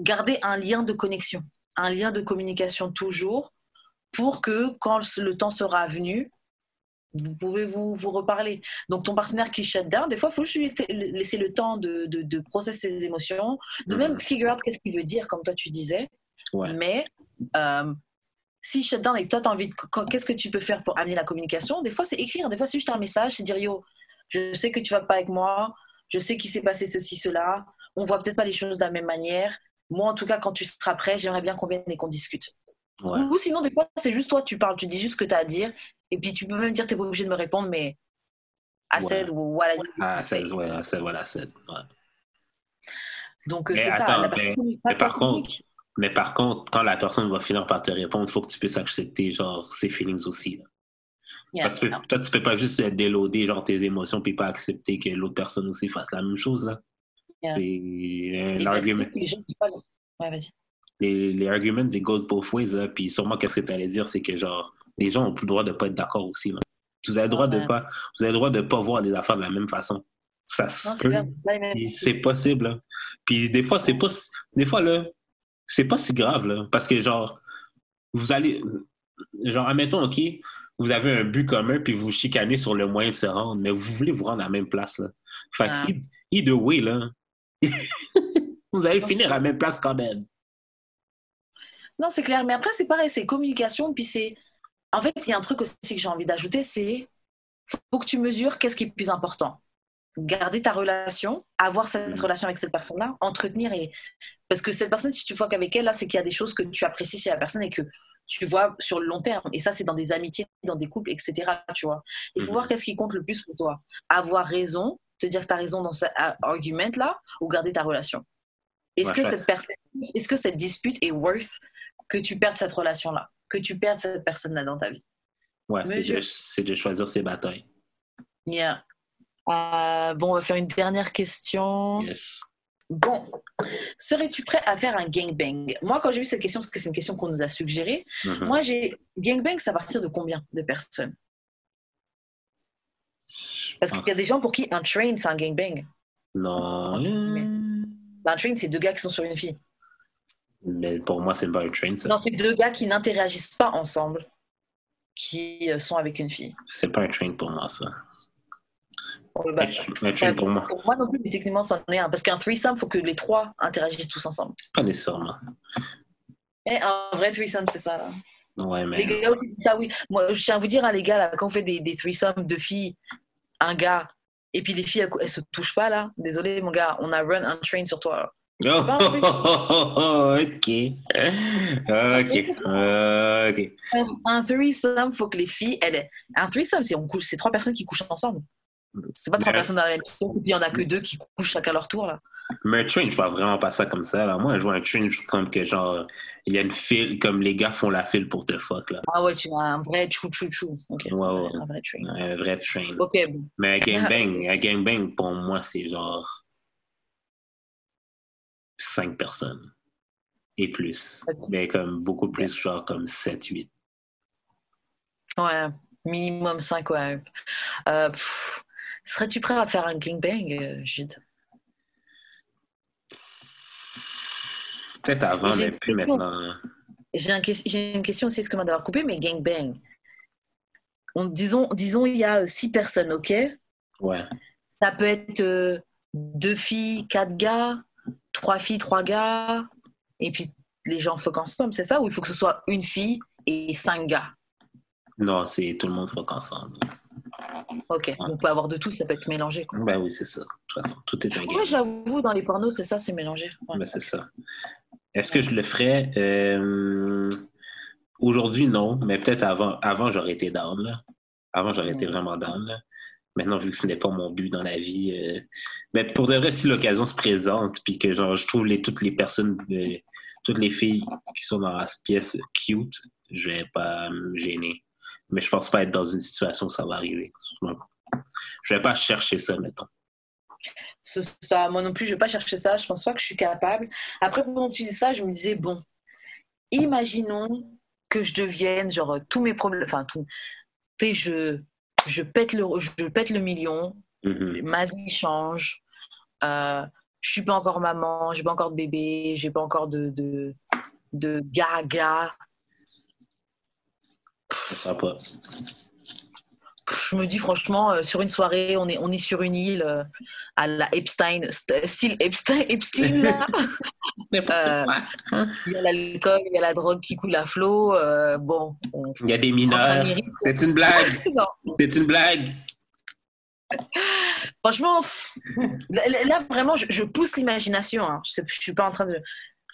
garder un lien de connexion, un lien de communication toujours pour que quand le temps sera venu, vous pouvez vous, vous reparler. Donc, ton partenaire qui shut down, des fois, il faut juste lui laisser le temps de, de, de processer ses émotions, de même figure out qu'est-ce qu'il veut dire, comme toi tu disais. Mais euh, si shut down et que toi, tu as envie de. Qu'est-ce que tu peux faire pour amener la communication? Des fois, c'est écrire. Des fois, c'est juste un message, c'est dire Yo, je sais que tu vas pas avec moi, je sais qu'il s'est passé ceci, cela, on voit peut-être pas les choses de la même manière. Moi, en tout cas, quand tu seras prêt, j'aimerais bien qu'on vienne et qu'on discute. Ou, sinon, des fois, c'est juste toi, tu parles, tu dis juste ce que tu as à dire. Et puis, tu peux même dire, tu n'es pas obligé de me répondre, mais à ouais. ou voilà. À 16, ouais, à 16, voilà, 7. Ouais. Donc, c'est ça. La mais, mais par contre, mais par contre, quand la personne va finir par te répondre, il faut que tu puisses accepter genre, ses feelings aussi. Là. Parce que toi, tu peux pas juste déloader genre, tes émotions puis pas accepter que l'autre personne aussi fasse la même chose. là. C'est un argument. Ouais, vas-y les, les arguments, they goes both ways. Là. Puis sûrement, qu'est-ce que tu allais dire, c'est que genre, les gens ont plus le droit de pas être d'accord aussi. Là. Vous avez le droit de pas, vous avez le droit de pas voir les affaires de la même façon. Ça se peut. C'est possible. Là. Puis des fois, c'est pas, des fois là, c'est pas si grave là, parce que genre, vous allez, genre, admettons, ok, vous avez un but commun puis vous chicanez sur le moyen de se rendre, mais vous voulez vous rendre à la même place là. Fait ah. either way là, vous allez finir à la même place quand même. Non, c'est clair. Mais après, c'est pareil, c'est communication. Puis c'est. En fait, il y a un truc aussi que j'ai envie d'ajouter c'est faut que tu mesures qu'est-ce qui est le plus important. Garder ta relation, avoir cette mm. relation avec cette personne-là, entretenir. et Parce que cette personne, si tu vois qu'avec elle, là, c'est qu'il y a des choses que tu apprécies chez la personne et que tu vois sur le long terme. Et ça, c'est dans des amitiés, dans des couples, etc. Tu vois. Il faut mm-hmm. voir qu'est-ce qui compte le plus pour toi. Avoir raison, te dire que tu as raison dans cet argument-là, ou garder ta relation. Est-ce que, cette personne, est-ce que cette dispute est worth que tu perdes cette relation-là, que tu perdes cette personne-là dans ta vie? Ouais, c'est de, choisir ses batailles. Yeah. Euh, bon, on va faire une dernière question. Yes. Bon, serais-tu prêt à faire un gangbang? Moi, quand j'ai vu cette question, parce que c'est une question qu'on nous a suggérée, mm-hmm. moi, j'ai gangbang, c'est à partir de combien de personnes? Parce qu'il y a des gens pour qui un train, c'est un gangbang. Non. Un train, c'est deux gars qui sont sur une fille. Mais pour moi, c'est pas un train, ça. Non, c'est deux gars qui n'interagissent pas ensemble, qui euh, sont avec une fille. C'est pas un train pour moi, ça. Bah, train pour moi. Pour moi non plus, mais techniquement, c'en est un. Parce qu'un threesome, il faut que les trois interagissent tous ensemble. Pas nécessairement. Et un vrai threesome, c'est ça, là. Ouais, mais... Les gars aussi, ça, oui. Moi, je tiens à vous dire, hein, les gars, là, quand on fait des, des threesomes de filles, un gars, et puis les filles, elles, elles se touchent pas, là. Désolé, mon gars, on a run un train sur toi. Là. Oh, ok. Ok. Ok. Un threesome, faut que les filles, elles, un threesome, c'est on couche, c'est trois personnes qui couchent ensemble. C'est pas trois personnes dans la même pièce, et puis il y en a que deux qui couchent chacun leur tour là. Mais un train, je vois vraiment pas ça comme ça. Moi, je vois un train comme que genre, il y a une file, comme les gars font la file pour te fuck là. Ah ouais, tu vois, un vrai chou chou chou. Okay. Ouais, ouais. Un vrai train. Un vrai train. Ok. Mais un gangbang, un gangbang pour moi, c'est genre cinq personnes et plus. Mais comme beaucoup plus, genre comme 7, 8. Ouais, minimum 5, ouais. Euh, serais-tu prêt à faire un gangbang, euh, Jude? Peut-être avant, mais plus maintenant. J'ai un, une question aussi, ce d'avoir coupé, mais gangbang. on, disons, disons, il y a six personnes, ok? Ouais. Ça peut être euh, deux filles, quatre gars, trois filles, trois gars, et puis les gens fuck ensemble, c'est ça? Ou il faut que ce soit une fille et cinq gars? Non, c'est tout le monde fuck ensemble. Ok, on peut avoir de tout, ça peut être mélangé. Quoi. Ben oui, c'est ça. Tout est un game. Ouais, j'avoue, dans les pornos, c'est ça, c'est mélangé. Ouais. Ben, c'est ça. Est-ce que je le ferais? Euh, Aujourd'hui, non, mais peut-être avant, avant j'aurais été down. Là. Avant, j'aurais été vraiment down. là. Maintenant, vu que ce n'est pas mon but dans la vie, euh, mais pour de vrai, si l'occasion se présente, puis que genre, je trouve les, toutes les personnes, euh, toutes les filles qui sont dans la pièce cute, je vais pas me gêner. Mais je pense pas être dans une situation où ça va arriver. Je vais pas chercher ça. Ce- ça, moi non plus, je vais pas chercher ça. Je pense pas que je suis capable. Après, pendant que tu dis ça, je me disais, bon, imaginons que je devienne, genre, tous mes problèmes, enfin, tout, tu sais, je, je, pète le, je pète le million, Mhm. ma vie change, euh, je suis pas encore maman, j'ai pas encore de bébé, j'ai pas encore de, de, de gaga. Pas. Je me dis franchement, euh, sur une soirée, on est, on est sur une île euh, à la Epstein, st- style Epstein, Epstein là. Euh, Il y a l'alcool, il y a la drogue qui coule à flot. euh, bon, on... Il y a des mineurs. C'est une blague. C'est une blague. Franchement, là, là, vraiment, je, je pousse l'imagination. Hein. Je, je suis pas en train de.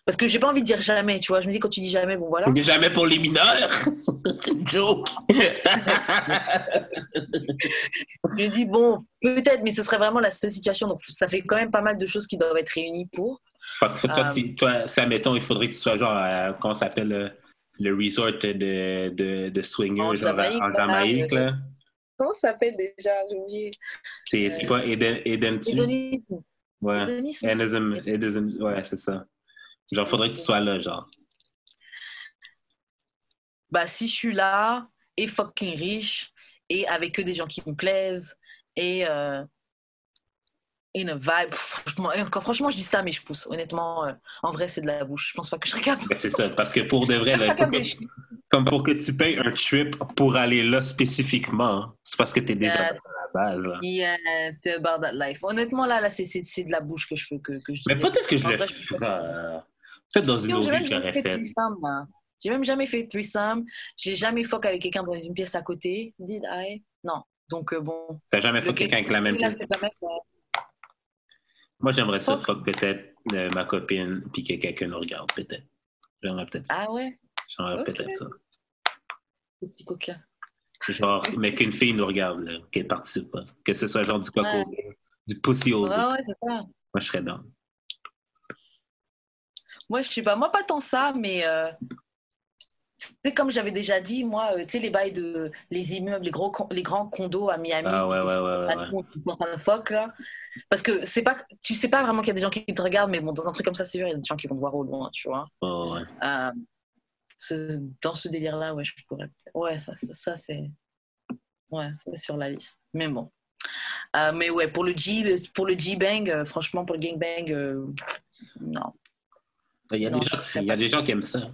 Parce que j'ai pas envie de dire jamais, tu vois. Je me dis quand tu dis jamais, bon voilà. Jamais pour les mineurs? Joke. Je dis bon, peut-être, mais ce serait vraiment la seule situation. Donc ça fait quand même pas mal de choses qui doivent être réunies pour. Fait que toi, Euh, tu- toi, ça, mettons, il faudrait que tu sois genre, à- comment ça s'appelle, le, le resort de, de, de swingers, En genre Jamaïque, en là, Jamaïque, euh, là. Comment ça s'appelle déjà? J'ai oublié. C'est quoi, Eden, Eden tu? Hédonisme. Ouais. Hédonisme. Hedonism, Hedonism, ouais, c'est ça. Genre, faudrait que tu sois là, genre. bah, si je suis là et fucking riche et avec que des gens qui me plaisent et, euh, vibe, pff, franchement, encore, franchement, je dis ça, mais je pousse. Honnêtement, euh, en vrai, c'est de la bouche. Je pense pas que je serais capable. Ben, c'est ça, parce que pour de vrai, là, tu- comme pour que tu payes un trip pour aller là spécifiquement, hein, c'est parce que t'es déjà Yeah. à la base. là. Yeah, t'es about that life. Honnêtement, là, là c'est, de la bouche que je fais, que, que je Mais peut-être que je En le Peut-être dans une autre j'ai vie, même je l'aurais fait. J'ai même jamais fait threesome. J'ai jamais fuck avec quelqu'un dans une pièce à côté. Did I? Non. Donc, euh, bon. T'as jamais fait quelqu'un avec la même pièce? même, euh, Moi, j'aimerais ça Fuck. fuck peut-être euh, ma copine puis que quelqu'un nous regarde, peut-être. J'aimerais peut-être ça. Ah ouais, J'aimerais peut-être ça. petit coquin. Genre, mais qu'une fille nous regarde, qu'elle participe pas. Que ce soit genre du coco, Ouais. du pussy au Ouais, ouais, c'est ça. Moi, je serais dans. Moi, je sais pas. Moi, pas tant ça, mais euh, c'est comme j'avais déjà dit, moi, euh, tu sais, les bails de les immeubles, les, gros, les grands condos à Miami, Ah ouais, ouais, ouais. Parce que c'est pas, tu sais pas vraiment qu'il y a des gens qui te regardent, mais bon, dans un truc comme ça, c'est sûr, il y a des gens qui vont te voir au loin, tu vois. Oh. Euh, ce- dans ce délire-là, ouais, je pourrais. peut-être- Ouais, ça, ça, ça, c'est. Ouais, c'est sur la liste. Mais bon. Euh, mais ouais, pour le G, pour le G-Bang, euh, franchement, pour le gangbang, euh, non. Il y a, Non, des gens, il y a des gens qui aiment ça.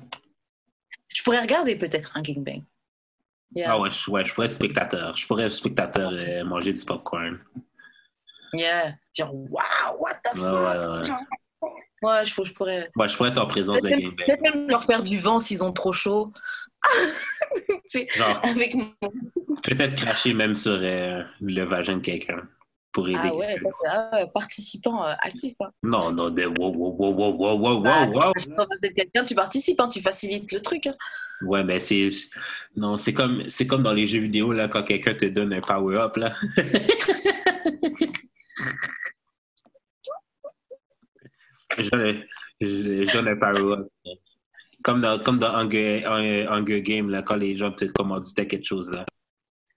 Je pourrais regarder peut-être un gangbang. Yeah. Ah ouais, je, ouais, je pourrais être spectateur. Je pourrais être spectateur et manger du popcorn. Yeah. Genre, wow, what the fuck? ouais, ouais. Genre, ouais, je, je pourrais. Ouais, je pourrais être en présence de gangbang. peut-être même leur faire du vent s'ils ont trop chaud. Genre, avec peut-être cracher même sur euh, le vagin de quelqu'un pour aider Ah ouais, t'es, ah ouais, participant euh, actif. Hein. Non, non, de wow, wow, wow, wow, wow, wow, Bah, wow, wow. quelqu'un, tu participes, hein, tu facilites le truc. hein. Ouais, mais c'est. Non, c'est comme, c'est comme dans les jeux vidéo, là, quand quelqu'un te donne un power-up, là. je, je, je donne un power-up. Comme dans, comme dans Hunger, Hunger- Game, là, quand les gens te commanditaient quelque chose, là.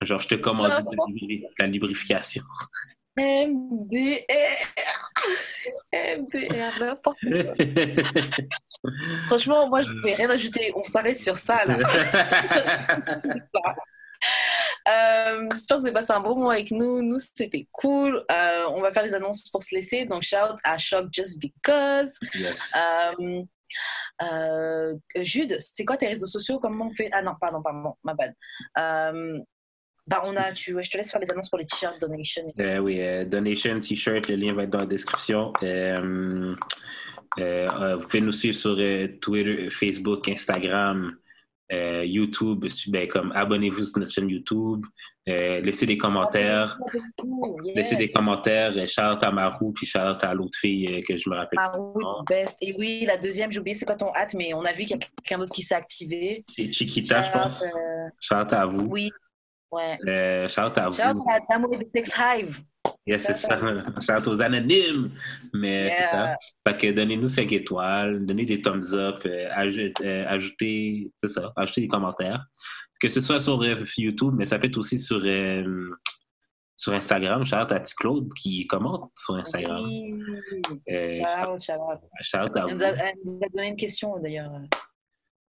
Genre, je te commandite de lubri- la lubrification. MDR. MDR, n'importe quoi. Franchement, moi, je ne vais rien ajouter. On s'arrête sur ça, là. Euh, J'espère que vous avez passé un bon moment avec nous. Nous, c'était cool. Euh, on va faire les annonces pour se laisser. Donc, shout à Shock Just Because. yes. Euh, euh, Jude, c'est quoi tes réseaux sociaux? Comment on fait? Ah non, pardon, pardon, ma bad. Euh, Bah, on a, tu, je te laisse faire les annonces pour les t-shirts Donation. Euh, oui, euh, Donation, t-shirt, le lien va être dans la description. Euh, vous pouvez nous suivre sur Twitter, Facebook, Instagram, YouTube. Ben, comme abonnez-vous sur notre chaîne YouTube. laissez des commentaires. Laissez des commentaires. Shout à Marou, puis shout à l'autre fille que je me rappelle. Marou, best. Et oui, la deuxième, j'ai oublié c'est quoi ton hâte, mais on a vu qu'il y a quelqu'un d'autre qui s'est activé. Chiquita, je pense. Shout à vous. Oui. Ouais. Euh, shout à vous. Shout à Damo et Tex Hive. Yes, c'est ça. Shout aux anonymes. Mais yeah. c'est ça. Fait que donnez-nous 5 étoiles, donnez des thumbs up, euh, euh, ajoutez, c'est ça, ajoutez des commentaires. Que ce soit sur euh, YouTube, mais ça peut être aussi sur, euh, sur Instagram. Shout à Claude qui commente sur Instagram. Oui. Euh, shout, shout, shout à elle vous. nous, a, elle nous a donné une question d'ailleurs.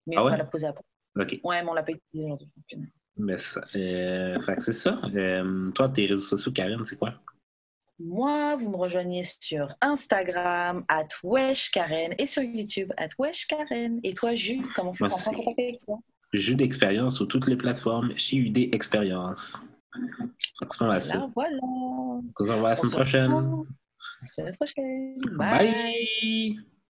Mais Ah on ouais? va la poser après. OK. Ouais, mais on l'a pas utilisée aujourd'hui. Mais ça, euh, c'est ça. Euh, toi, tes réseaux sociaux, Karine, c'est quoi? Moi, vous me rejoignez sur Instagram, at Karen, et sur YouTube, at Karen. Et toi, Jules, comment prendre c'est- contact avec toi? Jeu d'expérience sur toutes les plateformes chez UD Expérience. Mal ça. Là, voilà. On se revoit la semaine se prochaine. La semaine prochaine. Bye. Bye.